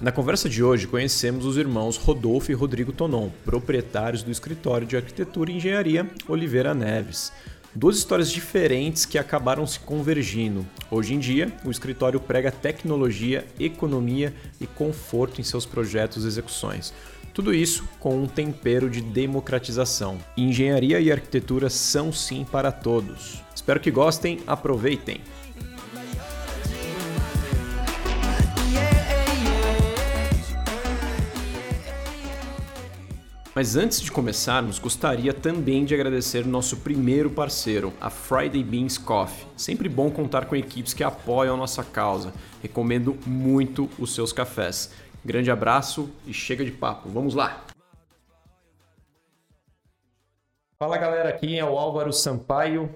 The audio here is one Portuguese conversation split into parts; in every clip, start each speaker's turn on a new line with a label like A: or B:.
A: Na conversa de hoje, conhecemos os irmãos Rodolfo e Rodrigo Tonon, proprietários do escritório de arquitetura e engenharia Oliveira Neves. Duas histórias diferentes que acabaram se convergindo. Hoje em dia, o escritório prega tecnologia, economia e conforto em seus projetos e execuções. Tudo isso com um tempero de democratização. Engenharia e arquitetura são sim para todos. Espero que gostem, aproveitem! Mas antes de começarmos, gostaria também de agradecer nosso primeiro parceiro, a Friday Beans Coffee. Sempre bom contar com equipes que apoiam a nossa causa. Recomendo muito os seus cafés. Grande abraço e chega de papo. Vamos lá! Fala galera, aqui é o Álvaro Sampaio.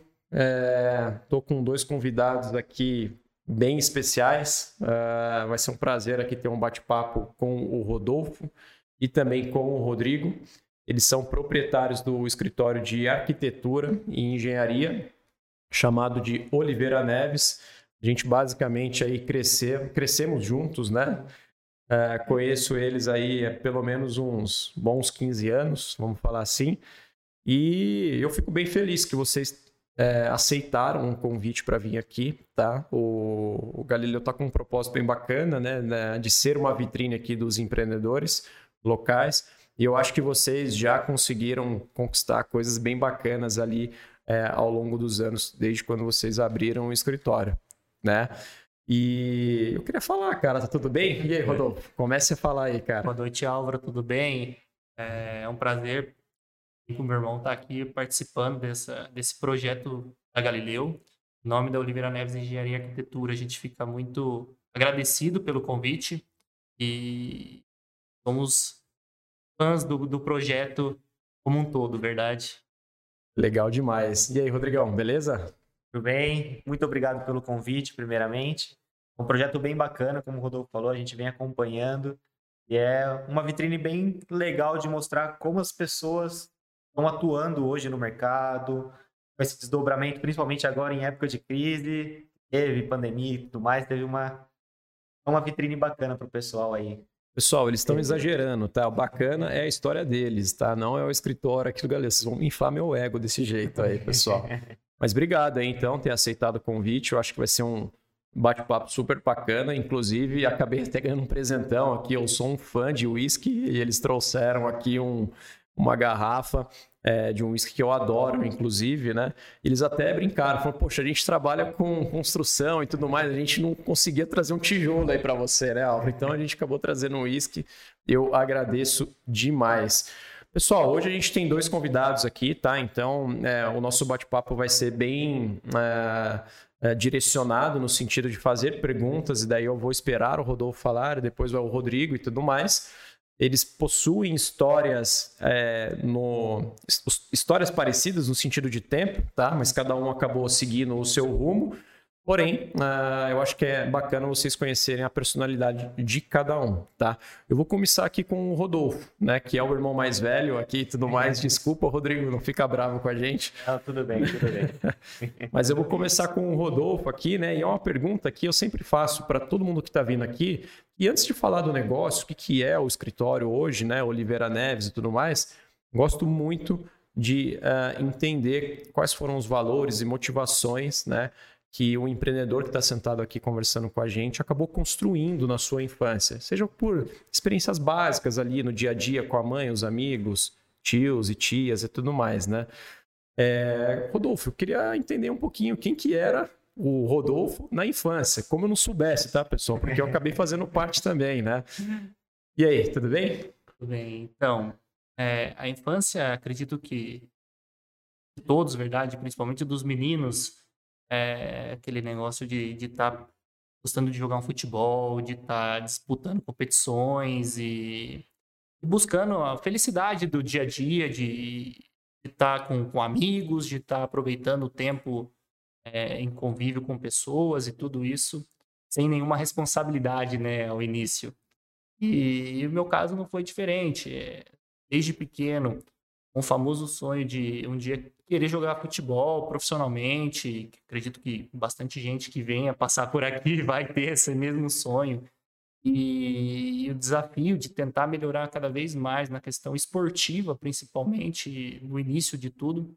A: Estou é, com dois convidados aqui bem especiais. É, vai ser um prazer aqui ter um bate-papo com o Rodolfo e também com o Rodrigo. Eles são proprietários do escritório de arquitetura e engenharia, chamado de Oliveira Neves. A gente basicamente aí crescer, crescemos juntos, né? É, conheço eles aí há pelo menos uns bons 15 anos, vamos falar assim. E eu fico bem feliz que vocês é, aceitaram um convite para vir aqui, tá? O, o Galileu está com um propósito bem bacana, né? né? De ser uma vitrine aqui dos empreendedores locais. E eu acho que vocês já conseguiram conquistar coisas bem bacanas ali é, ao longo dos anos, desde quando vocês abriram o escritório, né? E eu queria falar, cara, tá tudo bem? E aí, Rodolfo? Comece a falar aí, cara.
B: Boa noite, Álvaro, tudo bem? É um prazer o meu irmão estar tá aqui participando dessa, desse projeto da Galileu. Em nome da Oliveira Neves Engenharia e Arquitetura, a gente fica muito agradecido pelo convite e somos fãs do, do projeto como um todo, verdade?
A: Legal demais. E aí, Rodrigão, beleza?
C: Tudo bem? Muito obrigado pelo convite, primeiramente. Um projeto bem bacana, como o Rodolfo falou, a gente vem acompanhando. E é uma vitrine bem legal de mostrar como as pessoas estão atuando hoje no mercado, com esse desdobramento, principalmente agora em época de crise, teve pandemia e tudo mais, teve uma, uma vitrine bacana para o pessoal aí.
A: Pessoal, eles estão exagerando, tá? O bacana é a história deles, tá? Não é o escritório aqui do galera. Vocês vão inflar meu ego desse jeito aí, pessoal. Mas obrigado aí, então, ter aceitado o convite. Eu acho que vai ser um bate-papo super bacana. Inclusive, acabei até ganhando um presentão aqui. Eu sou um fã de whisky e eles trouxeram aqui um, uma garrafa é, de um whisky que eu adoro, inclusive, né? Eles até brincaram, falaram, poxa, a gente trabalha com construção e tudo mais, a gente não conseguia trazer um tijolo aí para você, né, Álvaro? Então a gente acabou trazendo um whisky, eu agradeço demais. Pessoal, hoje a gente tem dois convidados aqui, tá? Então é, o nosso bate-papo vai ser bem é, é, direcionado no sentido de fazer perguntas, e daí eu vou esperar o Rodolfo falar, depois vai o Rodrigo e tudo mais eles possuem histórias é, no histórias parecidas no sentido de tempo, tá? Mas cada um acabou seguindo o seu rumo. Porém, uh, eu acho que é bacana vocês conhecerem a personalidade de cada um, tá? Eu vou começar aqui com o Rodolfo, né? Que é o irmão mais velho aqui e tudo mais. Desculpa, Rodrigo, não fica bravo com a gente.
C: Não, tudo bem, tudo
A: bem. Mas eu vou começar com o Rodolfo aqui, né? E é uma pergunta que eu sempre faço para todo mundo que está vindo aqui. E antes de falar do negócio, o que, que é o escritório hoje, né? Oliveira Neves e tudo mais, gosto muito de uh, entender quais foram os valores e motivações, né? Que o empreendedor que está sentado aqui conversando com a gente acabou construindo na sua infância, seja por experiências básicas ali no dia a dia com a mãe, os amigos, tios e tias e tudo mais, né? É, Rodolfo, eu queria entender um pouquinho quem que era o Rodolfo na infância, como eu não soubesse, tá, pessoal? Porque eu acabei fazendo parte também, né? E aí, tudo bem?
B: Tudo bem. Então, é, a infância, acredito que todos, verdade, principalmente dos meninos, é, aquele negócio de estar tá gostando de jogar um futebol, de estar tá disputando competições e buscando a felicidade do dia a dia, de estar tá com, com amigos, de estar tá aproveitando o tempo é, em convívio com pessoas e tudo isso, sem nenhuma responsabilidade né, ao início. E, e o meu caso não foi diferente. É, desde pequeno, um famoso sonho de um dia querer jogar futebol profissionalmente. Acredito que bastante gente que venha passar por aqui vai ter esse mesmo sonho. E, o desafio de tentar melhorar cada vez mais na questão esportiva, principalmente no início de tudo,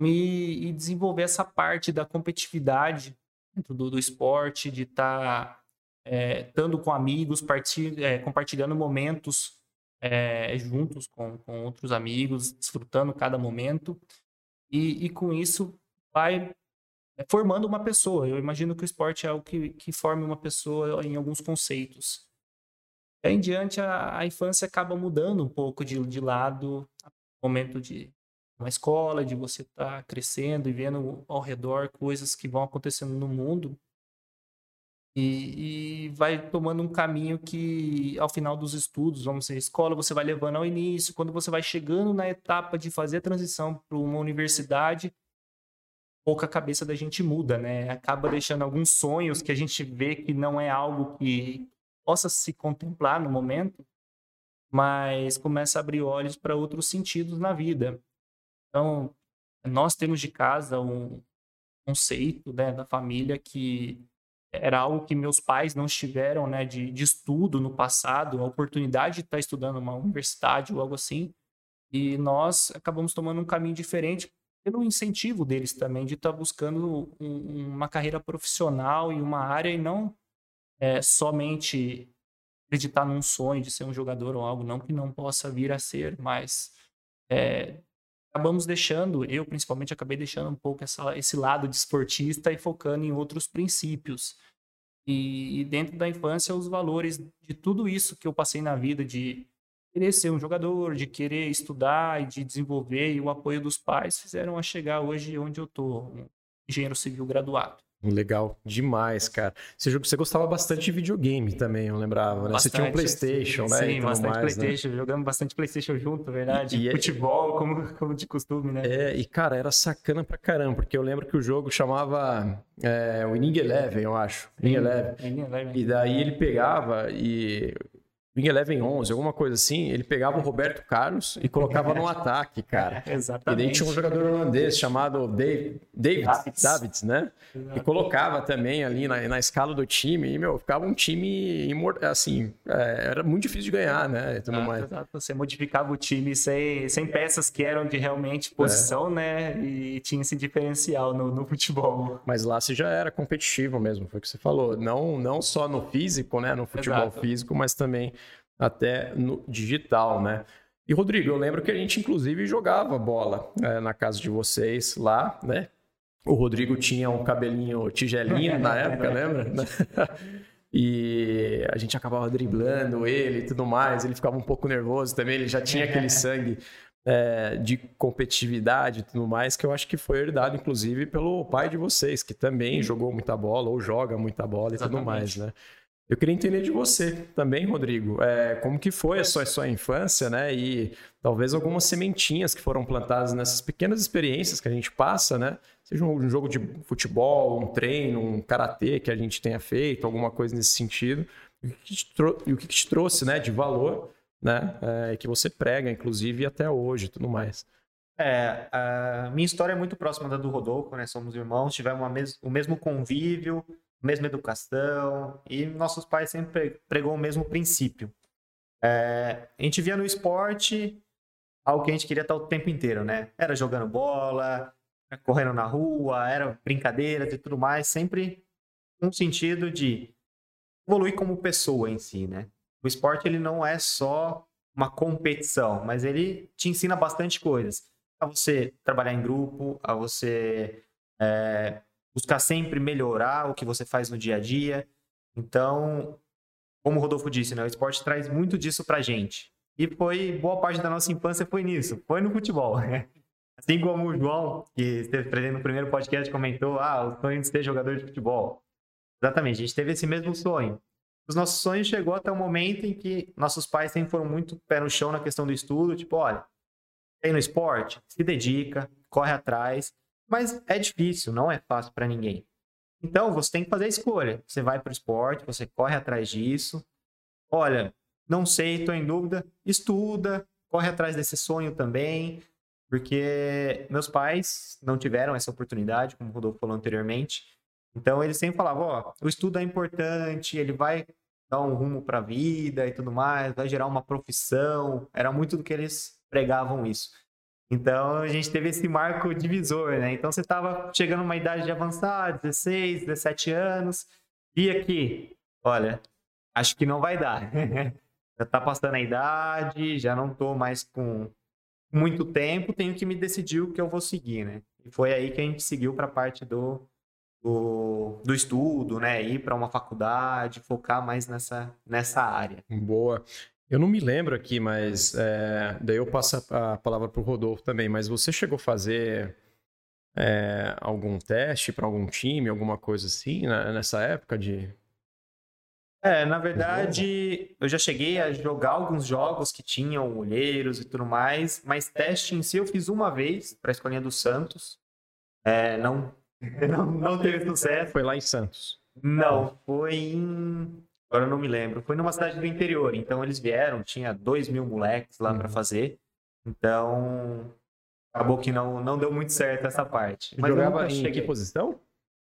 B: e, e desenvolver essa parte da competitividade dentro do, do esporte, de estar tá, é, estando com amigos, partir, é, compartilhando momentos é, juntos com, com outros amigos, desfrutando cada momento. E, e com isso vai é, formando uma pessoa. Eu imagino que o esporte é algo que, que forma uma pessoa em alguns conceitos. Aí em diante, a, a infância acaba mudando um pouco de, de lado, momento de uma escola, de você estar tá crescendo e vendo ao redor coisas que vão acontecendo no mundo. E, e, vai tomando um caminho que, ao final dos estudos, vamos dizer, escola, você vai levando ao início. Quando você vai chegando na etapa de fazer a transição para uma universidade, pouca cabeça da gente muda, né? Acaba deixando alguns sonhos que a gente vê que não é algo que possa se contemplar no momento, mas começa a abrir olhos para outros sentidos na vida. Então, nós temos de casa um conceito né, da família que era algo que meus pais não tiveram né, de, de estudo no passado, a oportunidade de estar estudando numa universidade ou algo assim, e nós acabamos tomando um caminho diferente pelo incentivo deles também de estar buscando um, uma carreira profissional em uma área e não é, somente acreditar num sonho de ser um jogador ou algo, não que não possa vir a ser, mas é, acabamos deixando, eu principalmente acabei deixando um pouco essa, esse lado de esportista e focando em outros princípios. E, e dentro da infância, os valores de tudo isso que eu passei na vida, de querer ser um jogador, de querer estudar e de desenvolver, e o apoio dos pais fizeram a chegar hoje onde eu estou, engenheiro civil graduado.
A: Legal demais, cara. Você, você gostava bastante de videogame também, eu lembrava, né? Bastante, você tinha um Playstation,
B: sim,
A: né?
B: Sim, bastante mais, né? Playstation. Né? Jogamos bastante Playstation junto, verdade. E, e é Futebol, é... como, como de costume, né?
A: É, e cara, era sacana pra caramba, porque eu lembro que o jogo chamava é, Winning Eleven, eu acho. Winning Eleven. E daí ele pegava e Wing Eleven 11, alguma coisa assim, ele pegava o Roberto Carlos e colocava no ataque, cara.
B: Exatamente.
A: E daí tinha um jogador holandês chamado Dave, David, Davids. Davids, né? E colocava também ali na, na, escala do time e, meu, ficava um time, assim, é, era muito difícil de ganhar, né? E tudo mais.
B: Exato. Você modificava o time sem, sem peças que eram de realmente posição, é. né? E tinha esse diferencial no, no futebol.
A: Mas lá você já era competitivo mesmo, foi o que você falou. Não, não só no físico, né? No futebol exato. físico, mas também até no digital, né? E Rodrigo, eu lembro que a gente inclusive jogava bola é, na casa de vocês lá, né? O Rodrigo tinha um cabelinho tigelinho na época, lembra? e a gente acabava driblando ele e tudo mais. Ele ficava um pouco nervoso também. Ele já tinha aquele sangue é, de competitividade e tudo mais que eu acho que foi herdado, inclusive, pelo pai de vocês, que também jogou muita bola ou joga muita bola e Exatamente. tudo mais, né? Eu queria entender de você também, Rodrigo, é, como que foi a sua, a sua infância, né? E talvez algumas sementinhas que foram plantadas nessas pequenas experiências que a gente passa, né? Seja um, jogo de futebol, um treino, um karatê que a gente tenha feito, alguma coisa nesse sentido. E o que te, e o que te trouxe, né, de valor, né? É, que você prega, inclusive, até hoje, tudo mais.
C: É, a minha história é muito próxima da do Rodolfo, né? Somos irmãos, tivemos mes o mesmo convívio, mesma educação, e nossos pais sempre pregou o mesmo princípio. É, a gente via no esporte algo que a gente queria estar o tempo inteiro, né? Era jogando bola, correndo na rua, era brincadeiras e tudo mais, sempre um sentido de evoluir como pessoa em si, né? O esporte ele não é só uma competição, mas ele te ensina bastante coisas. A você trabalhar em grupo, a você é, buscar sempre melhorar o que você faz no dia a dia. Então, como o Rodolfo disse, né, o esporte traz muito disso pra gente. E foi boa parte da nossa infância foi nisso, foi no futebol. Assim como o João, que esteve presente no primeiro podcast, comentou: ah, o sonho de ser jogador de futebol. Exatamente, a gente teve esse mesmo sonho. os nossos sonhos chegou até o momento em que nossos pais sempre foram muito pé no chão na questão do estudo, tipo, olha, tem no esporte, se dedica, corre atrás, mas é difícil, não é fácil para ninguém. Então, você tem que fazer a escolha. Você vai para o esporte, você corre atrás disso. Olha, não sei, estou em dúvida, estuda, corre atrás desse sonho também, porque meus pais não tiveram essa oportunidade, como o Rodolfo falou anteriormente. Então, eles sempre falavam: ó, o estudo é importante, ele vai dar um rumo para a vida e tudo mais, vai gerar uma profissão. Era muito do que eles pregavam isso. Então a gente teve esse marco divisor, né? Então você estava chegando numa idade de avançar, 16, 17 anos, e aqui, olha, acho que não vai dar. já está passando a idade, já não estou mais com muito tempo, tenho que me decidir o que eu vou seguir, né? E foi aí que a gente seguiu para a parte do, do, do, estudo, né? Ir para uma faculdade, focar mais nessa, nessa área.
A: Boa. Eu não me lembro aqui, mas é, daí eu passo a palavra para o Rodolfo também. Mas você chegou a fazer é, algum teste para algum time, alguma coisa assim, né, nessa época de.
C: É, na verdade, eu já cheguei a jogar alguns jogos que tinham olheiros e tudo mais, mas teste em si eu fiz uma vez para a escolinha do Santos. É, não, não, não teve sucesso.
A: Foi lá em Santos?
C: Não, foi em Agora eu não me lembro. Foi numa cidade do interior. Então eles vieram, tinha dois mil moleques lá uhum. para fazer. Então acabou que não, não deu muito certo essa parte.
A: Mas Jogava em cheguei. que posição?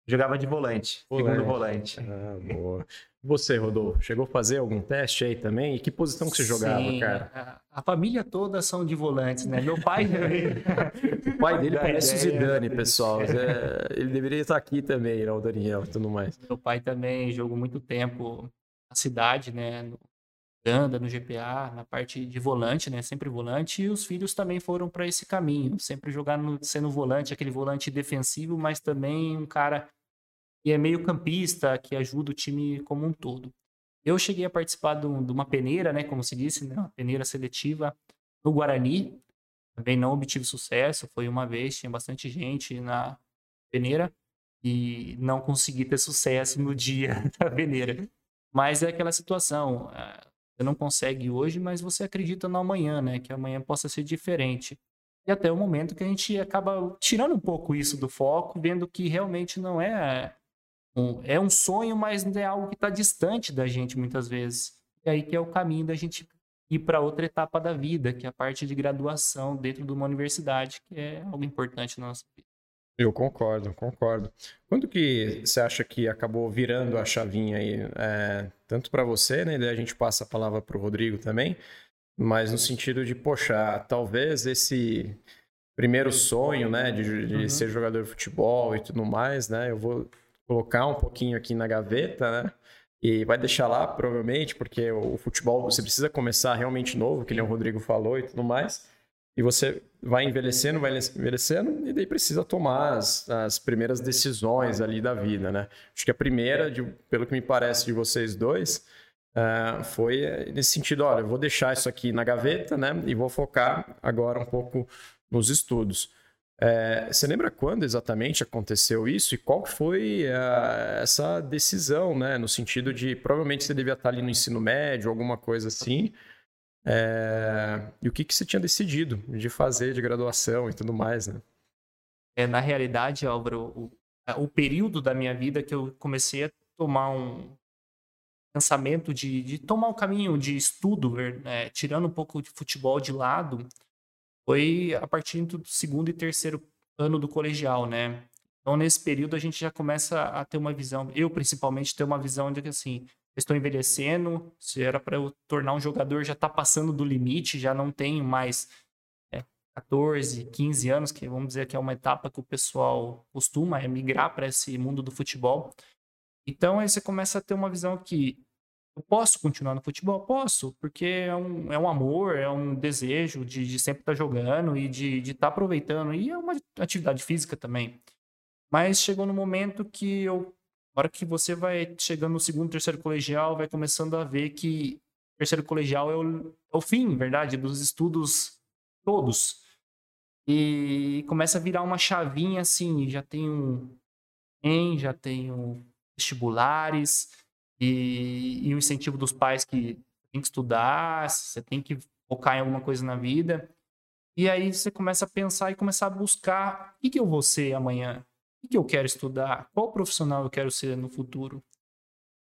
C: Jogava de volante, volante. segundo volante.
A: Ah, boa. Você, Rodolfo, chegou a fazer algum teste aí também? E que posição que você jogava, Sim, cara?
B: A, a, família toda são de volantes, né? Meu pai.
A: o pai dele parece o Zidane, pessoal. É, ele deveria estar aqui também, né, o Daniel e tudo mais.
B: Meu pai também jogou muito tempo na cidade, né? No Ganda, no GPA, na parte de volante, né? Sempre volante. E os filhos também foram para esse caminho, sempre jogando sendo volante, aquele volante defensivo, mas também um cara que é meio campista, que ajuda o time como um todo. Eu cheguei a participar de uma peneira, né? Como se disse, né? Uma peneira seletiva no Guarani. Também não obtive sucesso, foi uma vez, tinha bastante gente na peneira e não consegui ter sucesso no dia da peneira. Mas é aquela situação, eh, você não consegue hoje, mas você acredita no amanhã, né? Que amanhã possa ser diferente. E até o momento que a gente acaba tirando um pouco isso do foco, vendo que realmente não é um, é um sonho, mas é algo que está distante da gente muitas vezes. E aí que é o caminho da gente ir para outra etapa da vida, que é a parte de graduação dentro de uma universidade, que é algo importante na nossa vida.
A: Eu concordo, concordo. Quando que você acha que acabou virando a chavinha aí? É, tanto para você, né? Daí a gente passa a palavra para o Rodrigo também, mas no sentido de, poxa, talvez esse primeiro sonho, né, de, de uhum. ser jogador de futebol e tudo mais, né? Eu vou colocar um pouquinho aqui na gaveta, né? E vai deixar lá, provavelmente, porque o futebol você precisa começar realmente novo, que nem o Rodrigo falou e tudo mais. E você vai envelhecendo, vai envelhecendo, e daí precisa tomar as, as primeiras decisões ali da vida, né? Acho que a primeira, de, pelo que me parece de vocês dois, uh, foi nesse sentido: olha, eu vou deixar isso aqui na gaveta, né? E vou focar agora um pouco nos estudos. É, você lembra quando exatamente aconteceu isso e qual foi uh, essa decisão, né? No sentido de provavelmente você devia estar ali no ensino médio, alguma coisa assim. É... E o que, que você tinha decidido de fazer de graduação e tudo mais, né?
B: É, na realidade, Álvaro, o, o período da minha vida que eu comecei a tomar um pensamento de, de tomar um caminho de estudo, é, tirando um pouco de futebol de lado, foi a partir do segundo e terceiro ano do colegial, né? Então, nesse período, a gente já começa a ter uma visão, eu principalmente, ter uma visão de que, assim, estou envelhecendo, se era para eu tornar um jogador, já está passando do limite, já não tenho mais é, 14, 15 anos, que vamos dizer que é uma etapa que o pessoal costuma é migrar para esse mundo do futebol. Então aí você começa a ter uma visão que eu posso continuar no futebol? Posso, porque é um, é um amor, é um desejo de, de sempre estar tá jogando e de estar de tá aproveitando. E é uma atividade física também. Mas chegou no momento que eu hora que você vai chegando no segundo, terceiro colegial, vai começando a ver que terceiro colegial é o, é o fim, verdade, dos estudos todos. E começa a virar uma chavinha assim, já tenho em, já tenho vestibulares, e, e o incentivo dos pais que tem que estudar, você tem que focar em alguma coisa na vida. E aí você começa a pensar e começar a buscar o que, que eu vou ser amanhã, que, que eu quero estudar, qual profissional eu quero ser no futuro.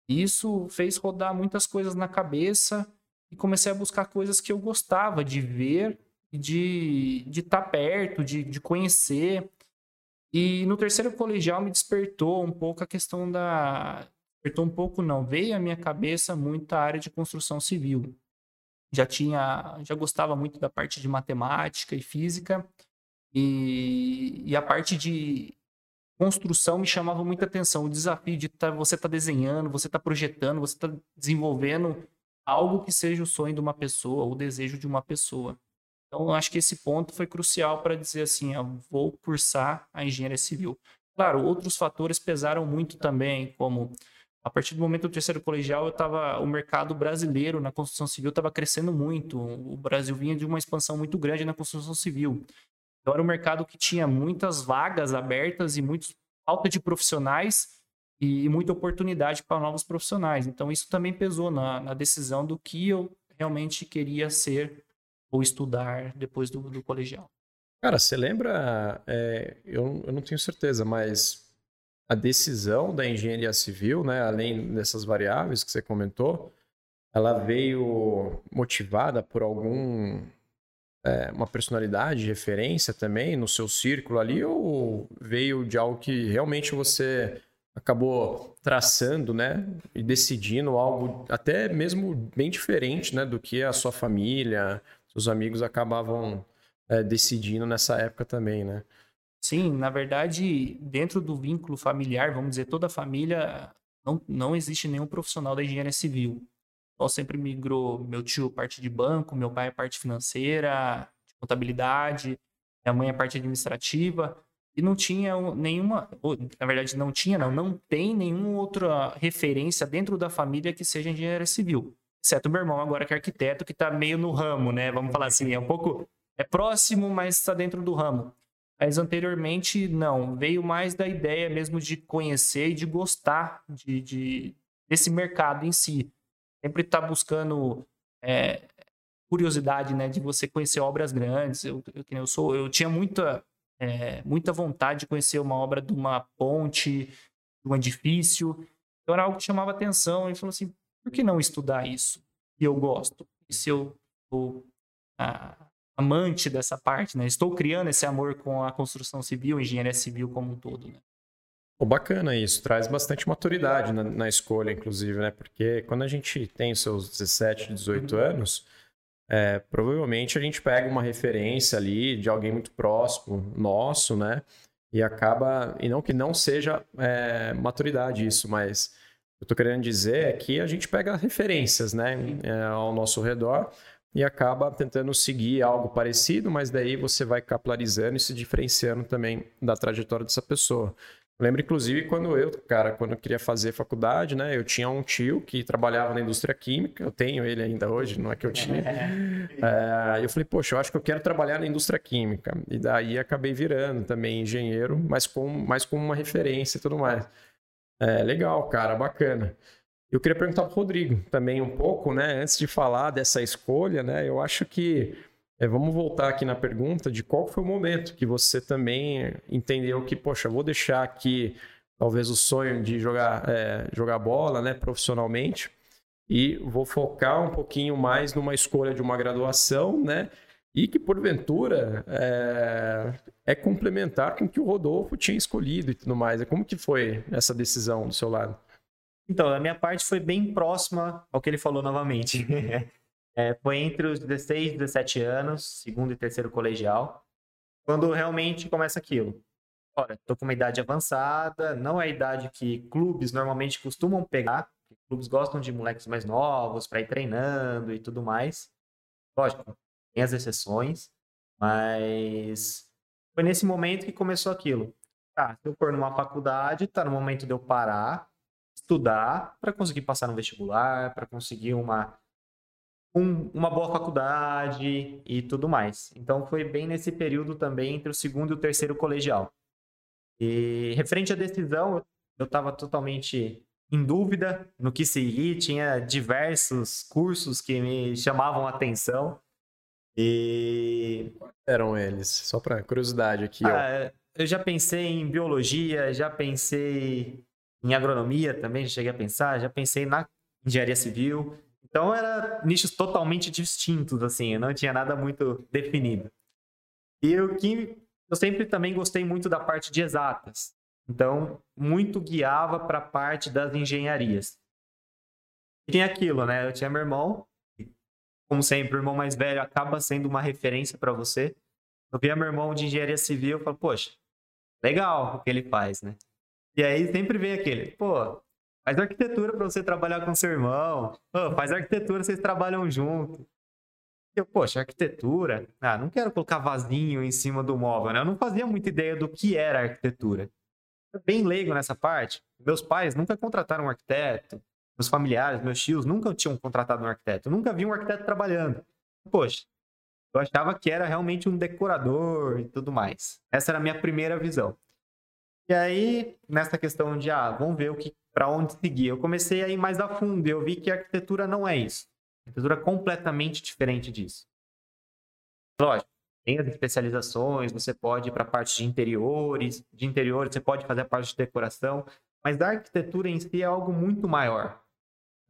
B: Isso fez rodar muitas coisas na cabeça e comecei a buscar coisas que eu gostava de ver, de estar de tá perto, de, de conhecer. E no terceiro colegial me despertou um pouco a questão da. Despertou um pouco, não. Veio à minha cabeça muito a área de construção civil. Já tinha. Já gostava muito da parte de matemática e física. E, e a parte de construção me chamava muita atenção. O desafio de tá, você estar tá desenhando, você estar tá projetando, você estar tá desenvolvendo algo que seja o sonho de uma pessoa, o desejo de uma pessoa. Então, eu acho que esse ponto foi crucial para dizer assim, eu vou cursar a engenharia civil. Claro, outros fatores pesaram muito também, como a partir do momento do terceiro colegial, eu tava, o mercado brasileiro na construção civil estava crescendo muito. O Brasil vinha de uma expansão muito grande na construção civil. Então, era um mercado que tinha muitas vagas abertas e muita falta de profissionais e muita oportunidade para novos profissionais. Então, isso também pesou na, na decisão do que eu realmente queria ser ou estudar depois do, do colegial.
A: Cara, você lembra? É, eu, eu não tenho certeza, mas a decisão da engenharia civil, né, além dessas variáveis que você comentou, ela veio motivada por algum é, uma personalidade, referência também no seu círculo ali, ou veio de algo que realmente você acabou traçando, né, e decidindo algo até mesmo bem diferente, né, do que a sua família, seus amigos acabavam é, decidindo nessa época também, né?
B: Sim, na verdade, dentro do vínculo familiar, vamos dizer, toda a família, não, não existe nenhum profissional da engenharia civil. Então, sempre migrou meu tio parte de banco, meu pai parte financeira, de contabilidade, minha mãe a parte administrativa. E não tinha nenhuma, na verdade não tinha não, não tem nenhuma outra referência dentro da família que seja engenharia civil. Exceto meu irmão agora que é arquiteto, que está meio no ramo, né? Vamos falar assim, é um pouco, é próximo, mas está dentro do ramo. Mas anteriormente, não. Veio mais da ideia mesmo de conhecer e de gostar de, de desse mercado em si. Sempre estar tá buscando é, curiosidade, né? De você conhecer obras grandes. Eu, eu, eu, sou, eu tinha muita, é, muita vontade de conhecer uma obra de uma ponte, de um edifício. Então era algo que chamava atenção. E falou assim, por que não estudar isso? E eu gosto. E se eu sou amante dessa parte, né? Estou criando esse amor com a construção civil, engenharia civil como um todo, né?
A: Oh, bacana isso, traz bastante maturidade na, na, escolha, inclusive, né? Porque quando a gente tem seus 17, 18 uhum. anos, é, provavelmente a gente pega uma referência ali de alguém muito próximo nosso, né? E acaba, e não que não seja é, maturidade isso, mas eu estou querendo dizer é que a gente pega referências né, é, ao nosso redor e acaba tentando seguir algo parecido, mas daí você vai capilarizando e se diferenciando também da trajetória dessa pessoa. Lembro, inclusive, quando eu, cara, quando eu queria fazer faculdade, né? Eu tinha um tio que trabalhava na indústria química, eu tenho ele ainda hoje, não é que eu tinha. É, eu falei, poxa, eu acho que eu quero trabalhar na indústria química. E daí acabei virando também engenheiro, mas com, mais com uma referência e tudo mais. É, legal, cara, bacana. Eu queria perguntar para o Rodrigo também um pouco, né? Antes de falar dessa escolha, né? Eu acho que é, vamos voltar aqui na pergunta de qual foi o momento que você também entendeu que, poxa, vou deixar aqui talvez o sonho de jogar, é, jogar bola, né, profissionalmente, e vou focar um pouquinho mais numa escolha de uma graduação, né? e que porventura é, é, complementar com o que o Rodolfo tinha escolhido e tudo mais. Como que foi essa decisão do seu lado?
C: Então, a minha parte foi bem próxima ao que ele falou novamente. é, foi entre os 16 e 17 anos, segundo e terceiro colegial, quando realmente começa aquilo. Olha, tô com uma idade avançada, não é a idade que clubes normalmente costumam pegar, clubes gostam de moleques mais novos para ir treinando e tudo mais. Lógico, tem as exceções, mas foi nesse momento que começou aquilo. Tá, se eu for numa faculdade, tá no momento de eu parar, estudar para conseguir passar no vestibular, para conseguir uma um, uma boa faculdade e tudo mais. Então foi bem nesse período também entre o segundo e o terceiro colegial. E referente à decisão, eu estava totalmente em dúvida no que seguir, tinha diversos cursos que me chamavam a atenção. E.
A: Eram eles? Só para curiosidade aqui.
C: Ah, eu já pensei em biologia, já pensei em agronomia também, já cheguei a pensar, já pensei na engenharia civil. Então era nichos totalmente distintos, assim, não tinha nada muito definido. E o que eu sempre também gostei muito da parte de exatas. Então, muito guiava para a parte das engenharias. E tem aquilo, né? Eu tinha meu irmão, como sempre, o irmão mais velho acaba sendo uma referência para você. Eu via meu irmão de engenharia civil e falei, poxa, legal o que ele faz, né? E aí sempre vem aquele, pô, faz arquitetura para você trabalhar com seu irmão, pô, faz arquitetura, vocês trabalham junto. Eu, poxa, arquitetura, ah, não quero colocar vasinho em cima do móvel, né? Eu não fazia muita ideia do que era arquitetura bem leigo nessa parte. Meus pais nunca contrataram um arquiteto, meus familiares, meus tios nunca tinham contratado um arquiteto, eu nunca vi um arquiteto trabalhando. Poxa, eu achava que era realmente um decorador e tudo mais. Essa era a minha primeira visão. E aí, nessa questão de, ah, vamos ver o que para onde seguir, eu comecei a ir mais a fundo e eu vi que a arquitetura não é isso. A arquitetura é completamente diferente disso. Lógico, tem as especializações, você pode ir para a parte de interiores, de interiores você pode fazer a parte de decoração, mas a arquitetura em si é algo muito maior.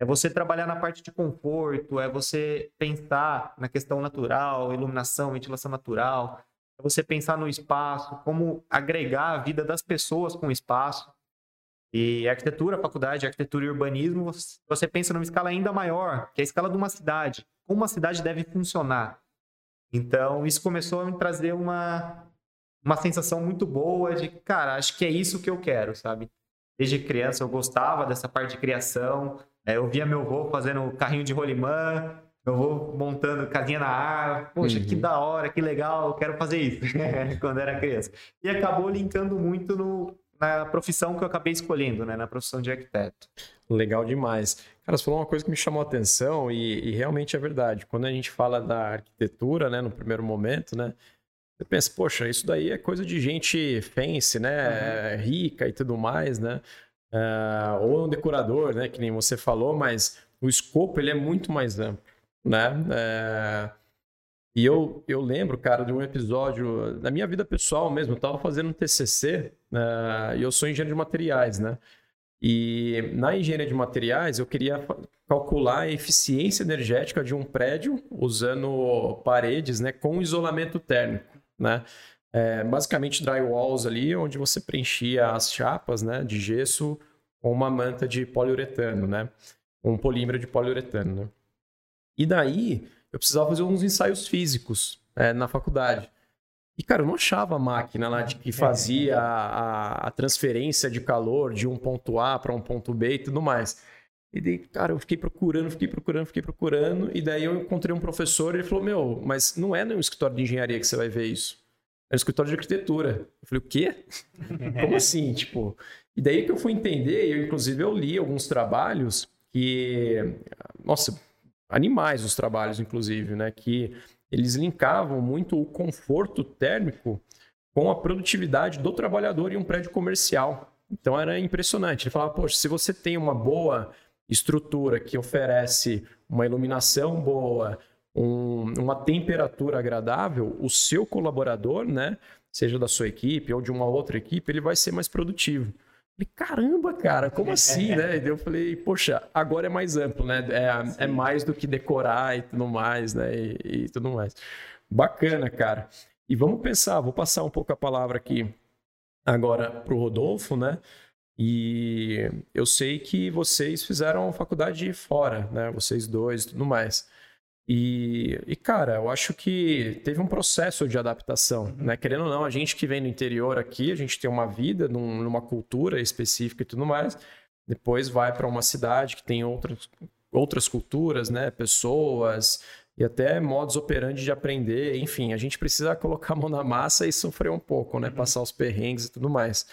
C: É você trabalhar na parte de conforto, é você pensar na questão natural, iluminação, ventilação natural, você pensar no espaço, como agregar a vida das pessoas com o espaço. E arquitetura, faculdade, arquitetura e urbanismo, você pensa numa escala ainda maior, que é a escala de uma cidade. Como uma cidade deve funcionar. Então, isso começou a me trazer uma, uma sensação muito boa de, cara, acho que é isso que eu quero, sabe? Desde criança eu gostava dessa parte de criação. É, eu via meu avô fazendo carrinho de rolimã, eu vou montando casinha na árvore. Poxa, uhum. que da hora, que legal, quero fazer isso quando era criança. E acabou linkando muito no, na profissão que eu acabei escolhendo, né? Na profissão de arquiteto.
A: Legal demais. Cara, você falou uma coisa que me chamou a atenção e, e, realmente é verdade. Quando a gente fala da arquitetura, né, no primeiro momento, né, você pensa, poxa, isso daí é coisa de gente fancy, né, uhum. rica e tudo mais, né, uh, ou um decorador, né, que nem você falou, mas o escopo ele é muito mais amplo, né. Uh, e eu, eu lembro, cara, de um episódio da minha vida pessoal mesmo. Eu estava fazendo um TCC uh, e eu sou engenheiro de materiais, né? E na engenharia de materiais, eu queria calcular a eficiência energética de um prédio usando paredes né, com isolamento térmico. Né? É, basicamente, drywalls ali, onde você preenchia as chapas né, de gesso com uma manta de poliuretano, né? um polímero de poliuretano. Né? E daí, eu precisava fazer uns ensaios físicos é, na faculdade. E, cara, eu não achava a máquina lá de que fazia a, a transferência de calor de um ponto A para um ponto B e tudo mais. E daí, cara, eu fiquei procurando, fiquei procurando, fiquei procurando. E daí eu encontrei um professor e ele falou: Meu, mas não é no escritório de engenharia que você vai ver isso. É no escritório de arquitetura. Eu falei: O quê? Como assim? Tipo. E daí que eu fui entender, eu inclusive eu li alguns trabalhos que. Nossa, animais os trabalhos, inclusive, né? Que eles linkavam muito o conforto térmico com a produtividade do trabalhador em um prédio comercial. Então era impressionante. Ele falava, poxa, se você tem uma boa estrutura que oferece uma iluminação boa, um, uma temperatura agradável, o seu colaborador, né, seja da sua equipe ou de uma outra equipe, ele vai ser mais produtivo. Falei, caramba, cara, como assim, né? E eu falei, poxa, agora é mais amplo, né? É, é mais do que decorar e tudo mais, né? E, e tudo mais. Bacana, cara. E vamos pensar, vou passar um pouco a palavra aqui agora para o Rodolfo, né? E eu sei que vocês fizeram faculdade fora, né? Vocês dois e tudo mais. E, e, cara, eu acho que teve um processo de adaptação, uhum. né? Querendo ou não, a gente que vem do interior aqui, a gente tem uma vida num, numa cultura específica e tudo mais. Depois vai para uma cidade que tem outras, outras culturas, né? Pessoas e até modos operantes de aprender. Enfim, a gente precisa colocar a mão na massa e sofrer um pouco, né? Uhum. Passar os perrengues e tudo mais.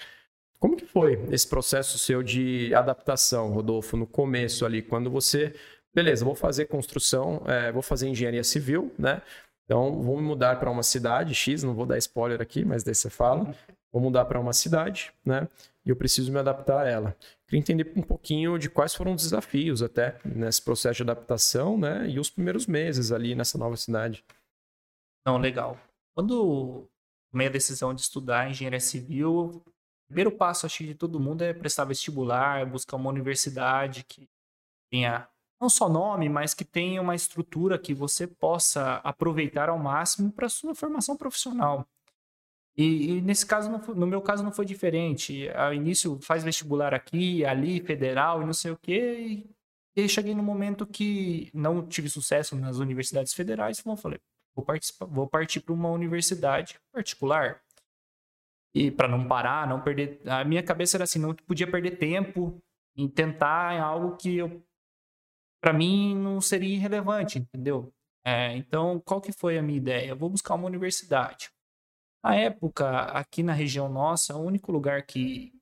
A: Como que foi esse processo seu de adaptação, Rodolfo, no começo ali, quando você beleza, vou fazer construção, é, vou fazer engenharia civil, né? Então, vou me mudar para uma cidade X, não vou dar spoiler aqui, mas daí você fala. vou mudar para uma cidade, né? E eu preciso me adaptar a ela. Queria entender um pouquinho de quais foram os desafios até nesse processo de adaptação, né? E os primeiros meses ali nessa nova cidade.
B: Não, legal. Quando tomei a decisão de estudar engenharia civil, o primeiro passo, acho que de todo mundo é prestar vestibular, buscar uma universidade que tenha não só nome, mas que tenha uma estrutura que você possa aproveitar ao máximo para sua formação profissional. E, e nesse caso, foi, no meu caso, não foi diferente. Ao início, faz vestibular aqui, ali, federal e não sei o quê. E, e cheguei no momento que não tive sucesso nas universidades federais. Então, eu falei, vou, participar, vou partir para uma universidade particular. E para não parar, não perder. A minha cabeça era assim: não podia perder tempo em tentar algo que eu para mim não seria irrelevante, entendeu? É, então, qual que foi a minha ideia? Eu vou buscar uma universidade. Na época, aqui na região nossa, o único lugar que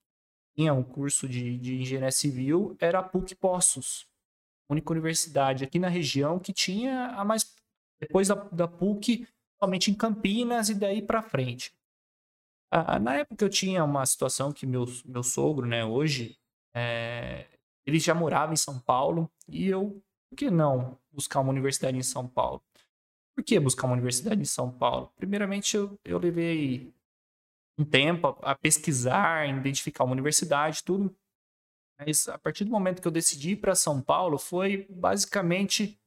B: tinha um curso de, de engenharia civil era a PUC Poços. Única universidade aqui na região que tinha a mais. Depois da, da PUC, somente em Campinas e daí para frente. Ah, na época eu tinha uma situação que meu, meu sogro, né, hoje, é, ele já morava em São Paulo e eu, por que não buscar uma universidade em São Paulo? Por que buscar uma universidade em São Paulo? Primeiramente, eu, eu levei um tempo a, a pesquisar, identificar uma universidade, tudo. Mas a partir do momento que eu decidi ir para São Paulo, foi basicamente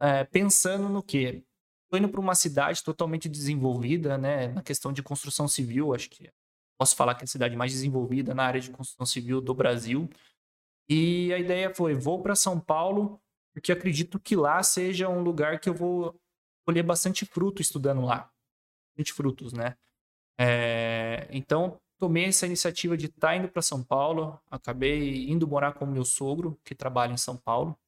B: é, pensando no quê? Estou indo para uma cidade totalmente desenvolvida, né, na questão de construção civil, acho que posso falar que é a cidade mais desenvolvida na área de construção civil do Brasil. E a ideia foi: vou para São Paulo, porque acredito que lá seja um lugar que eu vou colher bastante fruto estudando lá. Bastante frutos, né? É, então, tomei essa iniciativa de estar tá indo para São Paulo. Acabei indo morar com meu sogro, que trabalha em São Paulo.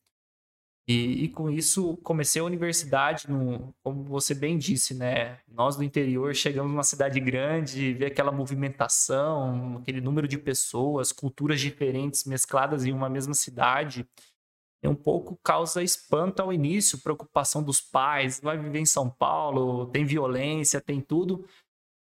B: E, e, com isso comecei a universidade, no, como você bem disse, né? Nós do interior chegamos numa cidade grande, ver aquela movimentação, aquele número de pessoas, culturas diferentes mescladas em uma mesma cidade. É um pouco causa espanto ao início, preocupação dos pais, vai viver em São Paulo, tem violência, tem tudo.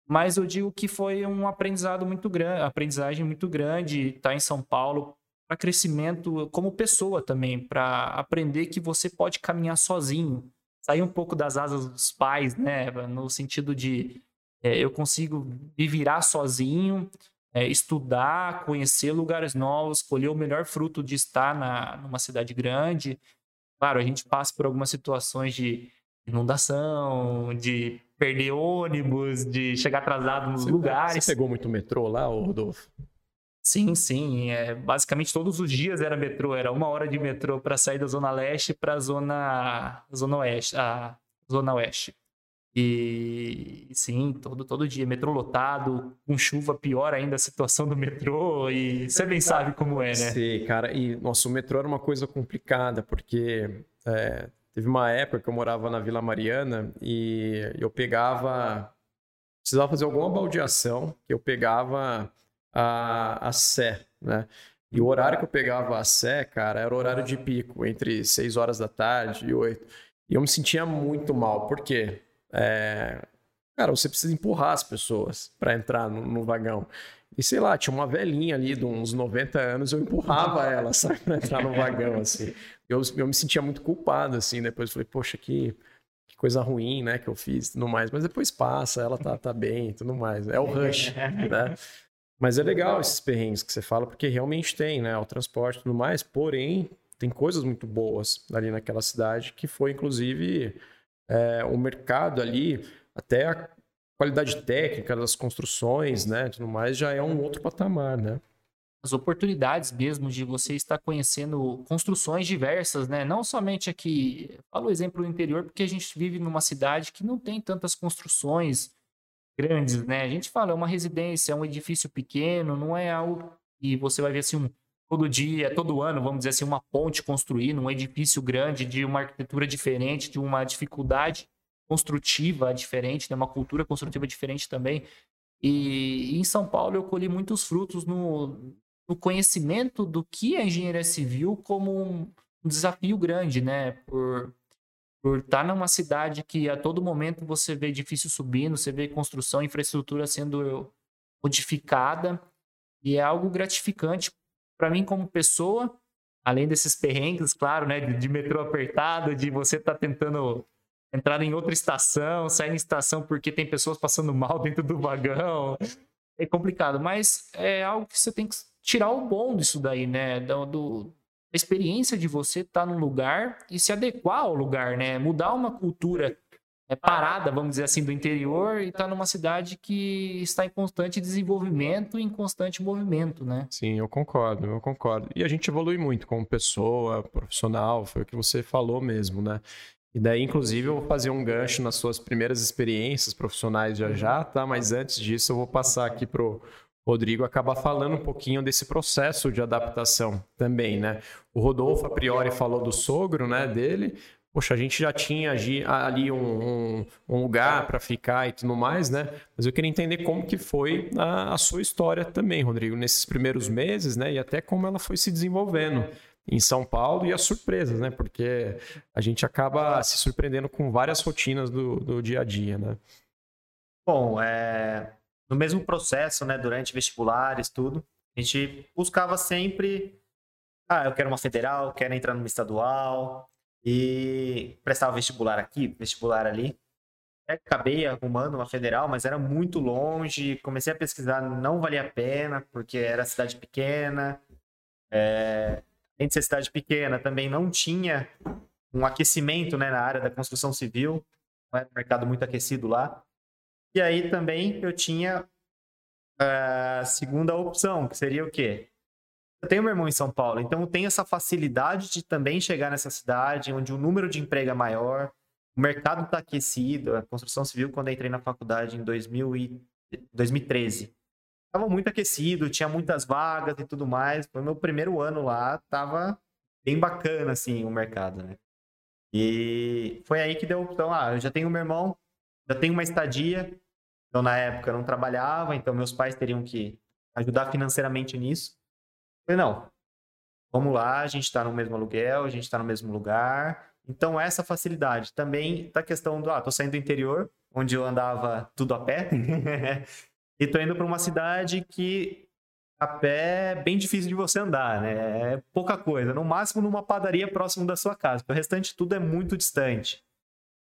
B: Mas eu digo que foi um aprendizado muito grande, aprendizagem muito grande estar em São Paulo, para crescimento como pessoa também, para aprender que você pode caminhar sozinho, sair um pouco das asas dos pais, né? No sentido de é, eu consigo me virar sozinho, é, estudar, conhecer lugares novos, colher o melhor fruto de estar na, numa cidade grande. Claro, a gente passa por algumas situações de inundação, de perder ônibus, de chegar atrasado nos
A: você,
B: lugares.
A: Você pegou muito metrô lá, Rodolfo?
B: Sim, sim. É, basicamente todos os dias era metrô, era uma hora de metrô para sair da Zona Leste para a Zona, zona Oeste. A Zona Oeste. E sim, todo, todo dia, metrô lotado, com chuva, pior ainda a situação do metrô, e você bem sabe como é, né?
A: Sim, cara, e nosso metrô era uma coisa complicada, porque é, teve uma época que eu morava na Vila Mariana e eu pegava. Precisava fazer alguma baldeação, que eu pegava a, a Sé, né? E o horário que eu pegava a Sé, cara, era o horário de pico, entre 6 horas da tarde e 8. E eu me sentia muito mal, por quê? É... Cara, você precisa empurrar as pessoas para entrar no, no, vagão. E sei lá, tinha uma velhinha ali de uns 90 anos, eu empurrava ela, sabe, pra entrar no vagão, assim. Eu, eu me sentia muito culpado, assim, depois falei, poxa, que, que coisa ruim, né, que eu fiz e tudo mais. Mas depois passa, ela tá, tá bem e tudo mais. É o rush, né? Mas é legal esses perrengues que você fala, porque realmente tem, né? O transporte e tudo mais, porém, tem coisas muito boas ali naquela cidade, que foi, inclusive, é, o mercado ali, até a qualidade técnica das construções, né? Tudo mais, já é um outro patamar, né?
B: As oportunidades mesmo de você estar conhecendo construções diversas, né? Não somente aqui, falo o exemplo do interior, porque a gente vive numa cidade que não tem tantas construções grandes, né? A gente fala, é uma residência, é um edifício pequeno, não é algo que você vai ver assim um, todo dia, todo ano, vamos dizer assim, uma ponte construída, um edifício grande, de uma arquitetura diferente, de uma dificuldade construtiva diferente, né? uma cultura construtiva diferente também. E, e em São Paulo eu colhi muitos frutos no, no conhecimento do que é engenharia civil como um, um desafio grande, né? Por por estar numa cidade que a todo momento você vê edifício subindo, você vê construção, infraestrutura sendo modificada e é algo gratificante para mim como pessoa, além desses perrengues, claro, né, de, de metrô apertado, de você estar tá tentando entrar em outra estação, sair em estação porque tem pessoas passando mal dentro do vagão. É complicado, mas é algo que você tem que tirar o bom disso daí, né? Do, do a experiência de você estar tá num lugar e se adequar ao lugar, né? Mudar uma cultura é parada, vamos dizer assim, do interior e está numa cidade que está em constante desenvolvimento e em constante movimento, né?
A: Sim, eu concordo, eu concordo. E a gente evolui muito como pessoa, profissional, foi o que você falou mesmo, né? E daí, inclusive, eu vou fazer um gancho nas suas primeiras experiências profissionais já já, tá? Mas antes disso, eu vou passar aqui pro Rodrigo acabar falando um pouquinho desse processo de adaptação também, né? O Rodolfo, a priori, falou do sogro, né, dele, poxa, a gente já tinha ali um, um, um lugar para ficar e tudo mais, né? Mas eu queria entender como que foi a, a, sua história também, Rodrigo, nesses primeiros meses, né? E até como ela foi se desenvolvendo em São Paulo e as surpresas, né? Porque a gente acaba se surpreendendo com várias rotinas do, do dia a dia, né?
C: Bom, é... no mesmo processo, né? Durante vestibulares, tudo, a gente buscava sempre ah, eu quero uma federal, quero entrar numa estadual, e prestava vestibular aqui, vestibular ali. Acabei arrumando uma federal, mas era muito longe. Comecei a pesquisar, não valia a pena, porque era cidade pequena. É... Além de ser cidade pequena, também não tinha um aquecimento né, na área da construção civil. Não era um mercado muito aquecido lá. E aí também eu tinha a segunda opção, que seria o quê? Eu tenho meu irmão em São Paulo, então eu tenho essa facilidade de também chegar nessa cidade onde o número de emprego é maior, o mercado está aquecido. A construção civil, quando eu entrei na faculdade em 2000 e 2013, estava muito aquecido, tinha muitas vagas e tudo mais. Foi meu primeiro ano lá, estava bem bacana assim o mercado, né? E foi aí que deu opção. Ah, eu já tenho meu irmão, já tenho uma estadia. Então, na época, eu não trabalhava, então meus pais teriam que ajudar financeiramente nisso. Falei, não, vamos lá, a gente está no mesmo aluguel, a gente está no mesmo lugar. Então, essa facilidade. Também da questão do, ah, tô saindo do interior, onde eu andava tudo a pé, e tô indo para uma cidade que a pé é bem difícil de você andar, né? É pouca coisa. No máximo numa padaria próximo da sua casa, o restante tudo é muito distante.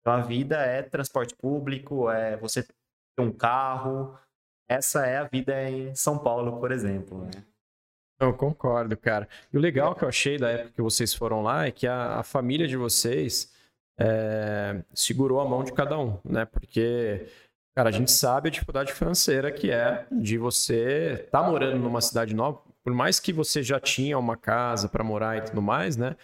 C: Então a vida é transporte público, é você ter um carro. Essa é a vida em São Paulo, por exemplo. Né?
A: Eu concordo, cara. E o legal que eu achei da época que vocês foram lá é que a, a família de vocês é, segurou a mão de cada um, né? Porque, cara, a gente sabe a dificuldade financeira que é de você estar tá morando numa cidade nova, por mais que você já tinha uma casa para morar e tudo mais, né?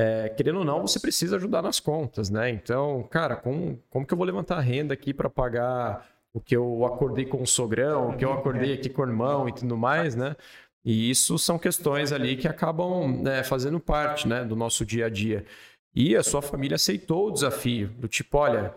A: É, querendo ou não, você precisa ajudar nas contas, né? Então, cara, como, como que eu vou levantar a renda aqui para pagar o que eu acordei com o sogrão, o que eu acordei aqui com o irmão e tudo mais, né? E isso são questões ali que acabam né, fazendo parte né, do nosso dia a dia. E a sua família aceitou o desafio, do tipo, olha,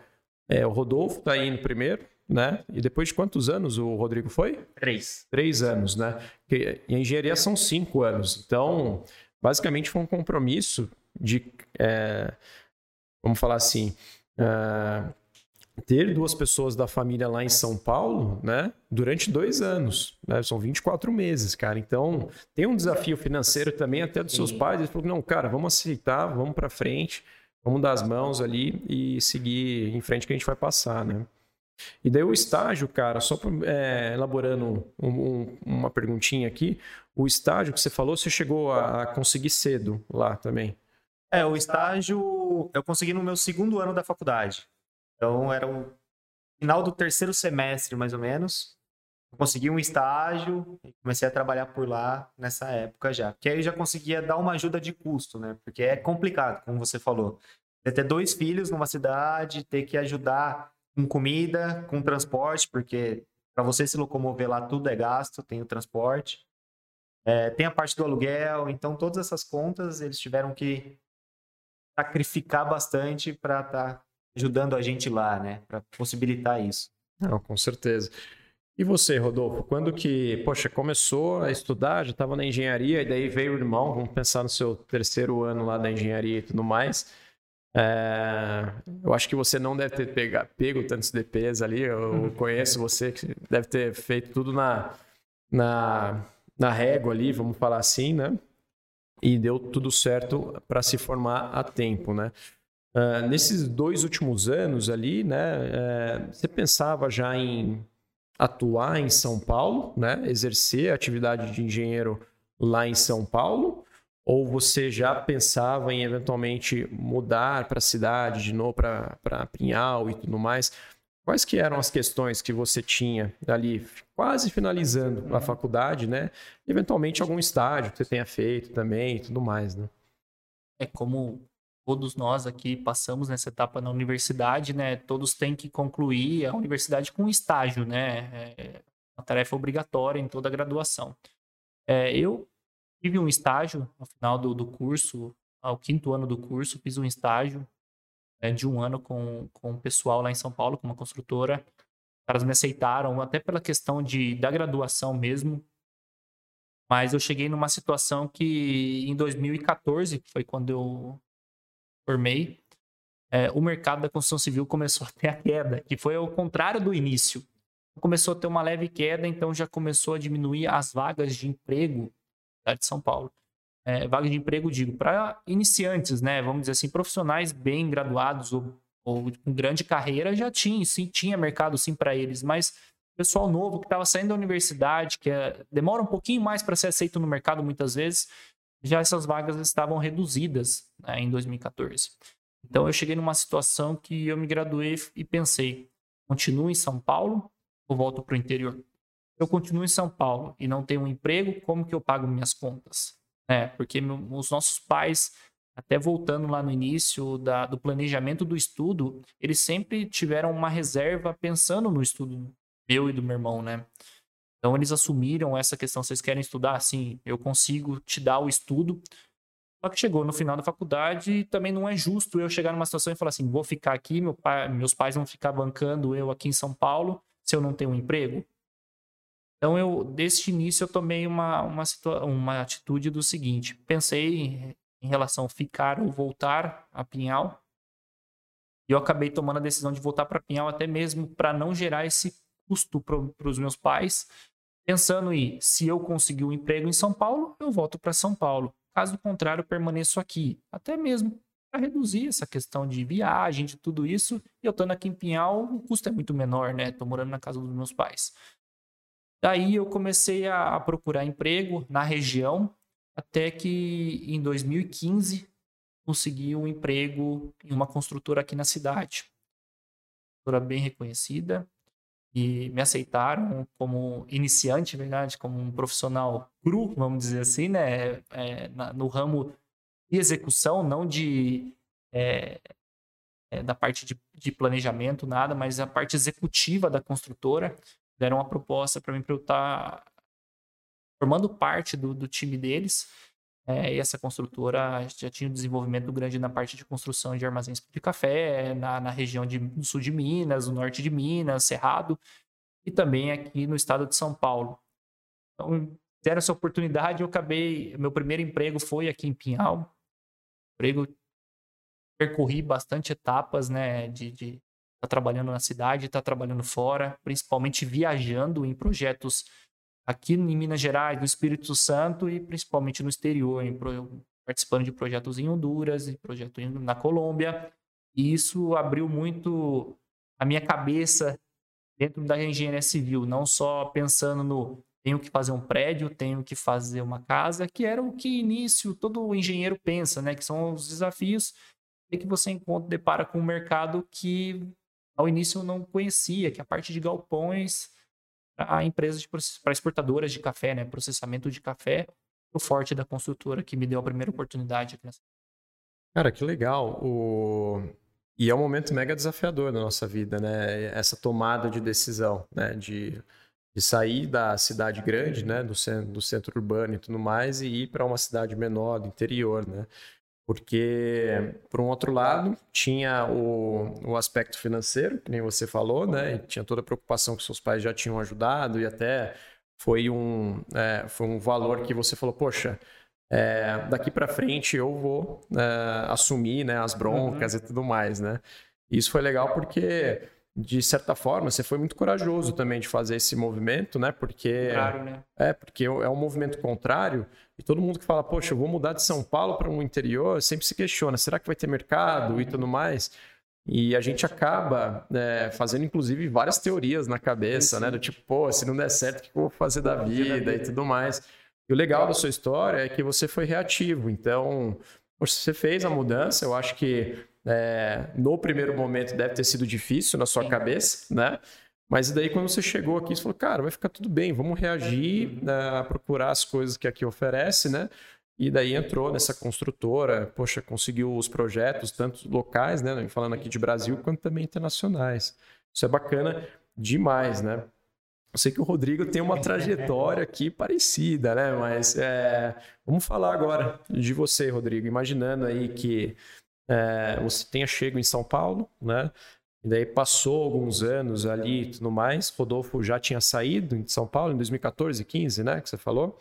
A: é, o Rodolfo está indo primeiro, né? E depois de quantos anos o Rodrigo foi?
C: Três.
A: Três anos, né? E a engenharia são cinco anos. Então, basicamente foi um compromisso de, é, vamos falar assim, é, ter duas pessoas da família lá em São Paulo, né? Durante dois anos, né? São 24 meses, cara. Então, tem um desafio financeiro também até dos seus pais. Eles falaram, não, cara, vamos aceitar, vamos para frente, vamos dar as mãos ali e seguir em frente que a gente vai passar, né? E daí o estágio, cara, só é, elaborando um, um, uma perguntinha aqui, o estágio que você falou, você chegou a, a conseguir cedo lá também?
C: É, o estágio eu consegui no meu segundo ano da faculdade. Então era o final do terceiro semestre, mais ou menos. Eu consegui um estágio e comecei a trabalhar por lá nessa época já. Porque aí eu já conseguia dar uma ajuda de custo, né? Porque é complicado, como você falou. Você ter dois filhos numa cidade, ter que ajudar com comida, com transporte, porque para você se locomover lá tudo é gasto, tem o transporte. É, tem a parte do aluguel, então todas essas contas eles tiveram que sacrificar bastante para estar tá ajudando a gente lá, né? Para possibilitar isso.
A: Não, com certeza. E você, Rodolfo, quando que, poxa, começou a estudar, já estava na engenharia, e daí veio o irmão, vamos pensar no seu terceiro ano lá da engenharia e tudo mais. É, eu acho que você não deve ter pega, pego tantos DPs ali. Eu conheço você que deve ter feito tudo na, na, na régua ali, vamos falar assim, né? E deu tudo certo para se formar a tempo, né? Uh, nesses dois últimos anos ali, né? É, você pensava já em atuar em São Paulo, né? Exercer a atividade de engenheiro lá em São Paulo? Ou você já pensava em eventualmente mudar para a cidade de novo, para Pinhal e tudo mais? Quais que eram as questões que você tinha ali, quase finalizando a faculdade, né? Eventualmente algum estágio que você tenha feito também e tudo mais, né?
B: É como todos nós aqui passamos nessa etapa na universidade, né? Todos têm que concluir a universidade com estágio, né? É uma tarefa obrigatória em toda a graduação. É, eu tive um estágio no final do, do curso, ao quinto ano do curso, fiz um estágio né, de um ano com, com o pessoal lá em São Paulo, com uma construtora. Caras me aceitaram, até pela questão de, da graduação mesmo. Mas eu cheguei numa situação que em 2014, que foi quando eu formei, é, o mercado da construção civil começou a ter a queda, que foi ao contrário do início. Começou a ter uma leve queda, então já começou a diminuir as vagas de emprego cidade de São Paulo. É, vaga de emprego, digo, para iniciantes, né? Vamos dizer assim, profissionais bem graduados ou, ou com grande carreira já tinha, sim, tinha mercado sim para eles, mas pessoal novo que estava saindo da universidade, que é, demora um pouquinho mais para ser aceito no mercado muitas vezes, já essas vagas estavam reduzidas né, em 2014. Então eu cheguei numa situação que eu me graduei e pensei, continuo em São Paulo ou volto para o interior? eu continuo em São Paulo e não tenho um emprego, como que eu pago minhas contas? É, porque os nossos pais, até voltando lá no início da, do planejamento do estudo, eles sempre tiveram uma reserva pensando no estudo meu e do meu irmão, né? Então eles assumiram essa questão, vocês querem estudar? Sim, eu consigo te dar o estudo. Só que chegou no final da faculdade e também não é justo eu chegar numa situação e falar assim, vou ficar aqui, meu pai, meus pais vão ficar bancando eu aqui em São Paulo se eu não tenho um emprego. Então, eu, deste início, eu tomei uma, uma, uma atitude do seguinte: pensei em relação a ficar ou voltar a Pinhal, e eu acabei tomando a decisão de voltar para Pinhal, até mesmo para não gerar esse custo para os meus pais, pensando em se eu conseguir um emprego em São Paulo, eu volto para São Paulo. Caso contrário, eu permaneço aqui, até mesmo para reduzir essa questão de viagem, de tudo isso. E eu estando aqui em Pinhal, o custo é muito menor, né? Estou morando na casa dos meus pais. Daí eu comecei a, procurar emprego na região, até que em 2015 consegui um emprego em uma construtora aqui na cidade. Construtora bem reconhecida e me aceitaram como iniciante, verdade, como um profissional cru, vamos dizer assim, né, é, no ramo de execução, não de é, é, da parte de, de, planejamento, nada, mas a parte executiva da construtora deram uma proposta para mim para eu estar tá formando parte do, do time deles. É, e essa construtora já tinha um desenvolvimento grande na parte de construção de armazéns de café, na, na região de, do sul de Minas, no norte de Minas, Cerrado, e também aqui no estado de São Paulo. Então, deram essa oportunidade, eu acabei. Meu primeiro emprego foi aqui em Pinhal. Emprego, percorri bastante etapas né, de, de está trabalhando na cidade, está trabalhando fora, principalmente viajando em projetos aqui em Minas Gerais, no Espírito Santo e principalmente no exterior, em, participando de projetos em Honduras e projetos na Colômbia. E isso abriu muito a minha cabeça dentro da engenharia civil, não só pensando no tenho que fazer um prédio, tenho que fazer uma casa, que era o que início todo engenheiro pensa, né? Que são os desafios e que você encontra, depara com um mercado que ao início eu não conhecia, que a parte de galpões para empresas, para exportadoras de café, né? Processamento de café, o forte da construtora que me deu a primeira oportunidade.
A: Cara, que legal. O... E é um momento mega desafiador na nossa vida, né? Essa tomada de decisão, né? De, de sair da cidade grande, né? Do centro, do centro urbano e tudo mais, e ir para uma cidade menor, do interior, né? Porque, por um outro lado, tinha o, o aspecto financeiro, que nem você falou, né? E tinha toda a preocupação que seus pais já tinham ajudado e até foi um, é, foi um valor que você falou, poxa, é, daqui para frente eu vou é, assumir né, as broncas uhum. e tudo mais, né? Isso foi legal porque de certa forma, você foi muito corajoso também de fazer esse movimento, né? Porque
B: né?
A: é porque é um movimento contrário e todo mundo que fala, poxa, eu vou mudar de São Paulo para um interior, sempre se questiona, será que vai ter mercado e tudo mais? E a gente acaba é, fazendo, inclusive, várias teorias na cabeça, né? Do tipo, pô, se não der certo, o que eu vou fazer da vida e tudo mais. E o legal da sua história é que você foi reativo. Então, você fez a mudança, eu acho que é, no primeiro momento deve ter sido difícil na sua cabeça, né? Mas daí quando você chegou aqui, você falou, cara, vai ficar tudo bem, vamos reagir, né, procurar as coisas que aqui oferece, né? E daí entrou nessa construtora, poxa, conseguiu os projetos, tanto locais, né? Falando aqui de Brasil, quanto também internacionais. Isso é bacana demais, né? Eu sei que o Rodrigo tem uma trajetória aqui parecida, né? Mas é... vamos falar agora de você, Rodrigo. Imaginando aí que é, você tenha chego em São Paulo, né? E daí passou alguns anos ali e tudo mais. Rodolfo já tinha saído de São Paulo em 2014, 15, né? Que você falou.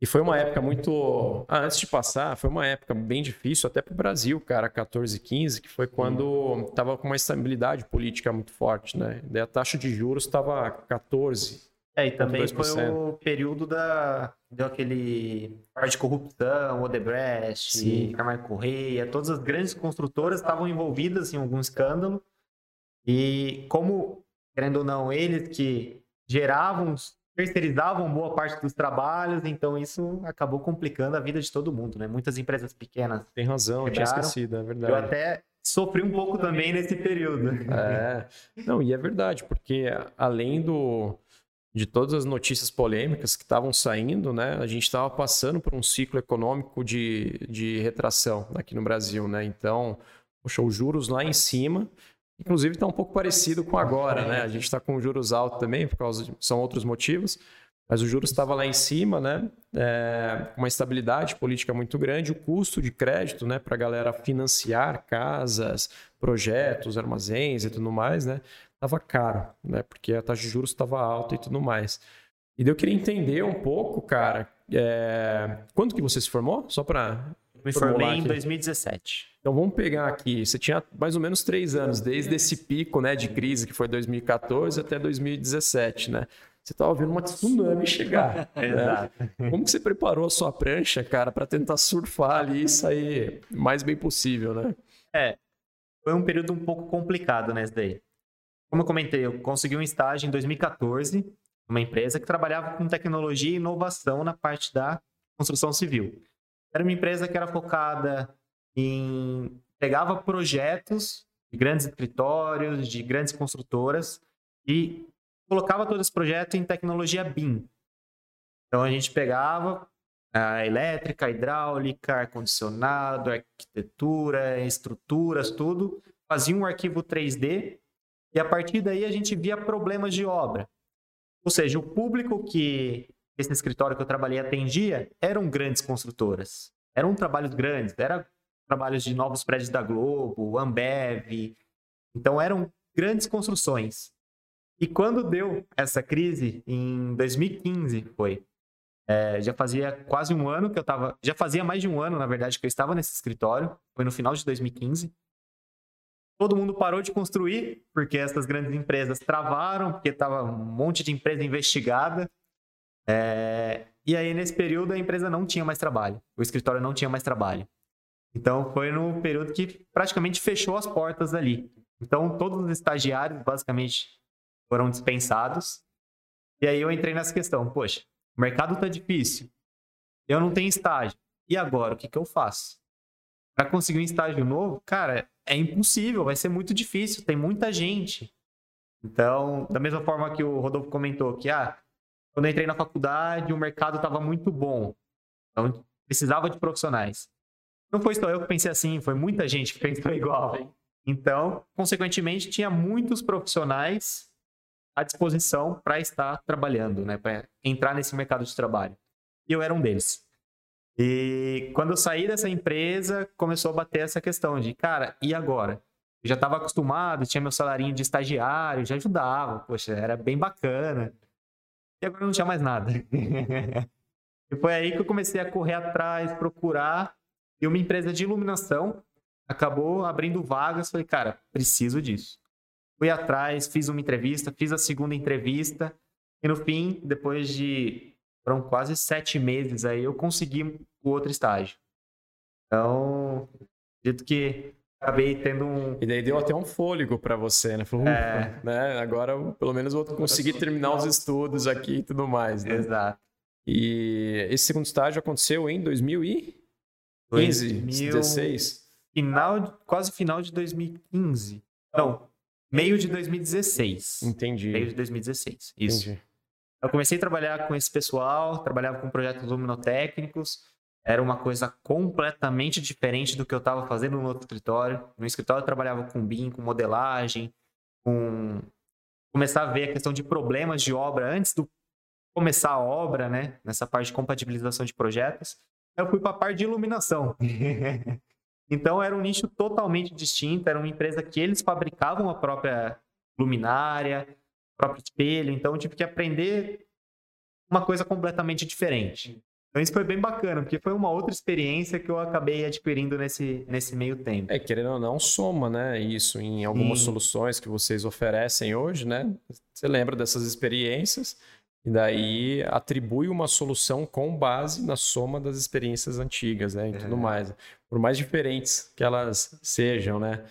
A: E foi uma época muito. Ah, antes de passar, foi uma época bem difícil, até para o Brasil, cara, 14, 15, que foi quando estava com uma estabilidade política muito forte, né? Daí a taxa de juros estava 14,
C: é, e também foi o período da deu aquele parte de corrupção, Odebrecht, Camargo Correia, todas as grandes construtoras estavam envolvidas em algum escândalo. E como, querendo ou não, eles que geravam, terceirizavam boa parte dos trabalhos, então isso acabou complicando a vida de todo mundo, né? Muitas empresas pequenas.
A: Tem razão, eu tinha esquecido, é verdade.
C: Eu até sofri um pouco também nesse período.
A: É. Não, e é verdade, porque além do de todas as notícias polêmicas que estavam saindo, né, a gente estava passando por um ciclo econômico de, de retração aqui no Brasil, né? Então, poxa, os juros lá em cima, inclusive está um pouco parecido com agora, né? A gente está com juros altos também, por causa de, são outros motivos, mas o juros estava lá em cima, né? É, uma estabilidade política muito grande, o custo de crédito, né, para a galera financiar casas, projetos, armazéns e tudo mais, né? Estava caro, né? Porque a taxa de juros estava alta e tudo mais. E daí eu queria entender um pouco, cara, é... quando que você se formou? Só para
C: me formei em 2017.
A: Então vamos pegar aqui. Você tinha mais ou menos três anos, desde esse pico né, de crise que foi 2014 até 2017, né? Você estava vendo uma tsunami chegar.
C: Exato.
A: Né? Como que você preparou a sua prancha, cara, para tentar surfar ali e sair mais bem possível, né?
C: É, foi um período um pouco complicado nesse daí. Como eu comentei, eu consegui um estágio em 2014, uma empresa que trabalhava com tecnologia e inovação na parte da construção civil. Era uma empresa que era focada em pegava projetos de grandes escritórios, de grandes construtoras e colocava todo esse projeto em tecnologia BIM. Então a gente pegava a elétrica, a hidráulica, ar-condicionado, arquitetura, estruturas, tudo, fazia um arquivo 3D e a partir daí a gente via problemas de obra. Ou seja, o público que esse escritório que eu trabalhei atendia eram grandes construtoras. Eram trabalhos grandes, eram trabalhos de novos prédios da Globo, Ambev. Então eram grandes construções. E quando deu essa crise, em 2015 foi, é, já fazia quase um ano que eu estava, já fazia mais de um ano, na verdade, que eu estava nesse escritório, foi no final de 2015 todo mundo parou de construir, porque essas grandes empresas travaram, porque estava um monte de empresa investigada. É... E aí, nesse período, a empresa não tinha mais trabalho. O escritório não tinha mais trabalho. Então, foi no período que praticamente fechou as portas ali. Então, todos os estagiários, basicamente, foram dispensados. E aí, eu entrei nessa questão. Poxa, o mercado está difícil. Eu não tenho estágio. E agora, o que, que eu faço? Para conseguir um estágio novo, cara, é impossível, vai ser muito difícil, tem muita gente. Então, da mesma forma que o Rodolfo comentou que, ah, quando eu entrei na faculdade, o mercado estava muito bom. Então, precisava de profissionais. Não foi só eu que pensei assim, foi muita gente que pensou igual. Então, consequentemente, tinha muitos profissionais à disposição para estar trabalhando, né, para entrar nesse mercado de trabalho. E eu era um deles. E quando eu saí dessa empresa, começou a bater essa questão de, cara, e agora? Eu já estava acostumado, tinha meu salarinho de estagiário, já ajudava, poxa, era bem bacana. E agora não tinha mais nada. E foi aí que eu comecei a correr atrás, procurar. E uma empresa de iluminação acabou abrindo vagas. Falei, cara, preciso disso. Fui atrás, fiz uma entrevista, fiz a segunda entrevista. E no fim, depois de foram quase sete meses aí, eu consegui o outro estágio. Então, acredito que acabei tendo um.
A: E daí deu até um fôlego para você, né? Falou, é... né? Agora, pelo menos, vou conseguir terminar os estudos aqui e tudo mais. Né?
C: Exato.
A: E esse segundo estágio aconteceu em 2015, 2016?
C: Final, quase final de 2015. Não, meio de 2016.
A: Entendi.
C: Meio de 2016, isso. Entendi. Eu comecei a trabalhar com esse pessoal, trabalhava com projetos luminotécnicos, era uma coisa completamente diferente do que eu estava fazendo no outro escritório. No escritório eu trabalhava com BIM, com modelagem, com começar a ver a questão de problemas de obra antes do começar a obra, né? Nessa parte de compatibilização de projetos. Eu fui para a parte de iluminação. então era um nicho totalmente distinto, era uma empresa que eles fabricavam a própria luminária, próprio espelho, então eu tive que aprender uma coisa completamente diferente. Então isso foi bem bacana, porque foi uma outra experiência que eu acabei adquirindo nesse, nesse meio tempo.
A: É, querendo ou não, soma, né, isso em algumas Sim. soluções que vocês oferecem hoje, né? Você lembra dessas experiências e daí atribui uma solução com base na soma das experiências antigas, né, e tudo é. mais. Por mais diferentes que elas sejam, né?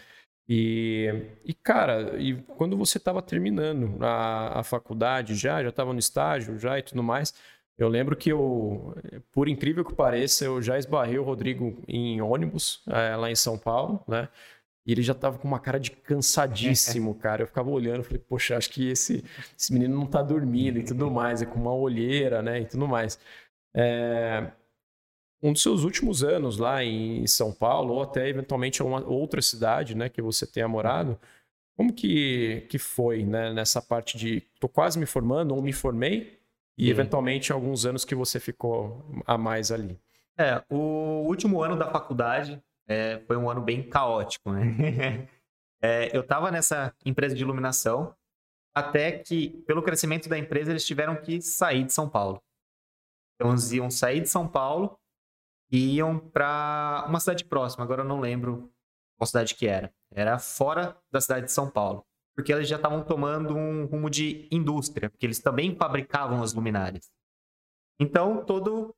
A: E, e cara, e quando você estava terminando a, a faculdade já, já estava no estágio já e tudo mais, eu lembro que eu, por incrível que pareça, eu já esbarrei o Rodrigo em ônibus é, lá em São Paulo, né? E ele já tava com uma cara de cansadíssimo, cara. Eu ficava olhando, falei, poxa, acho que esse, esse menino não tá dormindo e tudo mais, é com uma olheira, né? E tudo mais. É... Um dos seus últimos anos lá em São Paulo, ou até eventualmente uma outra cidade, né, que você tenha morado, como que, que foi, né, nessa parte de tô quase me formando ou me formei, e eventualmente alguns anos que você ficou a mais ali.
C: É, o último ano da faculdade é, foi um ano bem caótico, né? é, eu estava nessa empresa de iluminação até que, pelo crescimento da empresa, eles tiveram que sair de São Paulo. Então, eles iam sair de São Paulo e iam para uma cidade próxima. Agora eu não lembro qual cidade que era. Era fora da cidade de São Paulo porque eles já estavam tomando um rumo de indústria, porque eles também fabricavam as luminárias. Então, todo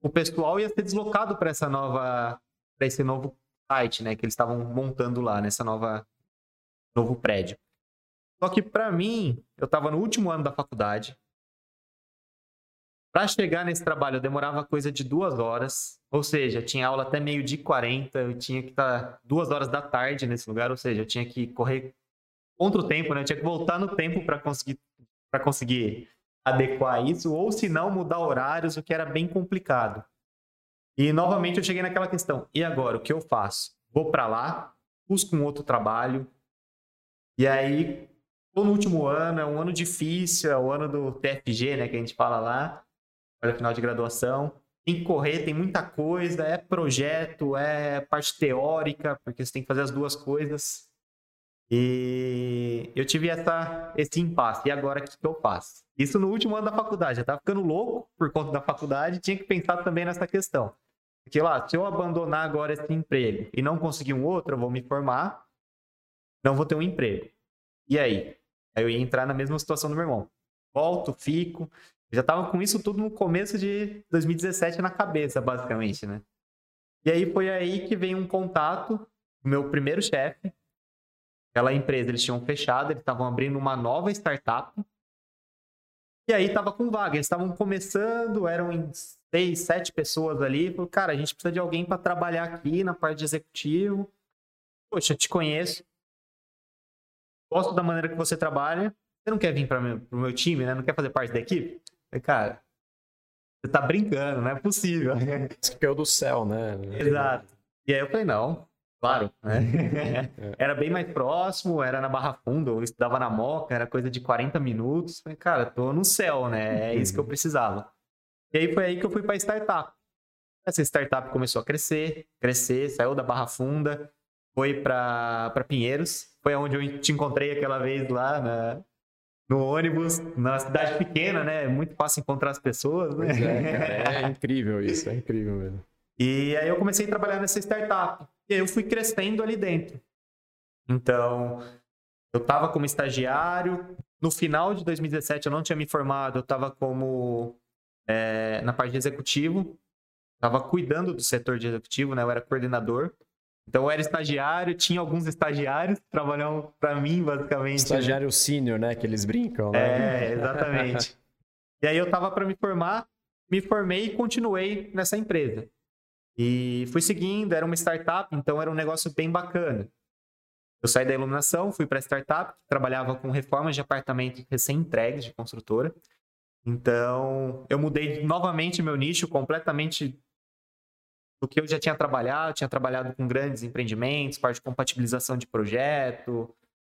C: o pessoal ia ser deslocado para essa nova para esse novo site, né, que eles estavam montando lá nessa nova novo prédio. Só que para mim, eu estava no último ano da faculdade. Para chegar nesse trabalho, eu demorava coisa de duas horas. Ou seja, tinha aula até meio de 40. Eu tinha que estar tá duas horas da tarde nesse lugar. Ou seja, eu tinha que correr contra o tempo, né? Eu tinha que voltar no tempo para conseguir conseguir adequar isso, ou se não mudar horários, o que era bem complicado. E novamente eu cheguei naquela questão: e agora o que eu faço? Vou para lá, busco um outro trabalho. E aí, tô no último ano, é um ano difícil, é o ano do TFG, né, que a gente fala lá, para final de graduação. Tem que correr, tem muita coisa, é projeto, é parte teórica, porque você tem que fazer as duas coisas. E eu tive essa, esse impasse. E agora o que, eu faço? Isso no último ano da faculdade. Eu tava ficando louco por conta da faculdade tinha que pensar também nessa questão. Porque lá, se eu abandonar agora esse emprego e não conseguir um outro, eu vou me formar, não vou ter um emprego. E aí? Aí eu ia entrar na mesma situação do meu irmão. Volto, fico. Já tava com isso tudo no começo de 2017 na cabeça, basicamente, né? E aí foi aí que veio um contato do meu primeiro chefe, Aquela empresa eles tinham fechado, eles estavam abrindo uma nova startup. E aí tava com vaga, eles estavam começando, eram em seis, sete pessoas ali. Falei, cara, a gente precisa de alguém para trabalhar aqui na parte de executivo. Poxa, te conheço. Gosto da maneira que você trabalha. Você não quer vir para o meu time, né? Não quer fazer parte da equipe? Falei, cara, você tá brincando, não é possível.
A: Isso que é o do céu, né?
C: Exato. E aí eu falei, não, Claro. Né? era bem mais próximo, era na Barra Funda, eu estudava na Moca, era coisa de 40 minutos. Falei, cara, tô no céu, né? É isso que eu precisava. E aí foi aí que eu fui para startup. Essa startup começou a crescer, crescer, saiu da Barra Funda, foi para Pinheiros, foi onde eu te encontrei aquela vez lá na, no ônibus, na cidade pequena, né? É muito fácil encontrar as pessoas, né?
A: É, cara, é incrível isso, é incrível mesmo.
C: E aí eu comecei a trabalhar nessa startup. E eu fui crescendo ali dentro. Então, eu estava como estagiário. No final de 2017, eu não tinha me formado, eu estava como é, na parte de executivo. Estava cuidando do setor de executivo, né? Eu era coordenador. Então eu era estagiário, tinha alguns estagiários que trabalhavam para mim, basicamente. Né?
A: Estagiário né? sênior, né? Que eles brincam, né?
C: É, exatamente. e aí eu tava para me formar, me formei e continuei nessa empresa. E fui seguindo, era uma startup, então era um negócio bem bacana. Eu saí da iluminação, fui para startup, trabalhava com reformas de apartamentos recém-entregues de construtora. Então, eu mudei novamente meu nicho, completamente do que eu já tinha trabalhado. Eu tinha trabalhado com grandes empreendimentos, parte de compatibilização de projeto.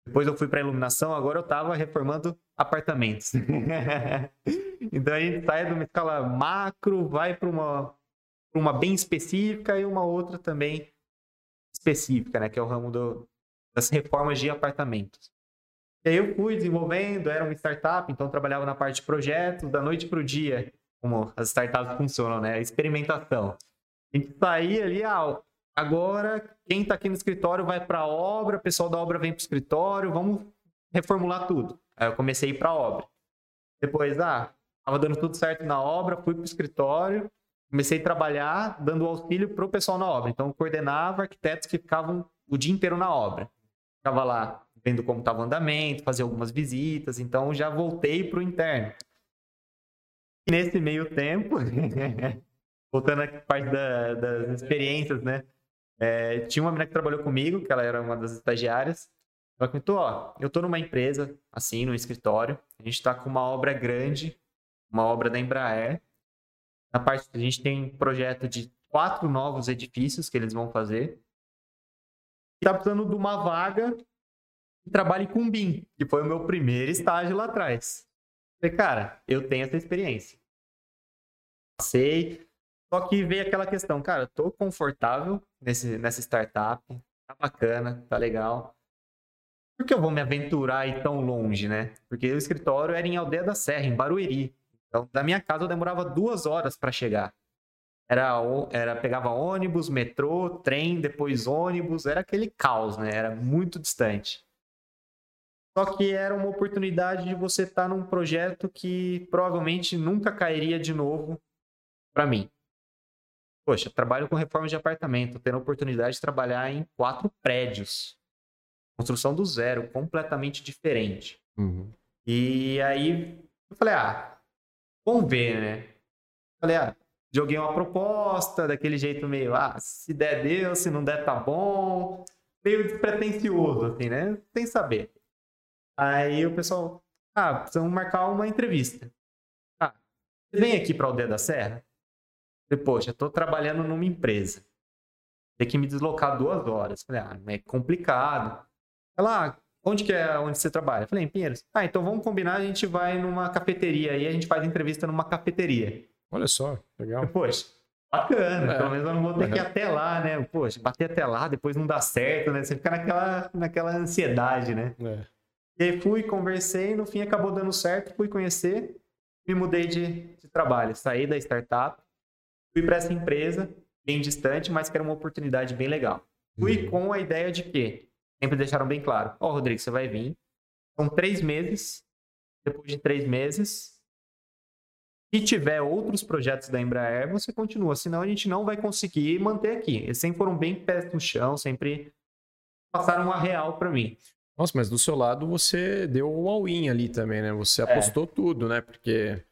C: Depois eu fui para iluminação, agora eu estava reformando apartamentos. então a gente sai de uma escala macro, vai para uma, uma bem específica e uma outra também específica, né? Que é o ramo do, das reformas de apartamentos. E aí eu fui desenvolvendo, era uma startup, então trabalhava na parte de projetos, da noite para o dia, como as startups funcionam, né? Experimentação. A gente saía ali, ah, agora quem está aqui no escritório vai para a obra, o pessoal da obra vem para o escritório, vamos reformular tudo. Aí eu comecei a ir para a obra. Depois, ah, estava dando tudo certo na obra, fui para o escritório, comecei a trabalhar dando auxílio para o pessoal na obra. Então, coordenava arquitetos que ficavam o dia inteiro na obra. Ficava lá vendo como estava o andamento, fazia algumas visitas, então já voltei para o interno. E nesse meio tempo, voltando à parte da, das experiências, né? É, tinha uma menina que trabalhou comigo, que ela era uma das estagiárias. Ela comentou: Ó, eu tô numa empresa, assim, no escritório. A gente tá com uma obra grande, uma obra da Embraer. Na parte, a gente tem um projeto de quatro novos edifícios que eles vão fazer. E tá precisando de uma vaga que trabalhe com BIM, que foi o meu primeiro estágio lá atrás. Falei, cara, eu tenho essa experiência. Passei, só que veio aquela questão, cara, tô confortável nesse, nessa startup, tá bacana, tá legal. Por que eu vou me aventurar e tão longe, né? Porque o escritório era em Aldeia da Serra, em Barueri. Então, da minha casa eu demorava duas horas para chegar. Era, era pegava ônibus, metrô, trem, depois ônibus, era aquele caos, né? Era muito distante. Só que era uma oportunidade de você estar tá num projeto que provavelmente nunca cairia de novo para mim. Poxa, trabalho com reforma de apartamento, tendo a oportunidade de trabalhar em quatro prédios. Construção do zero, completamente diferente. Uhum. E aí eu falei, ah, vamos ver, né? Falei, ah, joguei uma proposta daquele jeito meio, ah, se der, deu, se não der, tá bom. Meio despretensioso, assim, né? Sem saber. Aí o pessoal, ah, precisamos marcar uma entrevista. Ah, você vem aqui para o Aldeia da Serra? Falei, poxa, estou trabalhando numa empresa. Tem que me deslocar duas horas. Falei, ah, é complicado. Ela, ah, onde que é onde você trabalha? Falei, em Pinheiros. Ah, então vamos combinar, a gente vai numa cafeteria aí, a gente faz entrevista numa cafeteria.
A: Olha só, legal.
C: Poxa, bacana. É. Pelo menos eu não vou ter é. que ir até lá, né? Poxa, bater até lá, depois não dá certo, né? Você fica naquela, naquela ansiedade, né? É. E aí fui, conversei, no fim acabou dando certo, fui conhecer, me mudei de, de trabalho, saí da startup Fui para essa empresa, bem distante, mas que era uma oportunidade bem legal. Fui uhum. com a ideia de que, sempre deixaram bem claro, ó, oh, Rodrigo, você vai vir, são três meses, depois de três meses, se tiver outros projetos da Embraer, você continua, senão a gente não vai conseguir manter aqui. Eles sempre foram bem pés no chão, sempre passaram uma real para mim.
A: Nossa, mas do seu lado você deu o all-in ali também, né? Você é. apostou é. tudo, né? Porque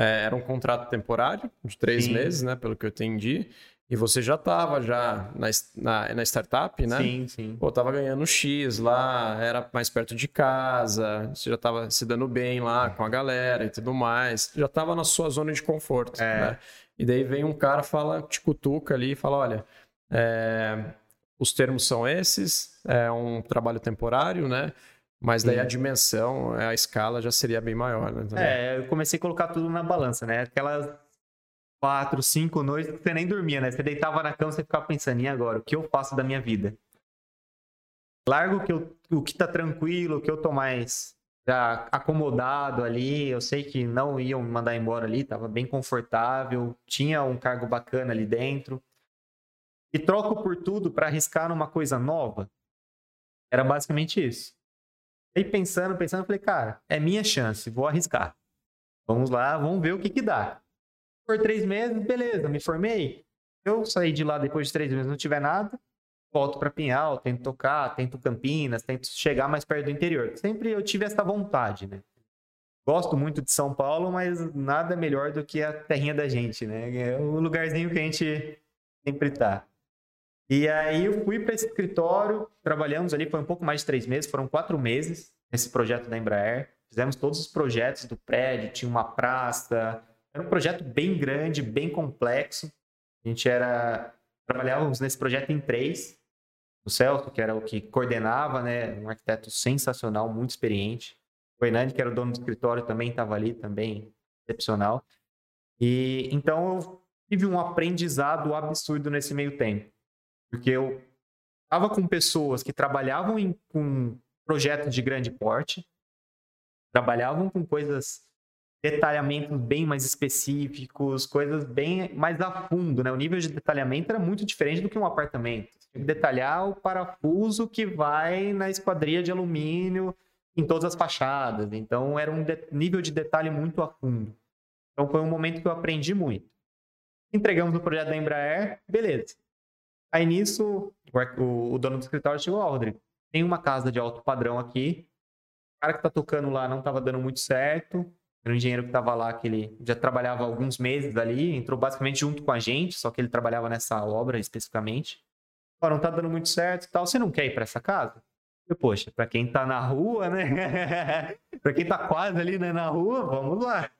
A: é, era um contrato temporário de três sim. meses, né? Pelo que eu entendi. E você já estava já na, na, na, startup, né?
C: Sim, sim.
A: Pô, tava ganhando X lá, era mais perto de casa, você já estava se dando bem lá com a galera e tudo mais. Já estava na sua zona de conforto, é. né? E daí vem um cara, fala, te cutuca ali e fala, olha, é, os termos são esses, é um trabalho temporário, né? Mas daí a dimensão, a escala já seria bem maior, né?
C: É, eu comecei a colocar tudo na balança, né? Aquelas quatro, cinco noites que você nem dormia, né? Você deitava na cama e você ficava pensando, e agora? O que eu faço da minha vida? Largo o que, eu, o que tá tranquilo, o que eu tô mais já acomodado ali. Eu sei que não iam me mandar embora ali, estava bem confortável, tinha um cargo bacana ali dentro. E troco por tudo para arriscar numa coisa nova. Era basicamente isso. E pensando, pensando, falei, cara, é minha chance, vou arriscar. Vamos lá, vamos ver o que que dá. Por três meses, beleza, me formei. Eu saí de lá depois de três meses, não tiver nada, volto para Pinhal, tento tocar, tento Campinas, tento chegar mais perto do interior. Sempre eu tive essa vontade, né? Gosto muito de São Paulo, mas nada melhor do que a terrinha da gente, né? É o lugarzinho que a gente sempre tá. E aí eu fui para esse escritório, trabalhamos ali, foi um pouco mais de três meses, foram quatro meses nesse projeto da Embraer. Fizemos todos os projetos do prédio, tinha uma praça. Era um projeto bem grande, bem complexo. A gente era trabalhávamos nesse projeto em três o Celso, que era o que coordenava, né? Um arquiteto sensacional, muito experiente. O Hernani, que era o dono do escritório, também estava ali, também excepcional. E então eu tive um aprendizado absurdo nesse meio tempo, porque eu estava com pessoas que trabalhavam em, com projetos de grande porte, trabalhavam com coisas detalhamentos bem mais específicos, coisas bem mais a fundo, né? O nível de detalhamento era muito diferente do que um apartamento. Tem que detalhar o parafuso que vai na esquadria de alumínio em todas as fachadas. Então era um nível de detalhe muito a fundo. Então foi um momento que eu aprendi muito. Entregamos o projeto da Embraer, beleza. Aí nisso, o, o dono do escritório chegou, Rodrigo, tem uma casa de alto padrão aqui. O cara que tá tocando lá não estava dando muito certo era um engenheiro que estava lá, que ele já trabalhava alguns meses ali, entrou basicamente junto com a gente, só que ele trabalhava nessa obra especificamente. Ó, não tá dando muito certo e tal, você não quer ir para essa casa? Poxa, para quem tá na rua, né? para quem tá quase ali né, na rua, vamos lá.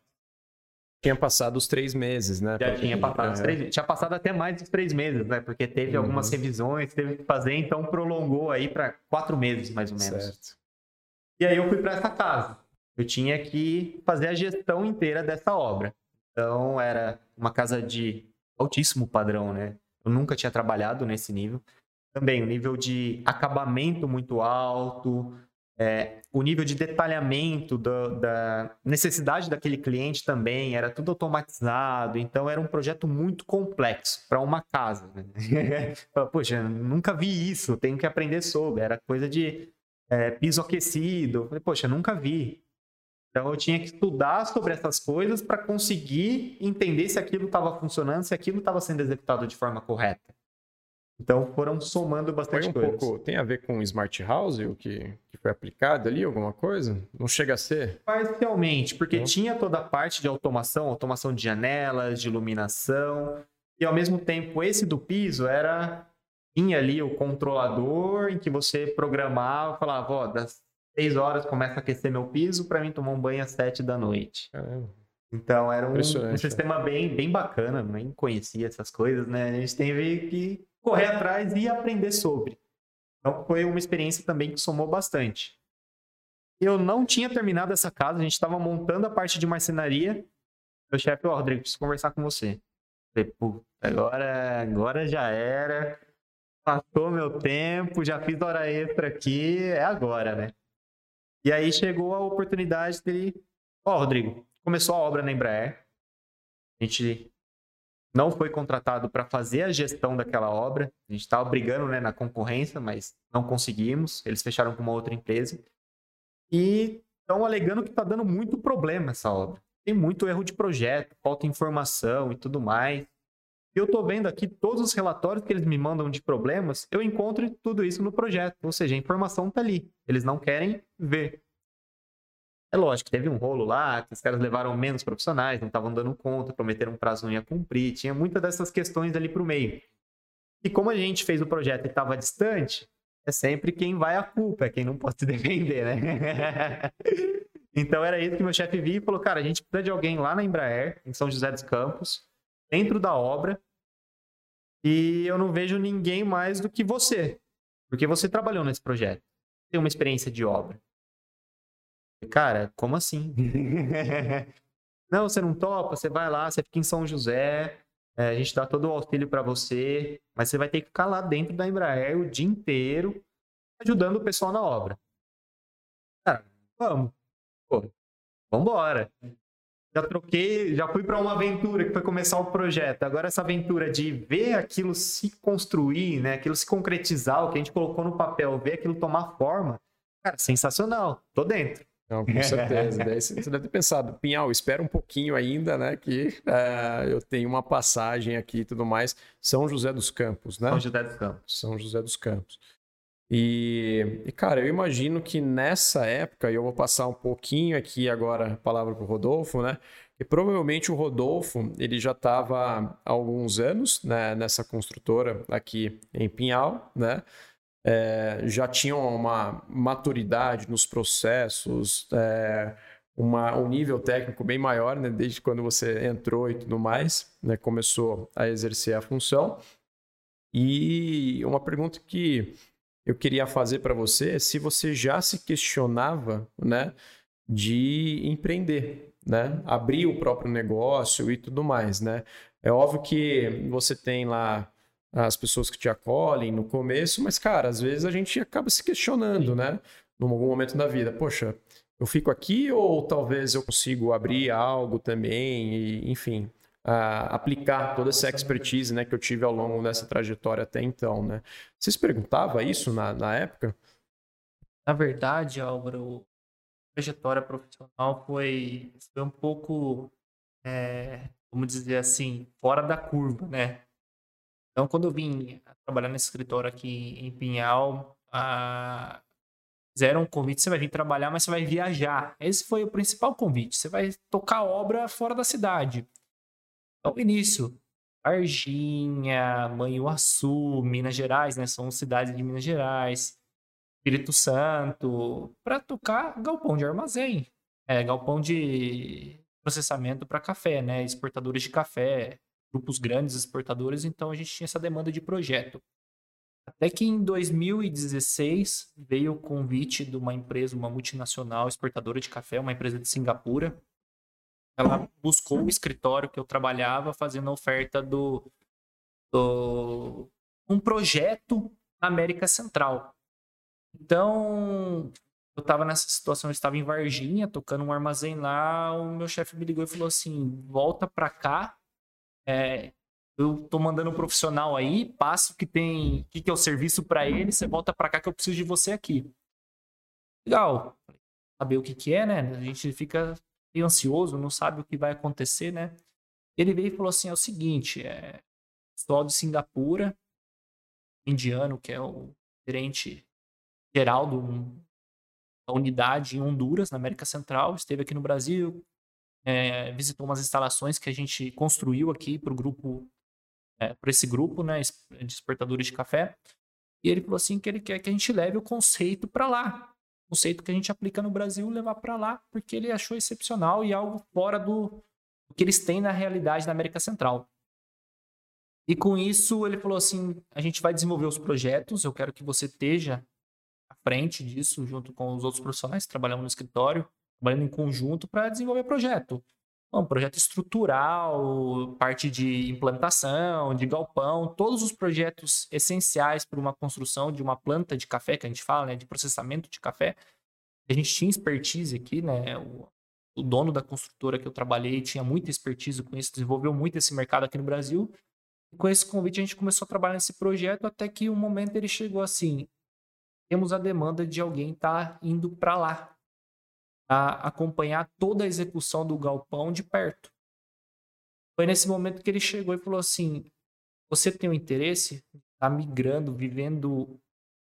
A: Tinha passado os três meses, né?
C: Já tinha passado os três meses. Tinha passado até mais dos três meses, né? Porque teve uhum. algumas revisões, teve que fazer, então prolongou aí para quatro meses, mais ou menos. Certo. E aí eu fui para essa casa eu tinha que fazer a gestão inteira dessa obra. Então, era uma casa de altíssimo padrão, né? Eu nunca tinha trabalhado nesse nível. Também o nível de acabamento muito alto, é, o nível de detalhamento do, da necessidade daquele cliente também era tudo automatizado, então era um projeto muito complexo para uma casa. Né? Poxa, nunca vi isso, tenho que aprender sobre. Era coisa de é, piso aquecido. Falei, Poxa, nunca vi. Então eu tinha que estudar sobre essas coisas para conseguir entender se aquilo estava funcionando, se aquilo estava sendo executado de forma correta. Então foram somando bastante foi um coisas.
A: Pouco, tem a ver com Smart House, o que, que foi aplicado ali, alguma coisa? Não chega a ser?
C: Parcialmente, porque Não. tinha toda a parte de automação, automação de janelas, de iluminação, e ao mesmo tempo esse do piso era tinha ali o controlador em que você programava, falava, ó, das 6 horas começa a aquecer meu piso para mim tomar um banho às 7 da noite. Caramba. Então era um, um sistema bem, bem bacana, nem conhecia essas coisas, né? A gente teve que correr atrás e aprender sobre. Então foi uma experiência também que somou bastante. Eu não tinha terminado essa casa, a gente estava montando a parte de marcenaria. Meu chefe, ó, Rodrigo, preciso conversar com você. Falei, agora, agora já era. Passou meu tempo, já fiz hora extra aqui, é agora, né? E aí chegou a oportunidade dele. Ó, oh, Rodrigo, começou a obra na Embraer. A gente não foi contratado para fazer a gestão daquela obra. A gente estava brigando né, na concorrência, mas não conseguimos. Eles fecharam com uma outra empresa. E estão alegando que está dando muito problema essa obra. Tem muito erro de projeto, falta informação e tudo mais eu estou vendo aqui todos os relatórios que eles me mandam de problemas, eu encontro tudo isso no projeto. Ou seja, a informação está ali. Eles não querem ver. É lógico, teve um rolo lá, que os caras levaram menos profissionais, não estavam dando conta, prometeram um prazo não ia cumprir, tinha muitas dessas questões ali para o meio. E como a gente fez o projeto e estava distante, é sempre quem vai a culpa, é quem não pode se defender, né? então era isso que meu chefe viu e falou, cara, a gente precisa de alguém lá na Embraer, em São José dos Campos, dentro da obra e eu não vejo ninguém mais do que você, porque você trabalhou nesse projeto, tem uma experiência de obra. Cara, como assim? não, você não topa, você vai lá, você fica em São José, é, a gente dá todo o auxílio para você, mas você vai ter que ficar lá dentro da Embraer o dia inteiro ajudando o pessoal na obra. Cara, vamos. pô, vambora. Já troquei, já fui para uma aventura que foi começar o projeto. Agora essa aventura de ver aquilo se construir, né? Aquilo se concretizar, o que a gente colocou no papel, ver aquilo tomar forma. Cara, sensacional. Tô dentro.
A: Não, com certeza. Daí você deve ter pensado, Pinhal, espera um pouquinho ainda, né? Que uh, eu tenho uma passagem aqui e tudo mais. São José dos Campos, né?
C: São José dos Campos.
A: São José dos Campos. E, e, cara, eu imagino que nessa época, e eu vou passar um pouquinho aqui agora a palavra para o Rodolfo, né? E provavelmente o Rodolfo, ele já estava há alguns anos né, nessa construtora aqui em Pinhal, né? É, já tinham uma maturidade nos processos, é, uma, um nível técnico bem maior, né, desde quando você entrou e tudo mais, né, começou a exercer a função. E uma pergunta que eu queria fazer para você é se você já se questionava né, de empreender, né, abrir o próprio negócio e tudo mais. Né? É óbvio que você tem lá as pessoas que te acolhem no começo, mas, cara, às vezes a gente acaba se questionando, né? Num algum momento da vida. Poxa, eu fico aqui ou talvez eu consigo abrir algo também e, enfim, aplicar toda essa expertise né, que eu tive ao longo dessa trajetória até então, né? Você se perguntava isso na, na época?
B: Na verdade, Álvaro, a trajetória profissional foi, foi um pouco, é, vamos dizer assim, fora da curva, né? Então, quando eu vim trabalhar nesse escritório aqui em Pinhal, a... fizeram um convite, você vai vir trabalhar, mas você vai viajar. Esse foi o principal convite. Você vai tocar obra fora da cidade. Então, início, Varginha, Manhuaçu, Minas Gerais, né? São cidades de Minas Gerais. Espírito Santo, para tocar galpão de armazém, é, galpão de processamento para café, né? Exportadores de café, grupos grandes exportadores, então a gente tinha essa demanda de projeto. Até que em 2016 veio o convite de uma empresa, uma multinacional exportadora de café, uma empresa de Singapura. Ela buscou o escritório que eu trabalhava fazendo a oferta do, do um projeto na América Central. Então, eu estava nessa situação, eu estava em Varginha, tocando um armazém lá, o meu chefe me ligou e falou assim: "Volta para cá é, eu tô mandando um profissional aí, passo que tem, que, que é o serviço para ele, você volta para cá que eu preciso de você aqui. Legal. Saber o que que é, né? A gente fica ansioso, não sabe o que vai acontecer, né? Ele veio e falou assim, é o seguinte, é pessoal de Singapura, indiano, que é o gerente geral do, da unidade em Honduras, na América Central, esteve aqui no Brasil, é, visitou umas instalações que a gente construiu aqui para o grupo, é, para esse grupo, né, de exportadores de café. E ele falou assim que ele quer que a gente leve o conceito para lá, o conceito que a gente aplica no Brasil, levar para lá, porque ele achou excepcional e algo fora do, do que eles têm na realidade na América Central. E com isso ele falou assim: a gente vai desenvolver os projetos, eu quero que você esteja à frente disso, junto com os outros profissionais que trabalham no escritório trabalhando em conjunto para desenvolver projeto. Um projeto estrutural, parte de implantação, de galpão, todos os projetos essenciais para uma construção de uma planta de café, que a gente fala, né, de processamento de café. A gente tinha expertise aqui, né? O, o dono da construtora que eu trabalhei tinha muita expertise com isso, desenvolveu muito esse mercado aqui no Brasil. E com esse convite a gente começou a trabalhar nesse projeto até que um momento ele chegou assim: temos a demanda de alguém estar tá indo para lá, a acompanhar toda a execução do galpão de perto. Foi nesse momento que ele chegou e falou assim: Você tem um interesse? Está migrando, vivendo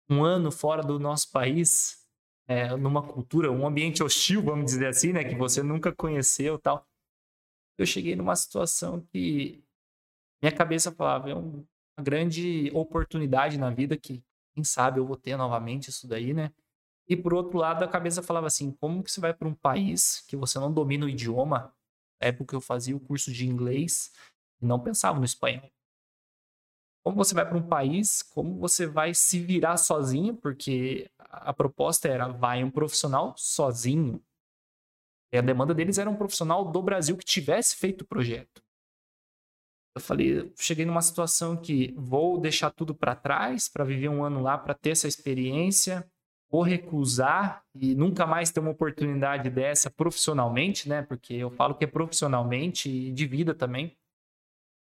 B: um ano fora do nosso país, é, numa cultura, um ambiente hostil, vamos dizer assim, né? Que você nunca conheceu tal. Eu cheguei numa situação que minha cabeça falava: é uma grande oportunidade na vida que, quem sabe, eu vou ter novamente isso daí, né? E por outro lado, a cabeça falava assim: como que você vai para um país que você não domina o idioma? Na época eu fazia o curso de inglês e não pensava no espanhol. Como você vai para um país, como você vai se virar sozinho, porque a proposta era vai um profissional sozinho. E a demanda deles era um profissional do Brasil que tivesse feito o projeto. Eu falei, cheguei numa situação que vou deixar tudo para trás para viver um ano lá, para ter essa experiência, vou recusar e nunca mais ter uma oportunidade dessa profissionalmente, né? Porque eu falo que é profissionalmente e de vida também.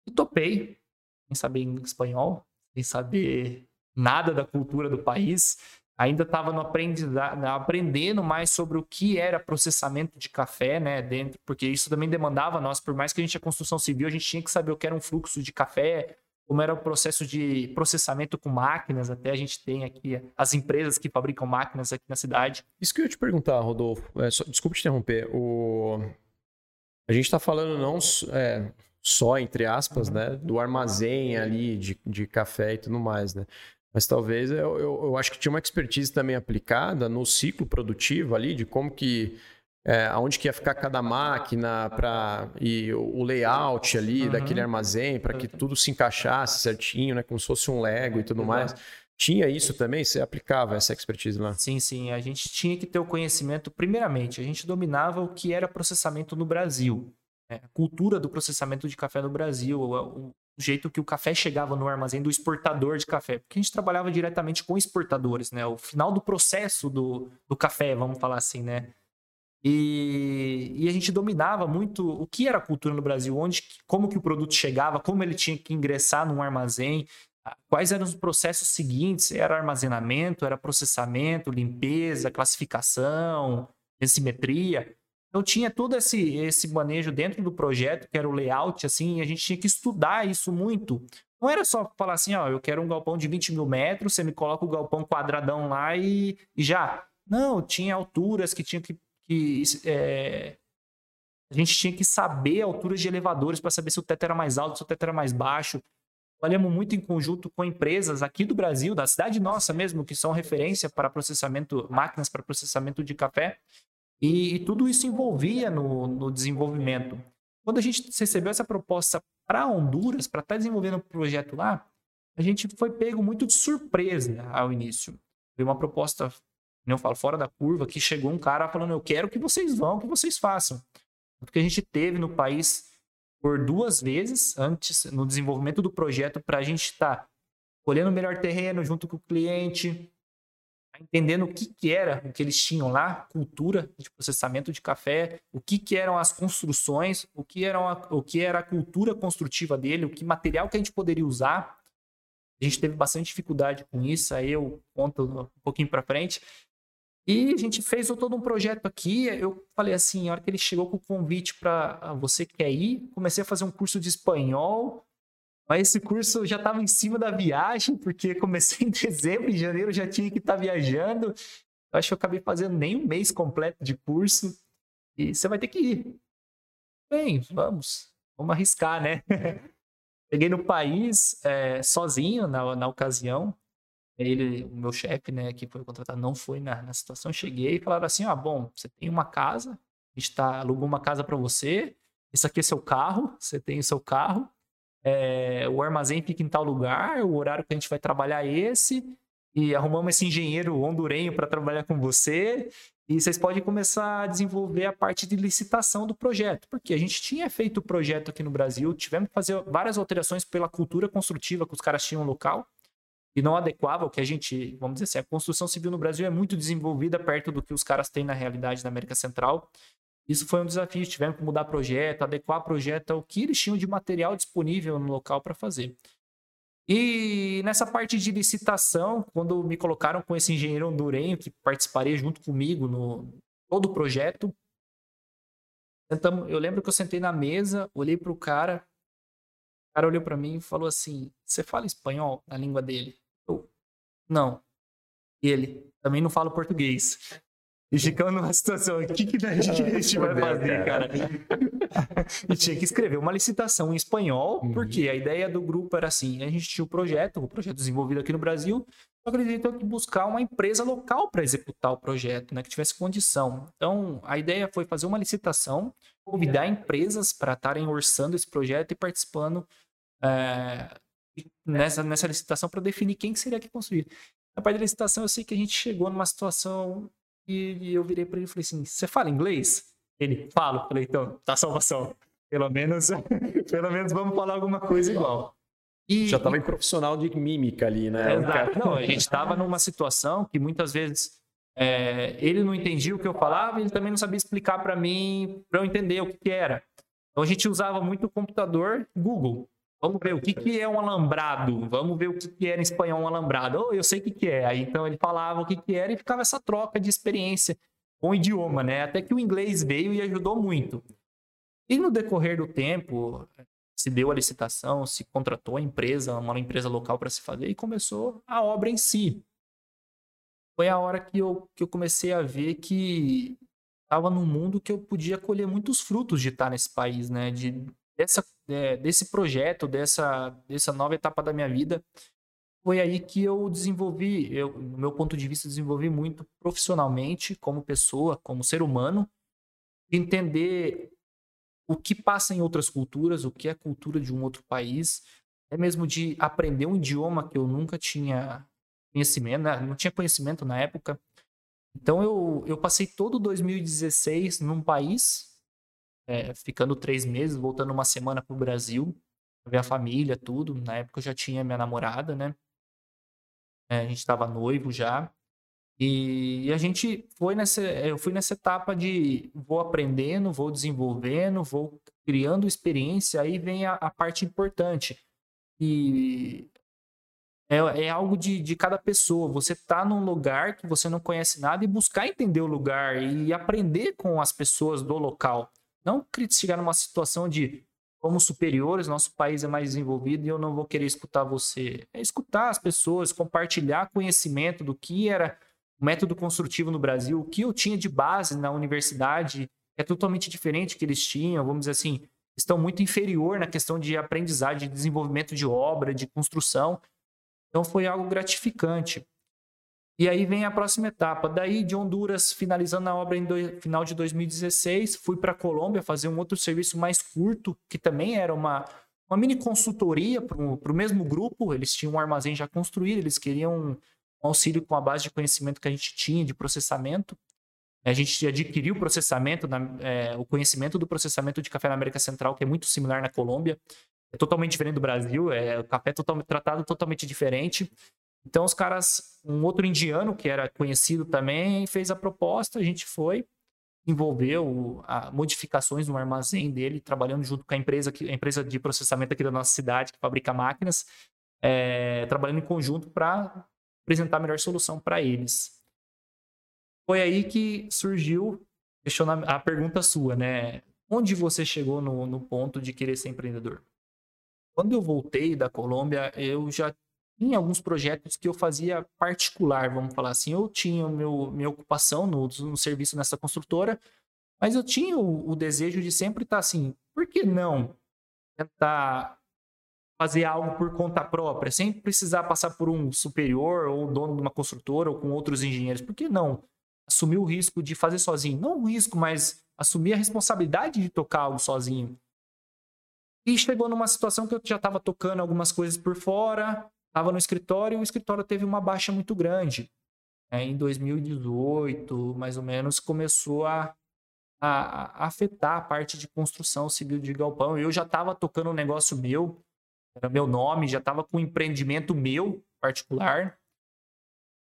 B: E topei, sem saber espanhol, sem saber nada da cultura do país. Ainda estava no aprendendo mais sobre o que era processamento de café, né, dentro, porque isso também demandava nós, por mais que a gente é construção civil, a gente tinha que saber o que era um fluxo de café, como era o processo de processamento com máquinas, até a gente tem aqui as empresas que fabricam máquinas aqui na cidade.
A: Isso que eu ia te perguntar, Rodolfo, é, só, desculpa te interromper, o... a gente está falando não é, só, entre aspas, uhum. né, do armazém ali de, de café e tudo mais, né? Mas talvez eu, eu, eu acho que tinha uma expertise também aplicada no ciclo produtivo ali, de como que é, aonde que ia ficar cada máquina para e o layout ali uhum. daquele armazém para que tudo se encaixasse certinho, né, como se fosse um Lego e tudo mais. Tinha isso também? Você aplicava essa expertise lá?
B: Sim, sim. A gente tinha que ter o conhecimento. Primeiramente, a gente dominava o que era processamento no Brasil. Né? A cultura do processamento de café no Brasil, o, o jeito que o café chegava no armazém do exportador de café. Porque a gente trabalhava diretamente com exportadores, né? O final do processo do, do café, vamos falar assim, né? E, e, a gente dominava muito o que era cultura no Brasil, onde, como que o produto chegava, como ele tinha que ingressar num armazém, quais eram os processos seguintes, era armazenamento, era processamento, limpeza, classificação, simetria. Então tinha todo esse, esse manejo dentro do projeto, que era o layout, assim, e a gente tinha que estudar isso muito. Não era só falar assim, ó, eu quero um galpão de 20 mil metros, você me coloca o galpão quadradão lá e, e já. Não, tinha alturas que tinha que que é, a gente tinha que saber alturas de elevadores para saber se o teto era mais alto, se o teto era mais baixo. Trabalhamos muito em conjunto com empresas aqui do Brasil, da cidade nossa mesmo, que são referência para processamento, máquinas para processamento de café. E, e tudo isso envolvia no, no, desenvolvimento. Quando a gente recebeu essa proposta para Honduras, para estar tá desenvolvendo um projeto lá, a gente foi pego muito de surpresa ao início. Veio uma proposta eu falo, fora da curva, que chegou um cara falando, eu quero que vocês vão, que vocês façam. Porque a gente teve no país por duas vezes, antes, no desenvolvimento do projeto, para a gente estar tá olhando o melhor terreno junto com o cliente, entendendo o que, que era o que eles tinham lá, cultura de processamento de café, o que, que eram as construções, o que, eram a, o que era a cultura construtiva dele, o que material que a gente poderia usar. A gente teve bastante dificuldade com isso, aí eu conto um pouquinho para frente. E a gente fez todo um projeto aqui. Eu falei assim, a hora que ele chegou com o convite para ah, você quer ir, comecei a fazer um curso de espanhol. Mas esse curso já estava em cima da viagem, porque comecei em dezembro, em janeiro já tinha que estar tá viajando. Eu acho que eu acabei fazendo nem um mês completo de curso. E você vai ter que ir. Bem, vamos. Vamos arriscar, né? Cheguei no país é, sozinho na, na ocasião ele, o meu chefe, né, que foi contratado, não foi na, na situação. Cheguei e falaram assim: ah, bom, você tem uma casa, a gente tá, alugou uma casa para você, esse aqui é seu carro, você tem o seu carro, é, o armazém fica em tal lugar, o horário que a gente vai trabalhar é esse, e arrumamos esse engenheiro hondurenho para trabalhar com você, e vocês podem começar a desenvolver a parte de licitação do projeto, porque a gente tinha feito o projeto aqui no Brasil, tivemos que fazer várias alterações pela cultura construtiva que os caras tinham local, e não adequava ao que a gente, vamos dizer assim, a construção civil no Brasil é muito desenvolvida perto do que os caras têm na realidade na América Central. Isso foi um desafio, tivemos que mudar projeto, adequar projeto ao que eles tinham de material disponível no local para fazer. E nessa parte de licitação, quando me colocaram com esse engenheiro hondurenho, que participaria junto comigo no todo o projeto, eu lembro que eu sentei na mesa, olhei para o cara, o cara olhou para mim e falou assim: Você fala espanhol na língua dele? Não. E ele também não fala português. E ficamos numa situação, o que, que a gente vai fazer, cara? e tinha que escrever uma licitação em espanhol, uhum. porque a ideia do grupo era assim: a gente tinha o um projeto, o um projeto desenvolvido aqui no Brasil, só que eles tinham que buscar uma empresa local para executar o projeto, né, que tivesse condição. Então, a ideia foi fazer uma licitação, convidar empresas para estarem orçando esse projeto e participando é, nessa, nessa licitação para definir quem seria que construir. Na parte da licitação, eu sei que a gente chegou numa situação e, eu virei para ele e falei assim: Você fala inglês? Ele, falo. Falei, então, tá salvação. Pelo menos, pelo menos vamos falar alguma coisa igual.
A: E, Já estava em profissional de mímica ali, né?
B: Exato. Não, a gente estava numa situação que muitas vezes é, ele não entendia o que eu falava, ele também não sabia explicar para mim, para eu entender o que, que, era. Então a gente usava muito o computador Google. Vamos ver o que, que é um alambrado. Vamos ver o que, que era em espanhol um alambrado. Oh, eu sei o que, que é. Aí então ele falava o que, que era e ficava essa troca de experiência com o idioma, né? Até que o inglês veio e ajudou muito. E no decorrer do tempo, se deu a licitação, se contratou a empresa, uma empresa local para se fazer e começou a obra em si foi a hora que eu, que eu comecei a ver que estava num mundo que eu podia colher muitos frutos de estar nesse país, né? De, dessa, é, desse projeto, dessa, dessa nova etapa da minha vida. Foi aí que eu desenvolvi, eu, no meu ponto de vista, desenvolvi muito profissionalmente, como pessoa, como ser humano, entender o que passa em outras culturas, o que é cultura de um outro país, é mesmo de aprender um idioma que eu nunca tinha conhecimento, né? não tinha conhecimento na época. Então eu, eu passei todo 2016 num país, é, ficando três meses, voltando uma semana para o Brasil, ver a família, tudo. Na época eu já tinha minha namorada, né? É, a gente estava noivo já. E, e, a gente foi nessa, eu fui nessa etapa de vou aprendendo, vou desenvolvendo, vou criando experiência, aí vem a, a parte importante. E é, é algo de, de cada pessoa. Você tá num lugar que você não conhece nada e buscar entender o lugar e aprender com as pessoas do local. Não chegar numa situação de como superiores, nosso país é mais desenvolvido e eu não vou querer escutar você. É escutar as pessoas, compartilhar conhecimento do que era o método construtivo no Brasil, o que eu tinha de base na universidade é totalmente diferente que eles tinham, vamos dizer assim, estão muito inferior na questão de aprendizagem, de desenvolvimento de obra, de construção. Então foi algo gratificante. E aí vem a próxima etapa. Daí de Honduras, finalizando a obra em do... final de 2016, fui para a Colômbia fazer um outro serviço mais curto, que também era uma, uma mini consultoria para o mesmo grupo. Eles tinham um armazém já construído, eles queriam um, auxílio com a base de conhecimento que a gente tinha de processamento. A gente adquiriu o processamento, é, o conhecimento do processamento de café na América Central, que é muito similar na Colômbia é totalmente diferente do Brasil, é o café é totalmente tratado totalmente diferente. Então os caras, um outro indiano que era conhecido também, fez a proposta, a gente foi, envolveu a, modificações no armazém dele, trabalhando junto com a empresa, a empresa de processamento aqui da nossa cidade, que fabrica máquinas, é, trabalhando em conjunto para apresentar a melhor solução para eles. Foi aí que surgiu a pergunta sua, né? Onde você chegou no, no ponto de querer ser empreendedor? Quando eu voltei da Colômbia, eu já tinha alguns projetos que eu fazia particular, vamos falar assim. Eu tinha meu, minha ocupação no, no serviço nessa construtora, mas eu tinha o, o, desejo de sempre estar assim, por que não tentar fazer algo por conta própria, sem precisar passar por um superior ou dono de uma construtora ou com outros engenheiros? Por que não assumir o risco de fazer sozinho? Não o risco, mas assumir a responsabilidade de tocar algo sozinho. E chegou numa situação que eu já estava tocando algumas coisas por fora, estava no escritório e o escritório teve uma baixa muito grande. É, em 2018, mais ou menos, começou a, a, a, afetar a parte de construção civil de galpão. Eu já estava tocando um negócio meu, era meu nome, já estava com um empreendimento meu particular.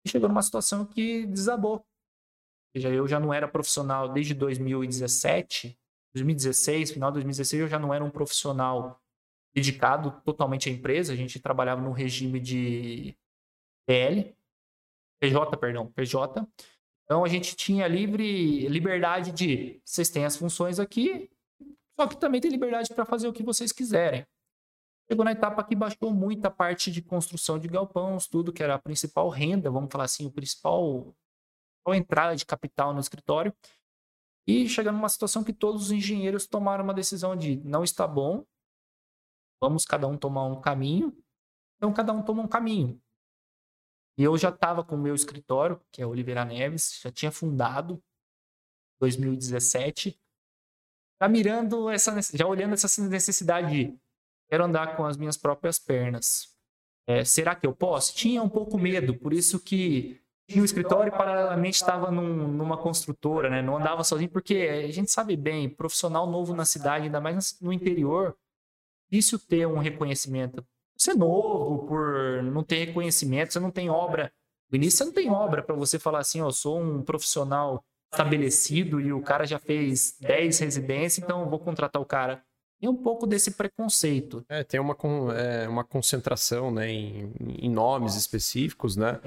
B: E chegou numa situação que desabou. Eu já não era profissional desde 2017 2016, final de 2016, eu já não era um profissional dedicado totalmente à empresa. A gente trabalhava no regime de PL, PJ, perdão, PJ. Então a gente tinha livre liberdade de vocês têm as funções aqui, só que também tem liberdade para fazer o que vocês quiserem. Chegou na etapa que baixou muito a parte de construção de galpões, tudo que era a principal renda, vamos falar assim, o principal, a entrada de capital no escritório. E chegando numa situação que todos os engenheiros tomaram uma decisão de não está bom, vamos cada um tomar um caminho. Então cada um toma um caminho. E eu já estava com o meu escritório, que é Oliveira Neves, já tinha fundado em 2017, já mirando essa, já olhando essa necessidade de quero andar com as minhas próprias pernas. É, será que eu posso? Tinha um pouco medo, por isso que tinha um escritório e paralelamente estava num, numa construtora, né? Não andava sozinho, porque a gente sabe bem, profissional novo na cidade, ainda mais no interior, difícil ter um reconhecimento. Você é novo por não ter reconhecimento, você não tem obra No início você não tem obra para você falar assim, eu sou um profissional estabelecido e o cara já fez 10 residências, então eu vou contratar o cara. Tem um pouco desse preconceito.
A: É, tem uma, é, uma concentração né, em, em nomes específicos, né?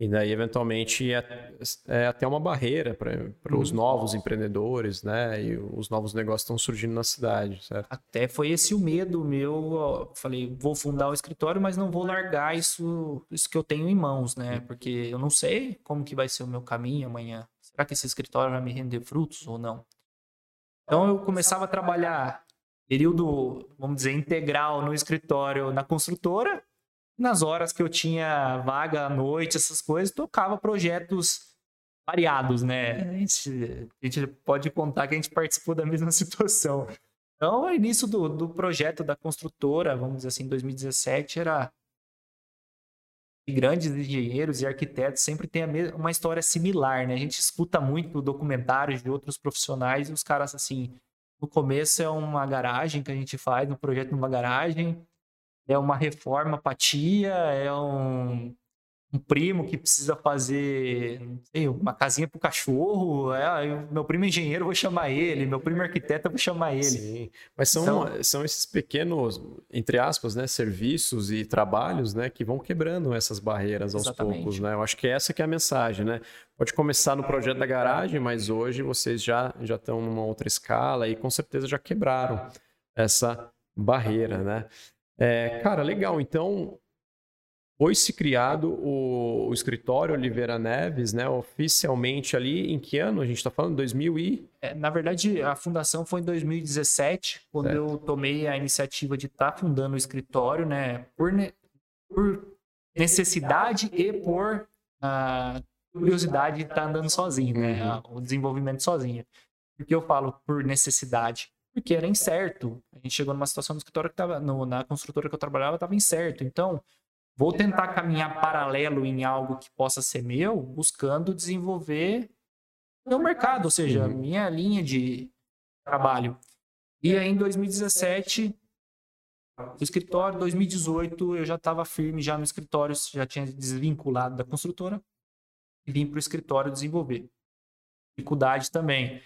A: E daí, eventualmente, é, é até uma barreira para os uhum. novos empreendedores, né? E os novos negócios estão surgindo na cidade, certo?
B: Até foi esse o medo meu. falei, vou fundar o escritório, mas não vou largar isso, isso que eu tenho em mãos, né? Porque eu não sei como que vai ser o meu caminho amanhã. Será que esse escritório vai me render frutos ou não? Então, eu começava a trabalhar período, vamos dizer, integral no escritório na construtora nas horas que eu tinha vaga à noite, essas coisas, tocava projetos variados, né? A gente, a gente pode contar que a gente participou da mesma situação. Então, o início do, do projeto da construtora, vamos dizer assim, em 2017, era grandes engenheiros e arquitetos sempre tem uma história similar, né? A gente escuta muito documentários de outros profissionais e os caras assim, no começo é uma garagem que a gente faz, um projeto numa garagem, é uma reforma apatia, é um, um primo que precisa fazer sei, uma casinha para o cachorro. É, meu primo é engenheiro, vou chamar ele. Meu primo é arquiteto, vou chamar ele. Sim,
A: mas são, então, são esses pequenos, entre aspas, né, serviços e trabalhos né, que vão quebrando essas barreiras aos exatamente. poucos. Né? Eu acho que essa que é a mensagem. Né? Pode começar no projeto da garagem, mas hoje vocês já, já estão numa outra escala e com certeza já quebraram essa barreira. Né? É, cara, legal. Então, foi se criado o, o, escritório Oliveira Neves, né? Oficialmente ali, em que ano a gente está falando? 2000 e...
B: É, na verdade, a fundação foi em 2017, quando certo. eu tomei a iniciativa de estar tá fundando o escritório, né? Por, ne por necessidade e por uh, curiosidade de estar tá andando sozinho, né? Uhum. O desenvolvimento sozinho. Por que eu falo por necessidade? Porque era incerto. A gente chegou numa situação no escritório que estava, na construtora que eu trabalhava, estava incerto. Então, vou tentar caminhar paralelo em algo que possa ser meu, buscando desenvolver meu mercado, ou seja, uhum. minha linha de trabalho. E aí, em 2017, o escritório, 2018, eu já estava firme já no escritório, já tinha desvinculado da construtora e vim para o escritório desenvolver. Dificuldade também.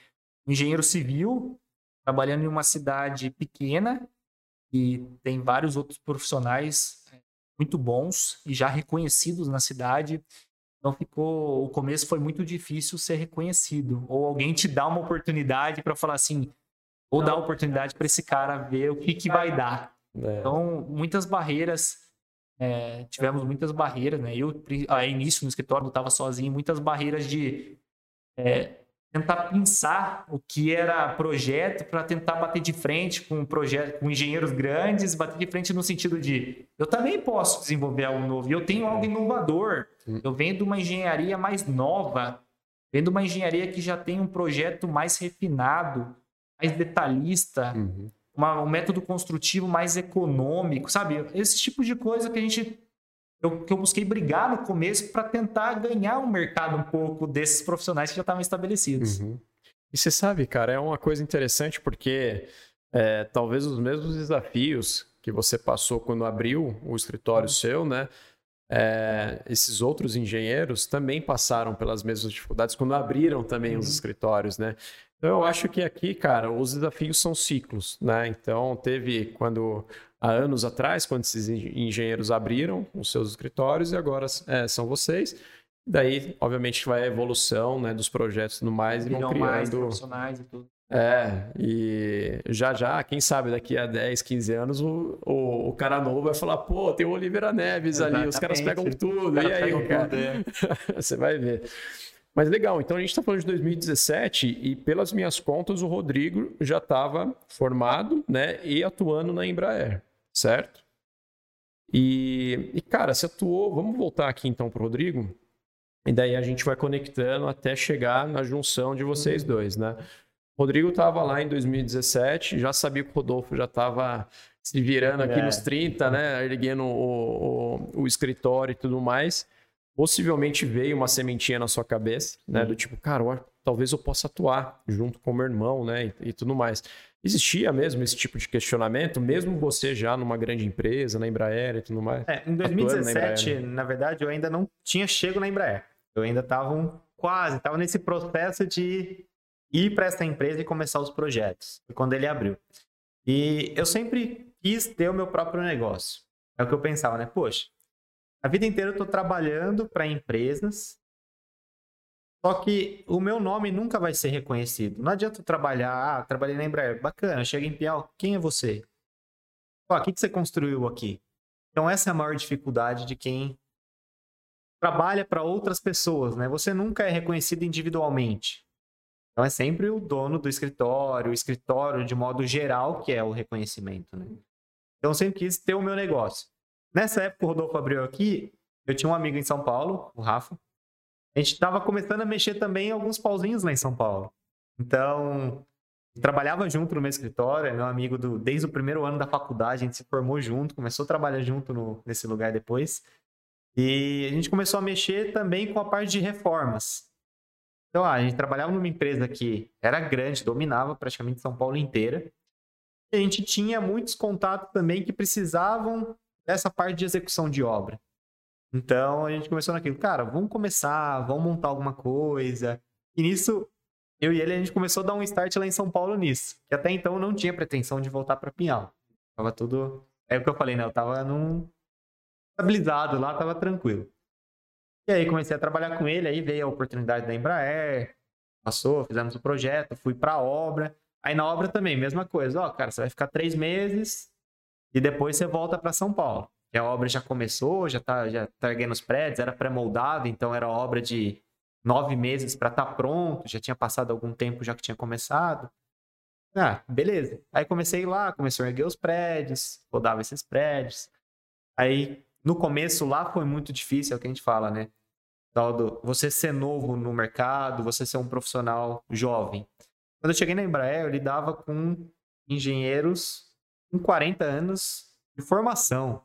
B: Engenheiro civil, trabalhando em uma cidade pequena e tem vários outros profissionais é, muito bons e já reconhecidos na cidade. Então ficou, o começo foi muito difícil ser reconhecido ou alguém te dá uma oportunidade para falar assim, ou dar oportunidade para esse cara ver o que que vai dar. É. Então muitas barreiras é, tivemos muitas barreiras, né? Eu, a início no escritório, eu estava sozinho, muitas barreiras de é, tentar pensar o que era projeto para tentar bater de frente com projeto, com engenheiros grandes, bater de frente no sentido de eu também posso desenvolver algo novo, eu tenho algo inovador. Eu venho de uma engenharia mais nova, venho de uma engenharia que já tem um projeto mais refinado, mais detalhista, uhum. uma, um método construtivo mais econômico, sabe? Esse tipo de coisa que a gente eu, que eu busquei brigar no começo para tentar ganhar um mercado um pouco desses profissionais que já estavam estabelecidos. Uhum.
A: E você sabe, cara, é uma coisa interessante porque é, talvez os mesmos desafios que você passou quando abriu o escritório uhum. seu, né? É, esses outros engenheiros também passaram pelas mesmas dificuldades quando abriram também uhum. os escritórios, né? Então eu acho que aqui, cara, os desafios são ciclos, né? Então teve quando há anos atrás, quando esses engenheiros abriram os seus escritórios e agora é, são vocês. Daí, obviamente, vai a evolução né, dos projetos e tudo mais e vão criando... mais
B: profissionais e tudo.
A: É, e já já, quem sabe daqui a 10, 15 anos, o, o, o cara novo vai falar, pô, tem o Oliveira Neves Exatamente. ali, os caras pegam tudo, e aí, cara? Tudo, é. Você vai ver. Mas legal, então a gente está falando de 2017 e pelas minhas contas o Rodrigo já estava formado né, e atuando na Embraer certo? E, e, cara, você atuou. Vamos voltar aqui então para o Rodrigo. E daí a gente vai conectando até chegar na junção de vocês uhum. dois, né? O Rodrigo estava lá em 2017, já sabia que o Rodolfo já estava se virando aqui é. nos 30, né? Erguendo o, o, o, escritório e tudo mais. Possivelmente veio uma sementinha na sua cabeça, né? Do tipo, cara, talvez eu possa atuar junto com o meu irmão, né? E, e, tudo mais. Existia mesmo esse tipo de questionamento, mesmo você já numa grande empresa, na Embraer e tudo mais?
C: É, em 2017, na, na, verdade, eu ainda não tinha chego na Embraer. Eu ainda estava um, quase, estava nesse processo de ir para essa empresa e começar os projetos. Foi quando ele abriu. E eu sempre quis ter o meu próprio negócio. É o que eu pensava, né? Poxa, a vida inteira eu estou trabalhando para empresas, só que o meu nome nunca vai ser reconhecido. Não adianta eu trabalhar, ah, trabalhei na Embraer, bacana, chega em Piau, quem é você? Ó, o que, que você construiu aqui? Então essa é a maior dificuldade de quem trabalha para outras pessoas, né? Você nunca é reconhecido individualmente. Então é sempre o dono do escritório, o escritório de modo geral que é o reconhecimento, né? Então eu sempre quis ter o meu negócio. Nessa época, o Rodolfo abriu aqui, eu tinha um amigo em São Paulo, o Rafa. A gente estava começando a mexer também em alguns pauzinhos lá em São Paulo. Então, trabalhava junto no meu escritório, é meu amigo do, desde o primeiro ano da faculdade, a gente se formou junto, começou a trabalhar junto no, nesse lugar depois. E a gente começou a mexer também com a parte de reformas. Então, ah, a gente trabalhava numa empresa que era grande, dominava praticamente São Paulo inteira. E a gente tinha muitos contatos também que precisavam dessa parte de execução de obra. Então a gente começou naquilo, cara, vamos começar, vamos montar alguma coisa. E nisso, eu e ele, a gente começou a dar um start lá em São Paulo nisso. Que até então eu não tinha pretensão de voltar para Pinhal. Tava tudo. É o que eu falei, né? Eu tava num. estabilizado lá, tava tranquilo. E aí comecei a trabalhar com ele, aí veio a oportunidade da Embraer, passou, fizemos o projeto, fui pra obra. Aí na obra também, mesma coisa. Ó, cara, você vai ficar três meses, e depois você volta para São Paulo. E a obra já começou, já tá, já tá erguendo os prédios, era pré-moldado, então era obra de nove meses para estar tá pronto, já tinha passado algum tempo já que tinha começado. Ah, beleza. Aí comecei lá, comecei a erguer os prédios, rodava esses prédios. Aí, no começo lá foi muito difícil, é o que a gente fala, né? Tal do, você ser novo no mercado, você ser um profissional jovem. Quando eu cheguei na Embraer, eu lidava com engenheiros com 40 anos de formação.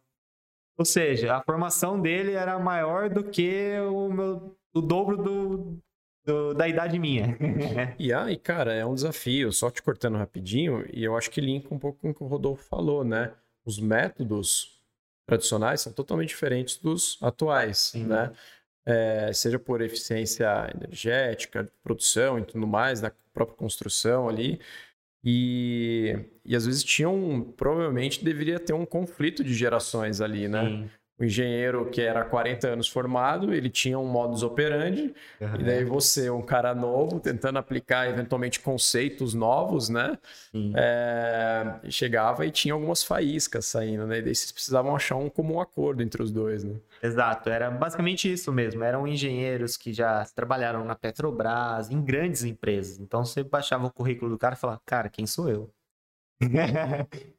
C: Ou seja, a formação dele era maior do que o, meu, o dobro do, do, da idade minha.
A: e aí, cara, é um desafio. Só te cortando rapidinho, e eu acho que linka um pouco com o que o Rodolfo falou, né? Os métodos tradicionais são totalmente diferentes dos atuais, Sim. né? É, seja por eficiência energética, produção e tudo mais, da própria construção ali. E, e às vezes tinha um. Provavelmente deveria ter um conflito de gerações ali, né? Sim o engenheiro que era 40 anos formado, ele tinha um modus operandi, uhum. e daí você, um cara novo, tentando aplicar eventualmente conceitos novos, né? É, chegava e tinha algumas faíscas saindo, né? E daí vocês precisavam achar um comum acordo entre os dois, né?
C: Exato, era basicamente isso mesmo. Eram engenheiros que já trabalharam na Petrobras, em grandes empresas. Então você baixava o currículo do cara e falava, cara, quem sou eu?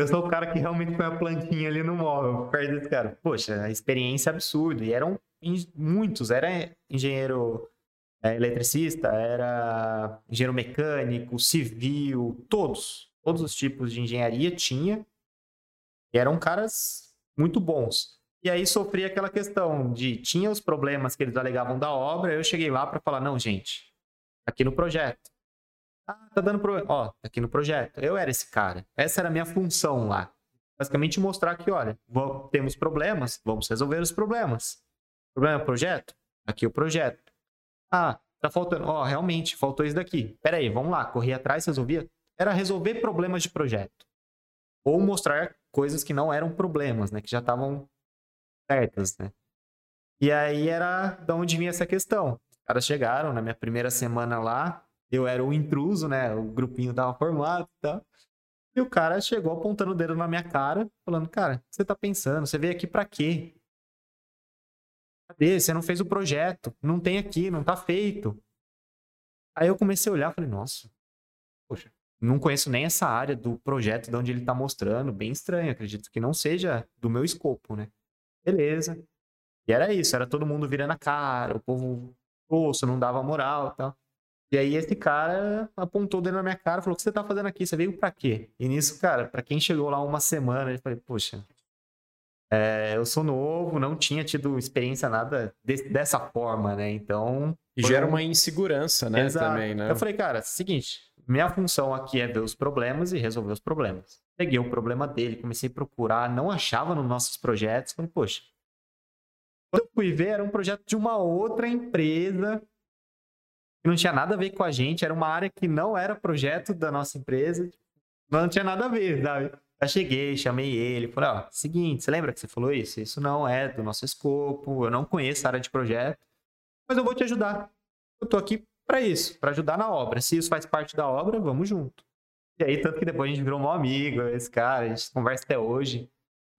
C: Eu sou o cara que realmente põe a plantinha ali no móvel, perto desse cara. Poxa, a experiência é absurda. E eram muitos. Era engenheiro é, eletricista, era engenheiro mecânico, civil, todos. Todos os tipos de engenharia tinha. E eram caras muito bons. E aí sofria aquela questão de tinha os problemas que eles alegavam da obra, eu cheguei lá para falar, não, gente, aqui no projeto ah, tá dando problema. Ó, tá aqui no projeto. Eu era esse cara. Essa era a minha função lá. Basicamente mostrar que, olha, temos problemas, vamos resolver os problemas. Problema é projeto? Aqui o projeto. Ah, tá faltando. Ó, realmente, faltou isso daqui. Pera aí, vamos lá. Corri atrás, resolvia. Era resolver problemas de projeto. Ou mostrar coisas que não eram problemas, né? Que já estavam certas, né? E aí era de onde vinha essa questão. Os caras chegaram na minha primeira semana lá, eu era o intruso, né? O grupinho tava formado e tal. E o cara chegou apontando o dedo na minha cara, falando: Cara, o que você tá pensando? Você veio aqui para quê? Cadê? Você não fez o projeto. Não tem aqui, não tá feito. Aí eu comecei a olhar falei: Nossa, poxa, não conheço nem essa área do projeto de onde ele tá mostrando. Bem estranho, acredito que não seja do meu escopo, né? Beleza. E era isso, era todo mundo virando a cara, o povo, poxa, não dava moral e tal. E aí esse cara apontou dentro na minha cara e falou: O que você tá fazendo aqui? Você veio pra quê? E nisso, cara, pra quem chegou lá uma semana, eu falei, poxa, É, eu sou novo, não tinha tido experiência nada de, dessa forma, né? Então.
A: E gera uma insegurança, né? Exato. Também, né?
C: Eu falei, cara, seguinte, minha função aqui é ver os problemas e resolver os problemas. Peguei o problema dele, comecei a procurar, não achava nos nossos projetos. Falei, poxa. Quando eu fui ver, era um projeto de uma outra empresa que não tinha nada a ver com a gente, era uma área que não era projeto da nossa empresa, não tinha nada a ver, sabe? Eu cheguei, chamei ele, falei, ó, seguinte, você lembra que você falou isso? Isso não é do nosso escopo, eu não conheço a área de projeto, mas eu vou te ajudar. Eu tô aqui para isso, para ajudar na obra. Se isso faz parte da obra, vamos junto. E aí, tanto que depois a gente virou um amigo, esse cara, a gente conversa até hoje.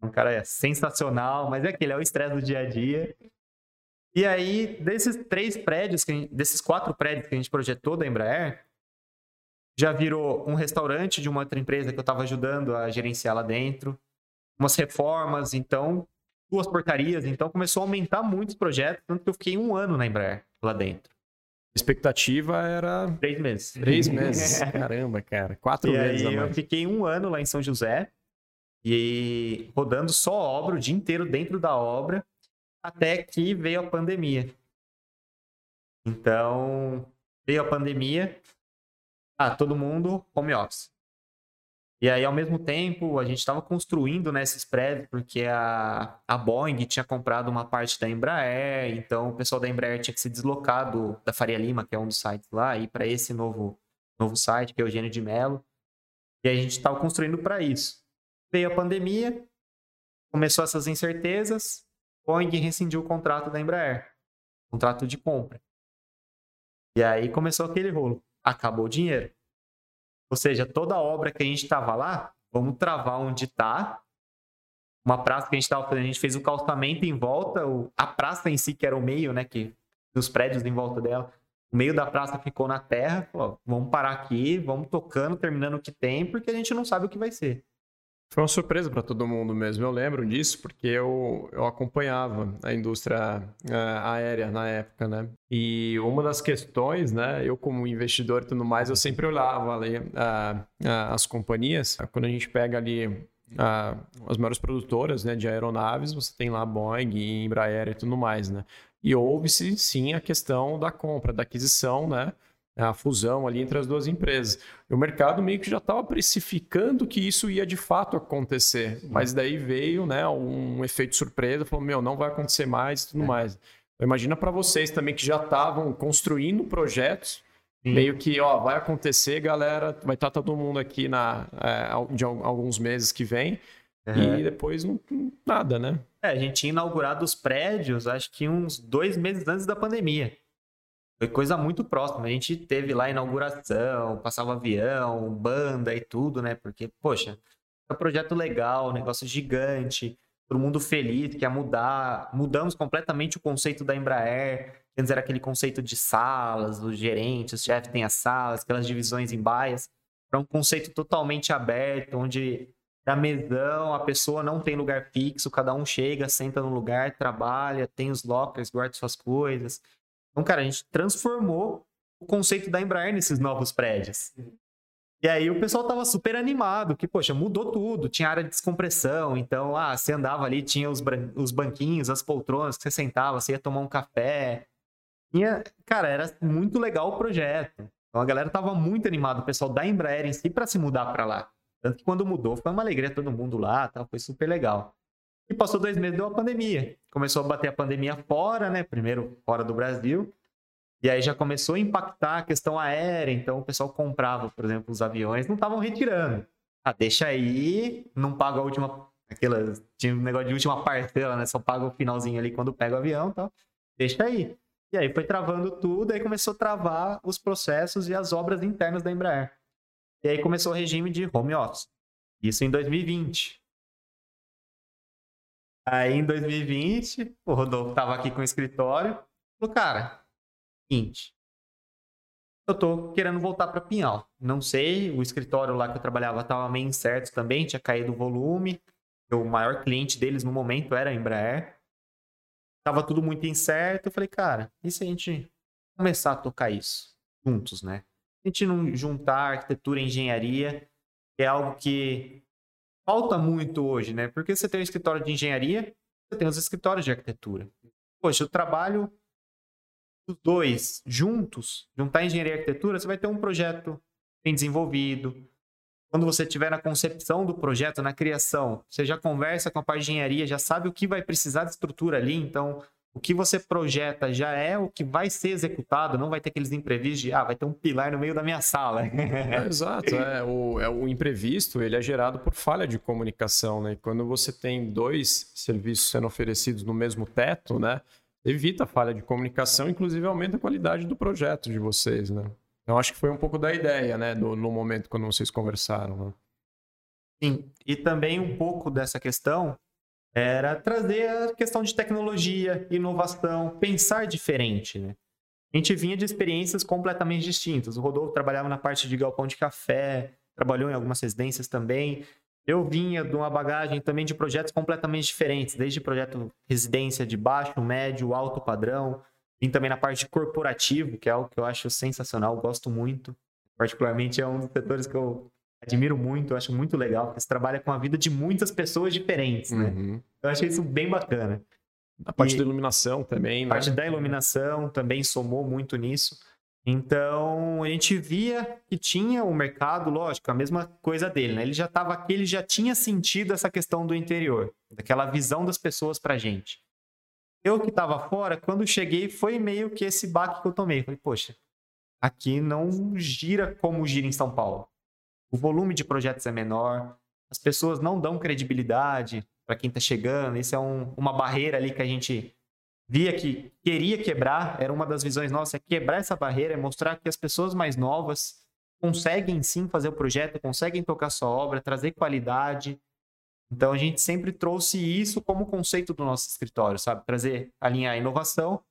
C: Um cara é sensacional, mas é aquele, é o estresse do dia a dia. E aí, desses três prédios, gente, desses quatro prédios que a gente projetou da Embraer, já virou um restaurante de uma outra empresa que eu estava ajudando a gerenciar lá dentro, umas reformas, então, duas portarias, então começou a aumentar muitos projetos, tanto que eu fiquei um ano na Embraer lá dentro.
A: A expectativa era.
C: Três meses.
A: Três meses. Caramba, cara. Quatro
C: e
A: meses.
C: Aí eu fiquei um ano lá em São José e rodando só obra, o dia inteiro dentro da obra, até que veio a pandemia. Então, veio a pandemia, ah, todo mundo home office. E aí, ao mesmo tempo, a gente estava construindo né, prédios, porque a, a Boeing tinha comprado uma parte da Embraer, então o pessoal da Embraer tinha que se deslocar do, da Faria Lima, que é um dos sites lá, e para esse novo, novo site, que é o Eugênio de Mello. E a gente estava construindo para isso. Veio a pandemia, começou essas incertezas, Boeing rescindiu o contrato da Embraer, contrato de compra. E aí começou aquele rolo acabou o dinheiro. Ou seja, toda obra que a gente estava lá, vamos travar onde está. Uma praça que a gente estava fazendo, a gente fez o calçamento em volta, a praça em si, que era o meio, né, que, dos prédios em volta dela, o meio da praça ficou na terra. Falou, vamos parar aqui, vamos tocando, terminando o que tem, porque a gente não sabe o que vai ser.
A: Foi uma surpresa para todo mundo mesmo. Eu lembro disso porque eu, eu acompanhava a indústria uh, aérea na época, né? E uma das questões, né? Eu como investidor e tudo mais, eu sempre olhava ali uh, uh, as companhias. Quando a gente pega ali as maiores produtoras né, de aeronaves, você tem lá Boeing, Embraer e tudo mais, né? E houve-se sim a questão da compra, da aquisição, né? A fusão ali entre as duas empresas. E o mercado meio que já estava precificando que isso ia de fato acontecer, mas daí veio né, um efeito surpresa, falou, meu, não vai acontecer mais e tudo é. mais. Então, imagina para vocês também que já estavam construindo projetos, Sim. meio que, ó, vai acontecer, galera, vai estar tá todo mundo aqui na, é, de alguns meses que vem, uhum. e depois não, nada, né?
C: É, a gente tinha inaugurado os prédios, acho que uns dois meses antes da pandemia. Foi coisa muito próxima. A gente teve lá inauguração, passava avião, banda e tudo, né? Porque, poxa, é um projeto legal, negócio gigante, todo mundo feliz, quer mudar. Mudamos completamente o conceito da Embraer. Antes era aquele conceito de salas, os gerentes, o chefe tem as salas, aquelas divisões em baias. Para um conceito totalmente aberto, onde da mesão, a pessoa não tem lugar fixo, cada um chega, senta no lugar, trabalha, tem os lockers, guarda suas coisas. Então, cara, a gente transformou o conceito da Embraer nesses novos prédios. E aí o pessoal tava super animado, que, poxa, mudou tudo. Tinha área de descompressão, então, ah, você andava ali, tinha os, os banquinhos, as poltronas que você sentava, você ia tomar um café. Tinha... Cara, era muito legal o projeto. Então a galera tava muito animada, o pessoal da Embraer em si, para se mudar para lá. Tanto que quando mudou, foi uma alegria todo mundo lá, tal, foi super legal. E passou dois meses, deu a pandemia. Começou a bater a pandemia fora, né? Primeiro fora do Brasil. E aí já começou a impactar a questão aérea. Então o pessoal comprava, por exemplo, os aviões, não estavam retirando. Ah, deixa aí, não paga a última. Aquela, tinha um negócio de última parcela, né? Só paga o finalzinho ali quando pega o avião e tal. Deixa aí. E aí foi travando tudo, aí começou a travar os processos e as obras internas da Embraer. E aí começou o regime de home office. Isso em 2020. Aí em 2020, o Rodolfo tava aqui com o escritório. Falou, cara, seguinte. Eu tô querendo voltar para Pinhal. Não sei, o escritório lá que eu trabalhava tava meio incerto também, tinha caído o volume. O maior cliente deles no momento era a Embraer. Tava tudo muito incerto. Eu falei, cara, e se a gente começar a tocar isso juntos, né? A gente não juntar arquitetura e engenharia, que é algo que falta muito hoje, né? Porque você tem um escritório de engenharia, você tem os escritórios de arquitetura. Poxa, o trabalho os dois juntos, juntar engenharia e arquitetura, você vai ter um projeto bem desenvolvido. Quando você estiver na concepção do projeto, na criação, você já conversa com a parte de engenharia, já sabe o que vai precisar de estrutura ali, então o que você projeta já é o que vai ser executado, não vai ter aqueles imprevistos de, ah, vai ter um pilar no meio da minha sala.
A: É, exato, é o, é o imprevisto, ele é gerado por falha de comunicação, né? Quando você tem dois serviços sendo oferecidos no mesmo teto, né? evita a falha de comunicação, inclusive aumenta a qualidade do projeto de vocês, né? Então acho que foi um pouco da ideia, né, do, no momento quando vocês conversaram. Né?
C: Sim, e também um pouco dessa questão era trazer a questão de tecnologia, inovação, pensar diferente, né? A gente vinha de experiências completamente distintas. O Rodolfo trabalhava na parte de galpão de café, trabalhou em algumas residências também. Eu vinha de uma bagagem também de projetos completamente diferentes, desde projeto residência de baixo, médio, alto padrão. Vim também na parte corporativo, que é algo que eu acho sensacional, gosto muito. Particularmente é um dos setores que eu admiro muito, eu acho muito legal, porque você trabalha com a vida de muitas pessoas diferentes, né? Uhum. Eu achei isso bem bacana.
A: A parte e da iluminação também,
C: né? A parte da iluminação também somou muito nisso. Então, a gente via que tinha o mercado, lógico, a mesma coisa dele, né? Ele já estava aqui, ele já tinha sentido essa questão do interior, daquela visão das pessoas pra gente. Eu que estava fora, quando cheguei, foi meio que esse baque que eu tomei. Falei, poxa, aqui não gira como gira em São Paulo. O volume de projetos é menor, as pessoas não dão credibilidade para quem está chegando. Isso é um, uma barreira ali que a gente via que queria quebrar, era uma das visões nossas, é quebrar essa barreira, é mostrar que as pessoas mais novas conseguem sim fazer o projeto, conseguem tocar sua obra, trazer qualidade. Então a gente sempre trouxe isso como conceito do nosso escritório, sabe? Trazer, alinhar a inovação,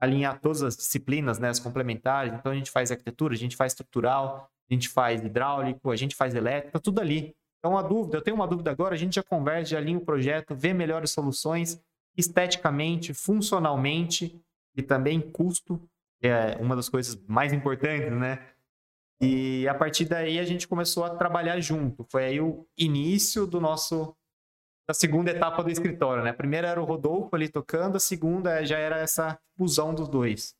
C: alinhar todas as disciplinas, né, as complementares. Então a gente faz arquitetura, a gente faz estrutural, a gente faz hidráulico, a gente faz elétrica, tá tudo ali. Então, uma dúvida, eu tenho uma dúvida agora, a gente já converge, alinha o projeto, vê melhores soluções esteticamente, funcionalmente e também custo, é uma das coisas mais importantes, né? E a partir daí a gente começou a trabalhar junto. Foi aí o início do nosso da segunda etapa do escritório, né? A primeira era o Rodolfo ali tocando, a segunda já era essa fusão dos dois.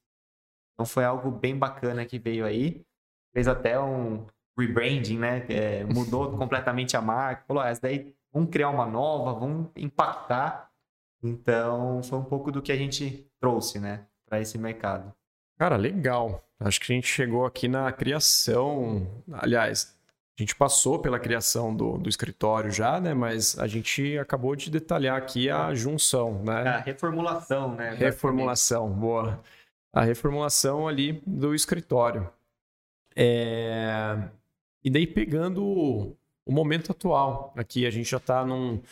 C: Então foi algo bem bacana que veio aí. Fez até um rebranding, né? É, mudou completamente a marca. Falou, ah, essa daí vamos criar uma nova, vamos impactar. Então, foi um pouco do que a gente trouxe, né, para esse mercado.
A: Cara, legal. Acho que a gente chegou aqui na criação. Aliás, a gente passou pela criação do, do escritório já, né? Mas a gente acabou de detalhar aqui a junção, né?
C: A reformulação, né?
A: Reformulação, boa. A reformulação ali do escritório. É... E daí pegando o momento atual. Aqui a gente já está num,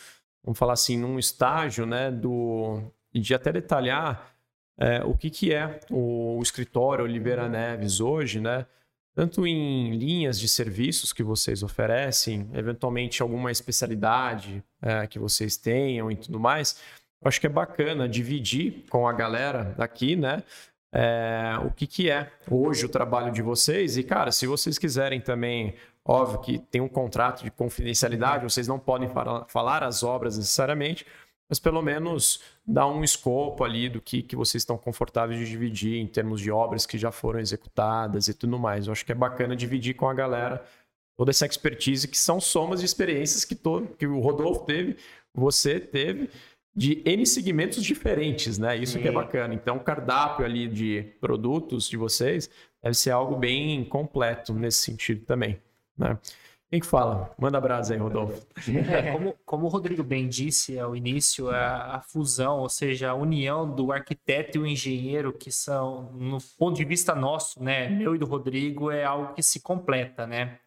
A: vamos falar assim, num estágio né, do, de até detalhar é, o que, que é o, o, escritório Oliveira Neves hoje, né? Tanto em linhas de serviços que vocês oferecem, eventualmente alguma especialidade é, que vocês tenham e tudo mais. Eu acho que é bacana dividir com a galera daqui, né? É, o que, que é hoje o trabalho de vocês. E, cara, se vocês quiserem também Óbvio que tem um contrato de confidencialidade, vocês não podem falar as obras necessariamente, mas pelo menos dá um escopo ali do que, que vocês estão confortáveis de dividir em termos de obras que já foram executadas e tudo mais. Eu acho que é bacana dividir com a galera toda essa expertise que são somas de experiências que, todo, que o Rodolfo teve, você teve, de N segmentos diferentes, né? Isso Sim. que é bacana. Então, o cardápio ali de produtos de vocês deve ser algo bem completo nesse sentido também. Né? Quem que fala? Manda brasa aí, Rodolfo.
B: É, como, como o Rodrigo bem disse ao início, a, a, fusão, ou seja, a união do arquiteto e o engenheiro, que são, no ponto de vista nosso, né, meu e do Rodrigo, é algo que se completa, né?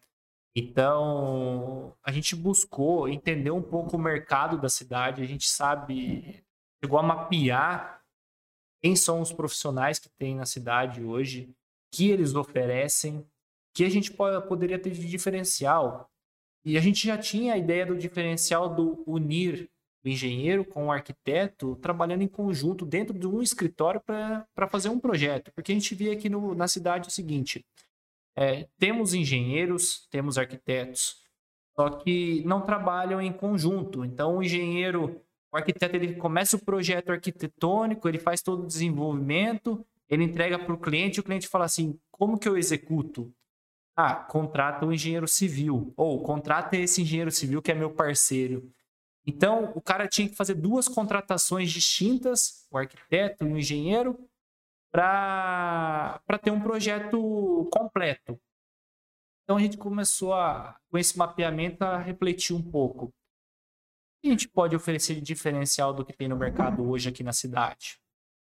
B: Então, a gente buscou entender um pouco o mercado da cidade, a gente sabe, chegou a mapear quem são os profissionais que tem na cidade hoje, que eles oferecem, que a gente pode, poderia ter de diferencial. E a gente já tinha a ideia do diferencial do unir o engenheiro com o arquiteto trabalhando em conjunto dentro de um escritório para fazer um projeto. Porque a gente via aqui no, na cidade o seguinte: é, temos engenheiros, temos arquitetos, só que não trabalham em conjunto. Então, o engenheiro, o arquiteto, ele começa o projeto arquitetônico, ele faz todo o desenvolvimento, ele entrega para o cliente, o cliente fala assim: como que eu executo? Ah, contrata o um engenheiro civil, ou contrata esse engenheiro civil que é meu parceiro. Então, o cara tinha que fazer duas contratações distintas, o arquiteto e o engenheiro, para ter um projeto completo. Então, a gente começou, a, com esse mapeamento, a refletir um pouco. O que a gente pode oferecer de diferencial do que tem no mercado hoje aqui na cidade?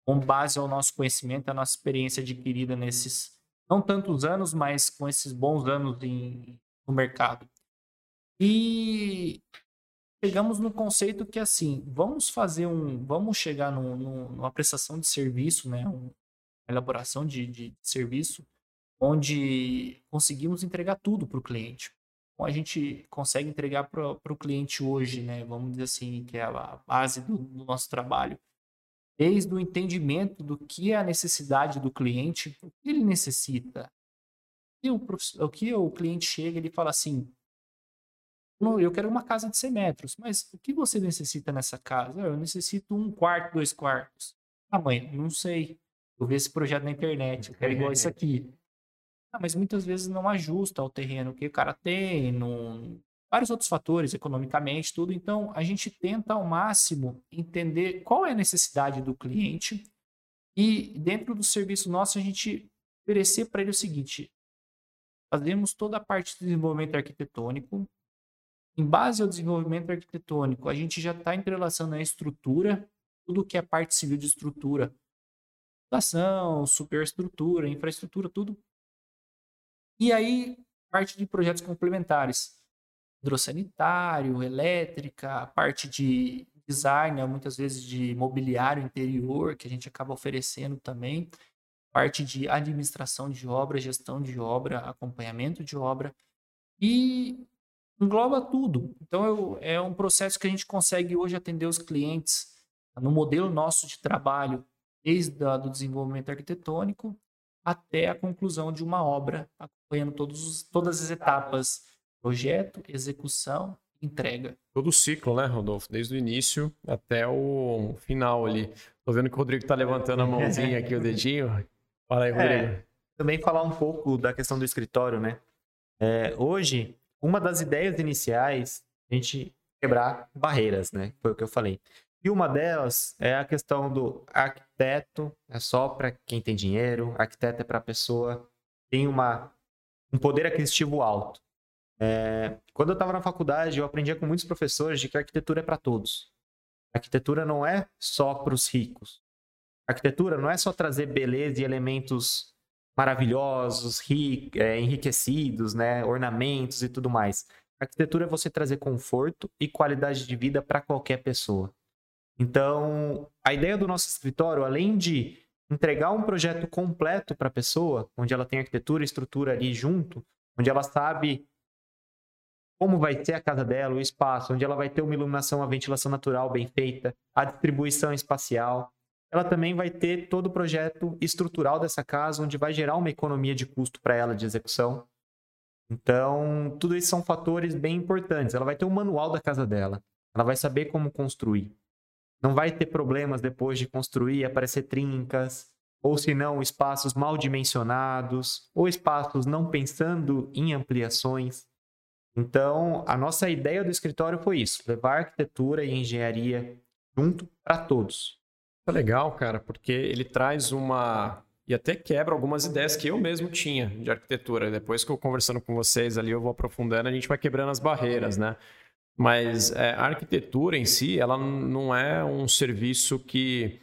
B: Com base ao nosso conhecimento, a nossa experiência adquirida nesses, não tantos anos, mas com esses bons anos em, no mercado. E chegamos no conceito que assim, vamos fazer um, vamos chegar numa prestação de serviço, né, uma elaboração de, de serviço, onde conseguimos entregar tudo para o cliente. Então, a gente consegue entregar para o cliente hoje, né, vamos dizer assim, que é a base do, do nosso trabalho, desde o entendimento do que é a necessidade do cliente, o que ele necessita. E o, o que o cliente chega, ele fala assim, eu quero uma casa de 100 metros, mas o que você necessita nessa casa? Eu necessito um quarto, dois quartos. Ah, mãe, não sei. Eu vi esse projeto na internet, eu quero igual isso aqui. Ah, mas muitas vezes não ajusta ao terreno que o cara tem, não... vários outros fatores, economicamente, tudo. Então, a gente tenta ao máximo entender qual é a necessidade do cliente e dentro do serviço nosso a gente oferecer para ele o seguinte: fazemos toda a parte de desenvolvimento arquitetônico, em base ao desenvolvimento arquitetônico, a gente já está entrelaçando a estrutura, tudo que é parte civil de estrutura, fundação, superestrutura, infraestrutura, tudo. E aí, parte de projetos complementares, hidrossanitário, elétrica, parte de design, muitas vezes de mobiliário interior, que a gente acaba oferecendo também, parte de administração de obra, gestão de obra, acompanhamento de obra. E engloba tudo. Então, eu, é um processo que a gente consegue hoje atender os clientes no modelo nosso de trabalho, desde o desenvolvimento arquitetônico até a conclusão de uma obra, acompanhando todos, todas as etapas, projeto, execução, entrega.
A: Todo o ciclo, né, Rodolfo? Desde o início até o final ali. Tô vendo que o Rodrigo tá levantando a mãozinha aqui, o dedinho. Fala aí, Rodrigo. É,
C: também falar um pouco da questão do escritório, né? É, hoje, uma das ideias iniciais, a gente quebrar barreiras, né? Foi o que eu falei. E uma delas é a questão do arquiteto, é só para quem tem dinheiro, arquiteto é para pessoa tem uma, um poder aquisitivo alto. É, quando eu estava na faculdade, eu aprendia com muitos professores de que a arquitetura é para todos. A arquitetura não é só para os ricos. A arquitetura não é só trazer beleza e elementos maravilhosos, é, enriquecidos, né? ornamentos e tudo mais. A arquitetura é você trazer conforto e qualidade de vida para qualquer pessoa. Então, a ideia do nosso escritório, além de entregar um projeto completo para a pessoa, onde ela tem arquitetura e estrutura ali junto, onde ela sabe como vai ser a casa dela, o espaço, onde ela vai ter uma iluminação, uma ventilação natural bem feita, a distribuição espacial, ela também vai ter todo o projeto estrutural dessa casa, onde vai gerar uma economia de custo para ela de execução. Então, tudo isso são fatores bem importantes. Ela vai ter um manual da casa dela. Ela vai saber como construir. Não vai ter problemas depois de construir, aparecer trincas, ou se não, espaços mal dimensionados, ou espaços não pensando em ampliações. Então, a nossa ideia do escritório foi isso: levar arquitetura e engenharia junto para todos.
A: É legal, cara, porque ele traz uma. E até quebra algumas ideias que eu mesmo tinha de arquitetura. Depois que eu conversando com vocês ali, eu vou aprofundando, a gente vai quebrando as barreiras, né? Mas é, a arquitetura em si, ela não é um serviço que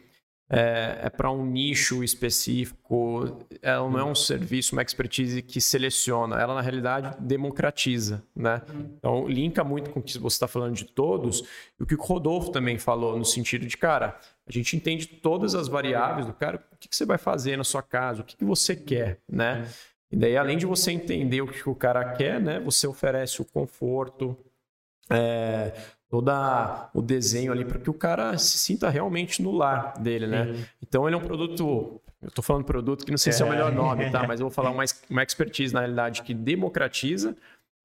A: é, é para um nicho específico, ela não é um serviço, uma expertise que seleciona, ela na realidade democratiza, né? Então linka muito com o que você está falando de todos e o que o Rodolfo também falou no sentido de, cara, a gente entende todas as variáveis do cara, o que, que você vai fazer na sua casa, o que, que você quer, né? E daí, além de você entender o que o cara quer, né? Você oferece o conforto, é, toda o desenho ali para que o cara se sinta realmente no lar dele, né? Sim. Então ele é um produto, eu estou falando produto que não sei é. se é o melhor nome, tá? Mas eu vou falar uma, uma expertise na realidade que democratiza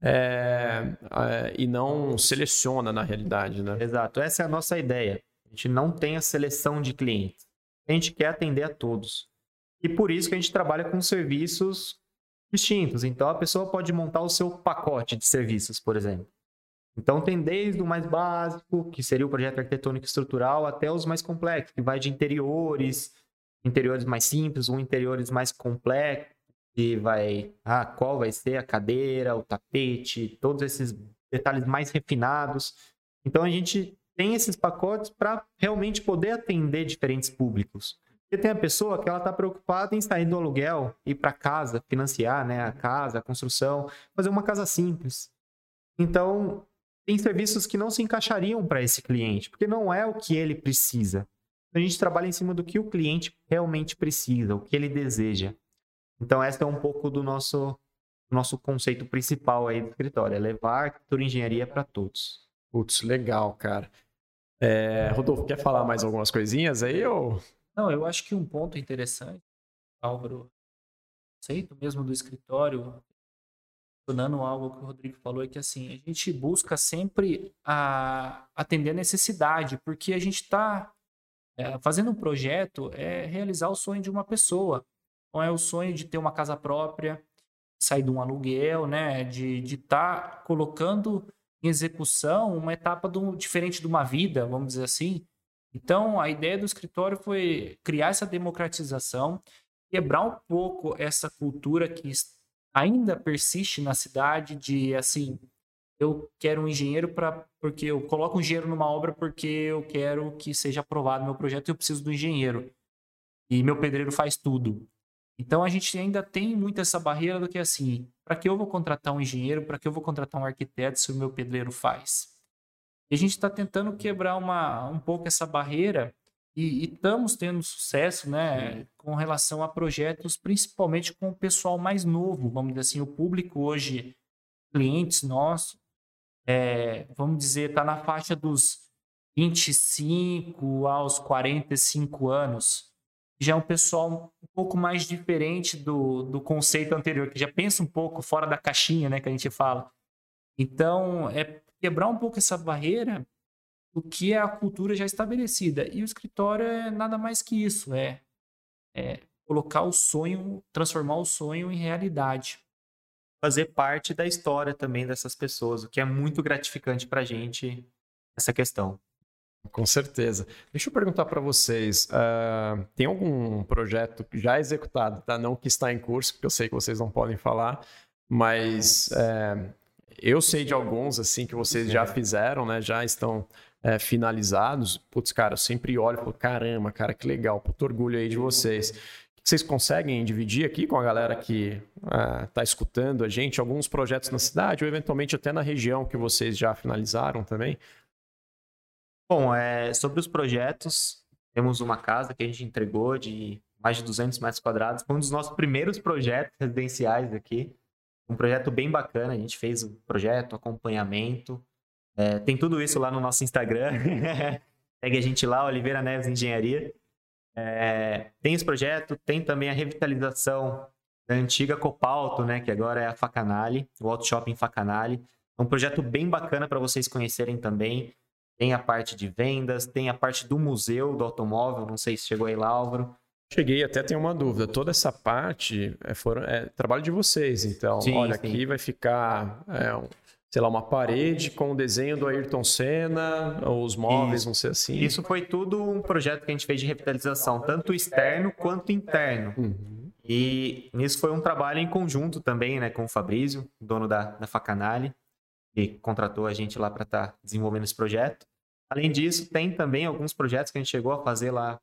A: é, é, e não seleciona na realidade, né?
C: Exato, essa é a nossa ideia. A gente não tem a seleção de clientes. A gente quer atender a todos. E por isso que a gente trabalha com serviços distintos. Então a pessoa pode montar o seu pacote de serviços, por exemplo. Então tem desde o mais básico, que seria o projeto arquitetônico estrutural, até os mais complexos, que vai de interiores, interiores mais simples, ou interiores mais complexos, que vai, ah, qual vai ser a cadeira, o tapete, todos esses detalhes mais refinados. Então a gente tem esses pacotes para realmente poder atender diferentes públicos. Porque tem a pessoa que ela está preocupada em sair do aluguel, ir para casa, financiar né, a casa, a construção, fazer uma casa simples. Então, tem serviços que não se encaixariam para esse cliente, porque não é o que ele precisa. A gente trabalha em cima do que o cliente realmente precisa, o que ele deseja. Então, esse é um pouco do nosso, nosso conceito principal aí do escritório, é levar arquitetura e engenharia para todos.
A: Putz, legal, cara. É, Rodolfo, quer falar mais algumas coisinhas aí? Ou...
B: Não, eu acho que um ponto interessante, Álvaro, conceito mesmo do escritório, adicionando algo que o Rodrigo falou, é que assim, a gente busca sempre a, atender a necessidade, porque a gente está é, fazendo um projeto, é realizar o sonho de uma pessoa. Não é o sonho de ter uma casa própria, sair de um aluguel, né? De estar tá colocando em execução uma etapa do, diferente de uma vida, vamos dizer assim, então, a ideia do escritório foi criar essa democratização, quebrar um pouco essa cultura que ainda persiste na cidade de assim, eu quero um engenheiro para porque eu coloco um engenheiro numa obra porque eu quero que seja aprovado meu projeto e eu preciso do engenheiro. E meu pedreiro faz tudo. Então a gente ainda tem muito essa barreira do que assim, para que eu vou contratar um engenheiro, para que eu vou contratar um arquiteto se o meu pedreiro faz? E a gente está tentando quebrar uma, um pouco essa barreira e, estamos tendo sucesso né, com relação a projetos, principalmente com o pessoal mais novo, vamos dizer assim, o público hoje, clientes nossos, é, vamos dizer, está na faixa dos 25 aos 45 anos. Já é um pessoal um pouco mais diferente do, do conceito anterior, que já pensa um pouco fora da caixinha, né, que a gente fala. Então, é quebrar um pouco essa barreira do que é a cultura já estabelecida. E o escritório é nada mais que isso, é, é colocar o sonho, transformar o sonho em realidade.
C: Fazer parte da história também dessas pessoas, o que é muito gratificante para a gente essa questão.
A: Com certeza. Deixa eu perguntar para vocês, uh, tem algum projeto já executado, tá? Não que está em curso, porque eu sei que vocês não podem falar, mas uh, eu sei de alguns, assim, que vocês já fizeram, né? Já estão é, finalizados. Putz, cara, eu sempre olho e falo, caramba, cara, que legal. Puto orgulho aí de vocês. Vocês conseguem dividir aqui com a galera que está é, escutando a gente alguns projetos na cidade ou eventualmente até na região que vocês já finalizaram também?
C: Bom, é, sobre os projetos, temos uma casa que a gente entregou de mais de 200 metros quadrados. Foi um dos nossos primeiros projetos residenciais aqui. Um projeto bem bacana, a gente fez o projeto, acompanhamento. É, tem tudo isso lá no nosso Instagram. Segue a gente lá, Oliveira Neves Engenharia. É, tem esse projeto, tem também a revitalização da antiga Copalto, né, que agora é a Facanali, o Auto Shopping Facanali. É um projeto bem bacana para vocês conhecerem também. Tem a parte de vendas, tem a parte do museu do automóvel, não sei se chegou aí lá, Álvaro.
A: Cheguei, até tenho uma dúvida. Toda essa parte é, foram, é trabalho de vocês, então. Sim, olha, sim. aqui vai ficar, é, um, sei lá, uma parede com o desenho do Ayrton Senna, os móveis,
C: Isso.
A: não sei assim.
C: Isso foi tudo um projeto que a gente fez de revitalização, tanto externo quanto interno. Uhum. E nisso foi um trabalho em conjunto também, né, com o Fabrício, dono da, da Facanali, que contratou a gente lá para estar tá desenvolvendo esse projeto. Além disso, tem também alguns projetos que a gente chegou a fazer lá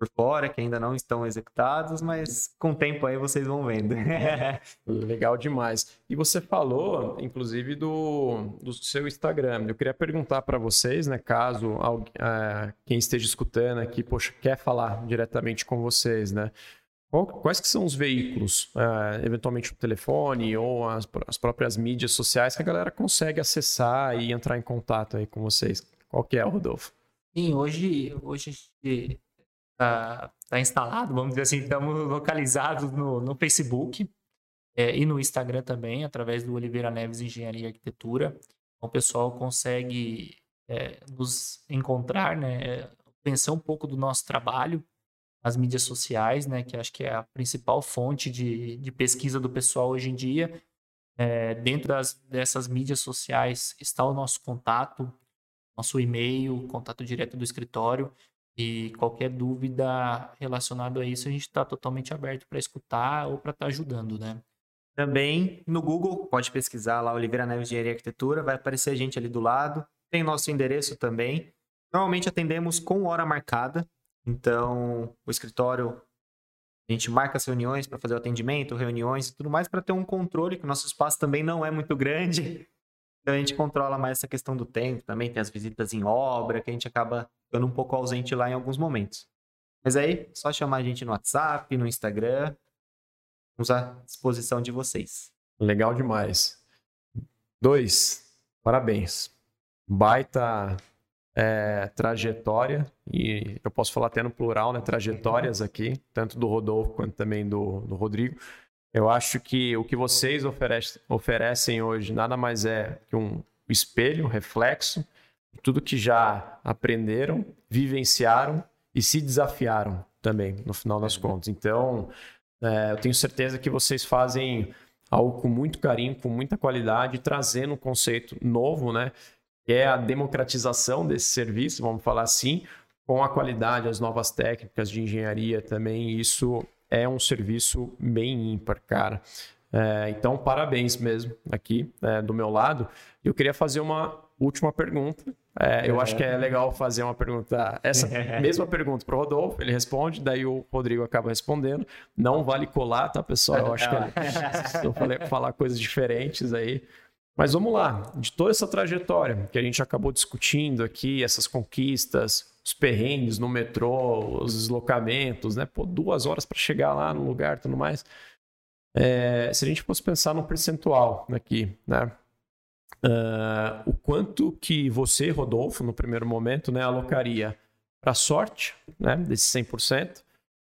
C: por fora, que ainda não estão executados, mas com o tempo aí vocês vão vendo.
A: Legal demais. E você falou, inclusive, do, do seu Instagram. Eu queria perguntar para vocês, né, caso alguém, é, quem esteja escutando aqui, poxa, quer falar diretamente com vocês, né? Quais que são os veículos, é, eventualmente o telefone ou as, as próprias mídias sociais que a galera consegue acessar e entrar em contato aí com vocês? Qual que é, Rodolfo?
B: Sim, hoje, hoje está tá instalado, vamos dizer assim, estamos localizados no, no Facebook. é, e no Instagram também, através do Oliveira Neves Engenharia e Arquitetura. Então, o pessoal consegue é, nos encontrar, né, conhecer um pouco do nosso trabalho, as mídias sociais, né, que acho que é a principal fonte de, de pesquisa do pessoal hoje em dia. É, dentro das, dessas mídias sociais está o nosso contato, nosso e-mail, contato direto do escritório. E qualquer dúvida relacionada a isso, a gente está totalmente aberto para escutar ou para estar tá ajudando, né?
C: Também no Google, pode pesquisar lá Oliveira Neves Engenharia e Arquitetura, vai aparecer a gente ali do lado. Tem nosso endereço também. Normalmente atendemos com hora marcada, então o escritório a gente marca as reuniões para fazer o atendimento, reuniões e tudo mais para ter um controle, que o nosso espaço também não é muito grande. Então a gente controla mais essa questão do tempo, também tem as visitas em obra, que a gente acaba ficando um pouco ausente lá em alguns momentos. Mas aí, só chamar a gente no WhatsApp, no Instagram. Estamos à disposição de vocês.
A: Legal demais. Dois, parabéns. Baita é, trajetória, e eu posso falar até no plural, né? Trajetórias aqui, tanto do Rodolfo quanto também do, do Rodrigo. Eu acho que o que vocês oferecem, oferecem hoje nada mais é que um espelho, um reflexo tudo que já aprenderam, vivenciaram e se desafiaram também, no final das uhum. contas. Então, é, eu tenho certeza que vocês fazem algo com muito carinho, com muita qualidade, trazendo um conceito novo, né? Que é a democratização desse serviço, vamos falar assim, com a qualidade, as novas técnicas de engenharia também. Isso é um serviço bem ímpar, cara. É, então, parabéns mesmo aqui é, do meu lado. Eu queria fazer uma última pergunta. É, eu acho que é legal fazer uma pergunta, essa mesma pergunta para o Rodolfo, ele responde, daí o Rodrigo acaba respondendo. Não vale colar, tá, pessoal? Eu acho que eu falei falar coisas diferentes aí. Mas vamos lá, de toda essa trajetória que a gente acabou discutindo aqui, essas conquistas, os perrengues no metrô, os deslocamentos, né? Pô, duas horas para chegar lá no lugar e tudo mais. É, se a gente fosse pensar no percentual aqui, né? Uh, o quanto que você, Rodolfo, no primeiro momento, né, alocaria para sorte, né, desses 100%,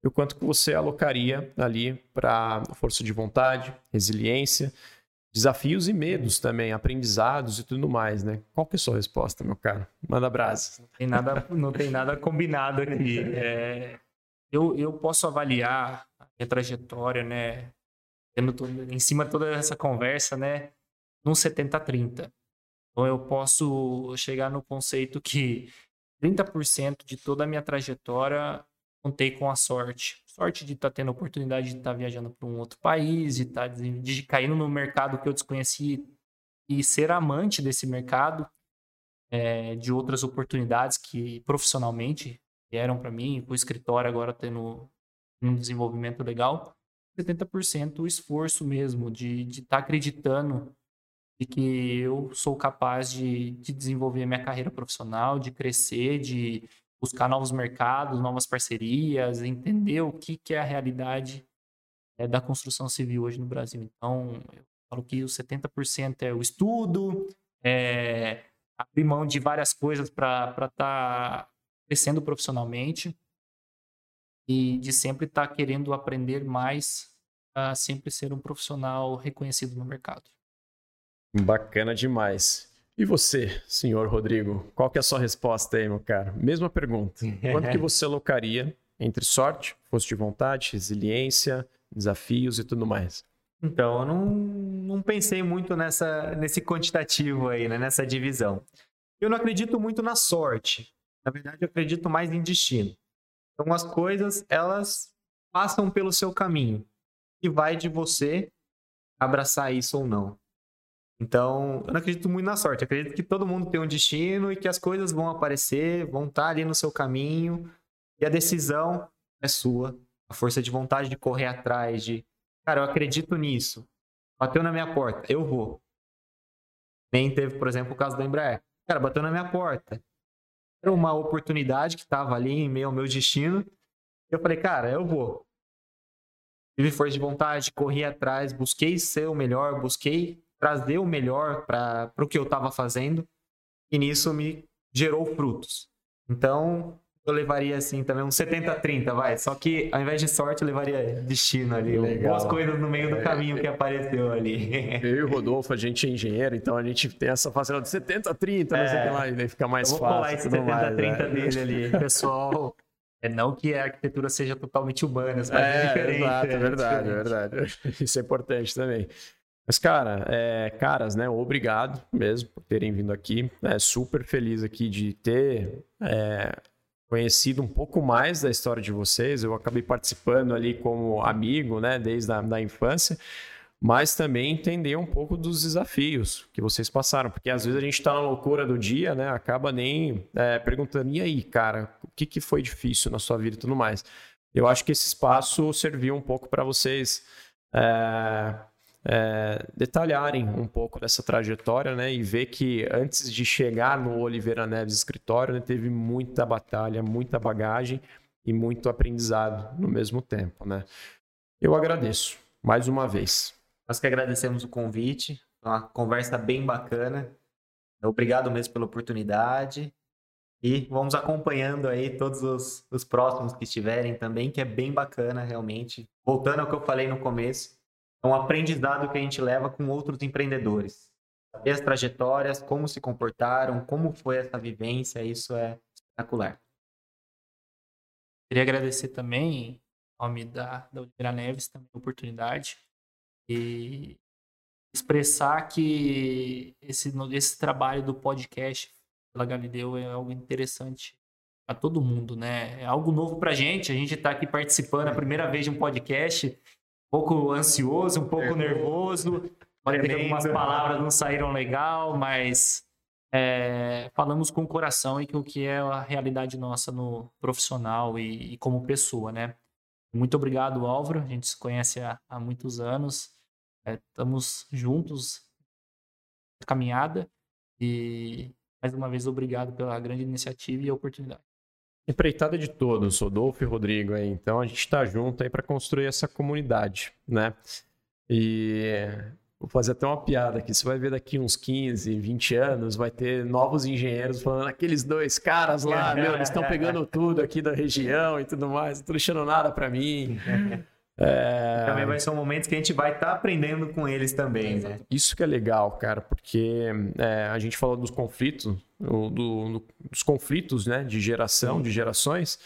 A: e o quanto que você alocaria ali para força de vontade, resiliência, desafios e medos também, aprendizados e tudo mais, né? Qual que é a sua resposta, meu caro? Manda brasa.
B: Não tem nada, não tem nada combinado aqui. É, eu, eu posso avaliar a minha trajetória, né? Tendo em cima de toda essa conversa, né? Num 70-30. Então eu posso chegar no conceito que 30% de toda a minha trajetória contei com a sorte sorte de estar tá tendo a oportunidade de estar tá viajando para um outro país, de tá, de caindo no mercado que eu desconheci e ser amante desse mercado, é, de outras oportunidades que profissionalmente vieram para mim, o escritório agora tendo um desenvolvimento legal, 70% o esforço mesmo de estar de tá acreditando de que eu sou capaz de, de desenvolver minha carreira profissional, de crescer, de buscar novos mercados, novas parcerias, entender o que, que é a realidade é, da construção civil hoje no Brasil. Então, eu falo que os 70% é o estudo, é abrir mão de várias coisas para estar tá crescendo profissionalmente e de sempre estar tá querendo aprender mais sempre ser um profissional reconhecido no mercado.
A: Bacana demais. E você, senhor Rodrigo, qual que é a sua resposta aí, meu caro? Mesma pergunta. Quanto que você alocaria entre sorte, força de vontade, resiliência, desafios e tudo mais?
C: Então, eu não, não pensei muito nessa, nesse quantitativo aí, né? nessa divisão. Eu não acredito muito na sorte. Na verdade, eu acredito mais em destino. Então, as coisas, elas passam pelo seu caminho. E vai de você abraçar isso ou não. Então, eu não acredito muito na sorte. Eu acredito que todo mundo tem um destino e que as coisas vão aparecer, vão estar ali no seu caminho. E a decisão é sua. A força de vontade de correr atrás, de. Cara, eu acredito nisso. Bateu na minha porta, eu vou. Nem teve, por exemplo, o caso da Embraer. Cara, bateu na minha porta. Era uma oportunidade que estava ali em meio ao meu destino. Eu falei, cara, eu vou. Tive força de vontade, corri atrás, busquei ser o melhor, busquei trazer o melhor para o que eu estava fazendo e nisso me gerou frutos. Então, eu levaria assim também um 70-30, vai. Só que ao invés de sorte, eu levaria destino ali. Legal. Boas coisas no meio do é. caminho que apareceu ali.
A: Eu e o Rodolfo, a gente é engenheiro, então a gente tem essa facilidade de 70-30, é. não sei o que lá, e daí fica mais eu vou fácil. Colar esse 70-30
C: né? dele ali. Pessoal, é não que a arquitetura seja totalmente humana, mas é, é diferente.
A: Exato, é verdade, é verdade. Isso é importante também. Mas, cara, é, caras, né? Obrigado mesmo por terem vindo aqui. É super feliz aqui de ter é, conhecido um pouco mais da história de vocês. Eu acabei participando ali como amigo, né, desde a da infância, mas também entender um pouco dos desafios que vocês passaram, porque às vezes a gente está na loucura do dia, né, acaba nem é, perguntando, e aí, cara, o que, que foi difícil na sua vida e tudo mais. Eu acho que esse espaço serviu um pouco para vocês é, é, detalharem um pouco dessa trajetória, né? E ver que antes de chegar no Oliveira Neves escritório, né, teve muita batalha, muita bagagem e muito aprendizado no mesmo tempo, né? Eu agradeço mais uma vez.
C: Nós que agradecemos o convite, uma conversa bem bacana. Obrigado mesmo pela oportunidade. E vamos acompanhando aí todos os, os próximos que estiverem também, que é bem bacana realmente. Voltando ao que eu falei no começo, é um aprendizado que a gente leva com outros empreendedores. Saber as trajetórias, como se comportaram, como foi essa vivência, isso é espetacular.
B: Queria agradecer também ao nome da, da Oliveira Neves também a oportunidade e expressar que esse, esse trabalho do podcast pela Galileu é algo interessante para todo mundo, né? É algo novo para gente. A gente está aqui participando a primeira vez de um podcast pouco ansioso, um pouco nervoso. Pode ter algumas palavras não saíram legal, mas é, falamos com o coração e com o que é a realidade nossa no profissional e, e, como pessoa, né? Muito obrigado, Álvaro. A gente se conhece há, há muitos anos. É, estamos juntos caminhada e mais uma vez obrigado pela grande iniciativa e oportunidade.
A: Empreitada de todos, Rodolfo e Rodrigo aí. Então a gente está junto aí para construir essa comunidade, né? E vou fazer até uma piada aqui. Você vai ver daqui uns 15, 20 anos, vai ter novos engenheiros falando aqueles dois caras lá, meu, eles estão pegando tudo aqui da região e tudo mais, não estão deixando nada para mim.
C: É... Também vai ser um momento que a gente vai estar tá aprendendo com eles também, né?
A: Isso que é legal, cara, porque é, a gente falou dos conflitos, do, do, dos conflitos, né, de geração, de gerações,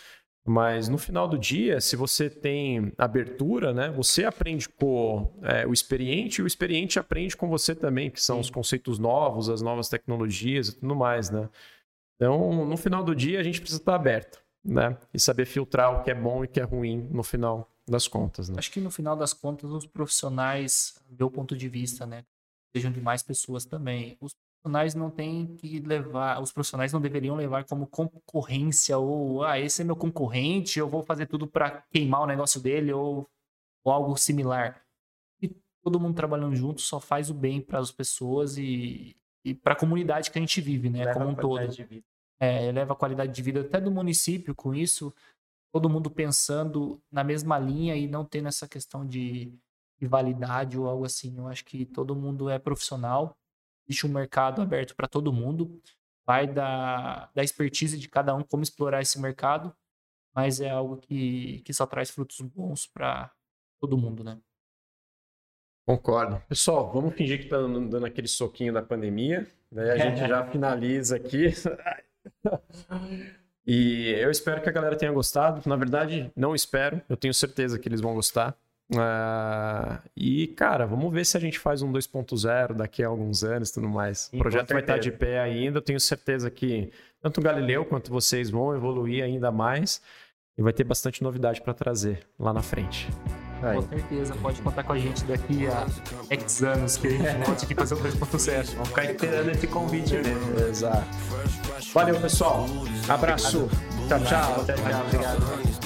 A: mas no final do dia, se você tem abertura, né, você aprende com é, o experiente e o experiente aprende com você também, que são Sim. os conceitos novos, as novas tecnologias e tudo mais, né? Então, no final do dia, a gente precisa estar aberto, né? E saber filtrar o que é bom e o que é ruim no final das contas, né?
B: Acho que no final das contas, os profissionais, meu ponto de vista, né? Sejam de mais pessoas também. Os profissionais não têm que levar, os profissionais não deveriam levar como concorrência ou, ah, esse é meu concorrente, eu vou fazer tudo para queimar o negócio dele ou, ou algo similar. E todo mundo trabalhando junto só faz o bem para as pessoas e, e para a comunidade que a gente vive, né? Leva como um todo. É, eleva a qualidade de vida até do município com isso todo mundo pensando na mesma linha e não tendo essa questão de rivalidade ou algo assim. Eu acho que todo mundo é profissional, existe um mercado aberto para todo mundo, vai da, da expertise de cada um como explorar esse mercado, mas é algo que, que só traz frutos bons para todo mundo, né?
A: Concordo. Pessoal, vamos fingir que está dando aquele soquinho da pandemia, né? A gente já finaliza aqui. E eu espero que a galera tenha gostado. Na verdade, não espero. Eu tenho certeza que eles vão gostar. Uh, e, cara, vamos ver se a gente faz um 2.0 daqui a alguns anos e tudo mais. Sim, o projeto vai estar de pé ainda. Eu tenho certeza que tanto o Galileu quanto vocês vão evoluir ainda mais. E vai ter bastante novidade para trazer lá na frente.
B: Aí. Com certeza, pode contar com a gente daqui a X anos que a gente pode aqui fazer um 2.0.
C: Vamos ficar esperando esse convite mesmo.
A: Exato. Valeu, pessoal. Abraço. Tchau, tchau. Tchau, tchau. Obrigado.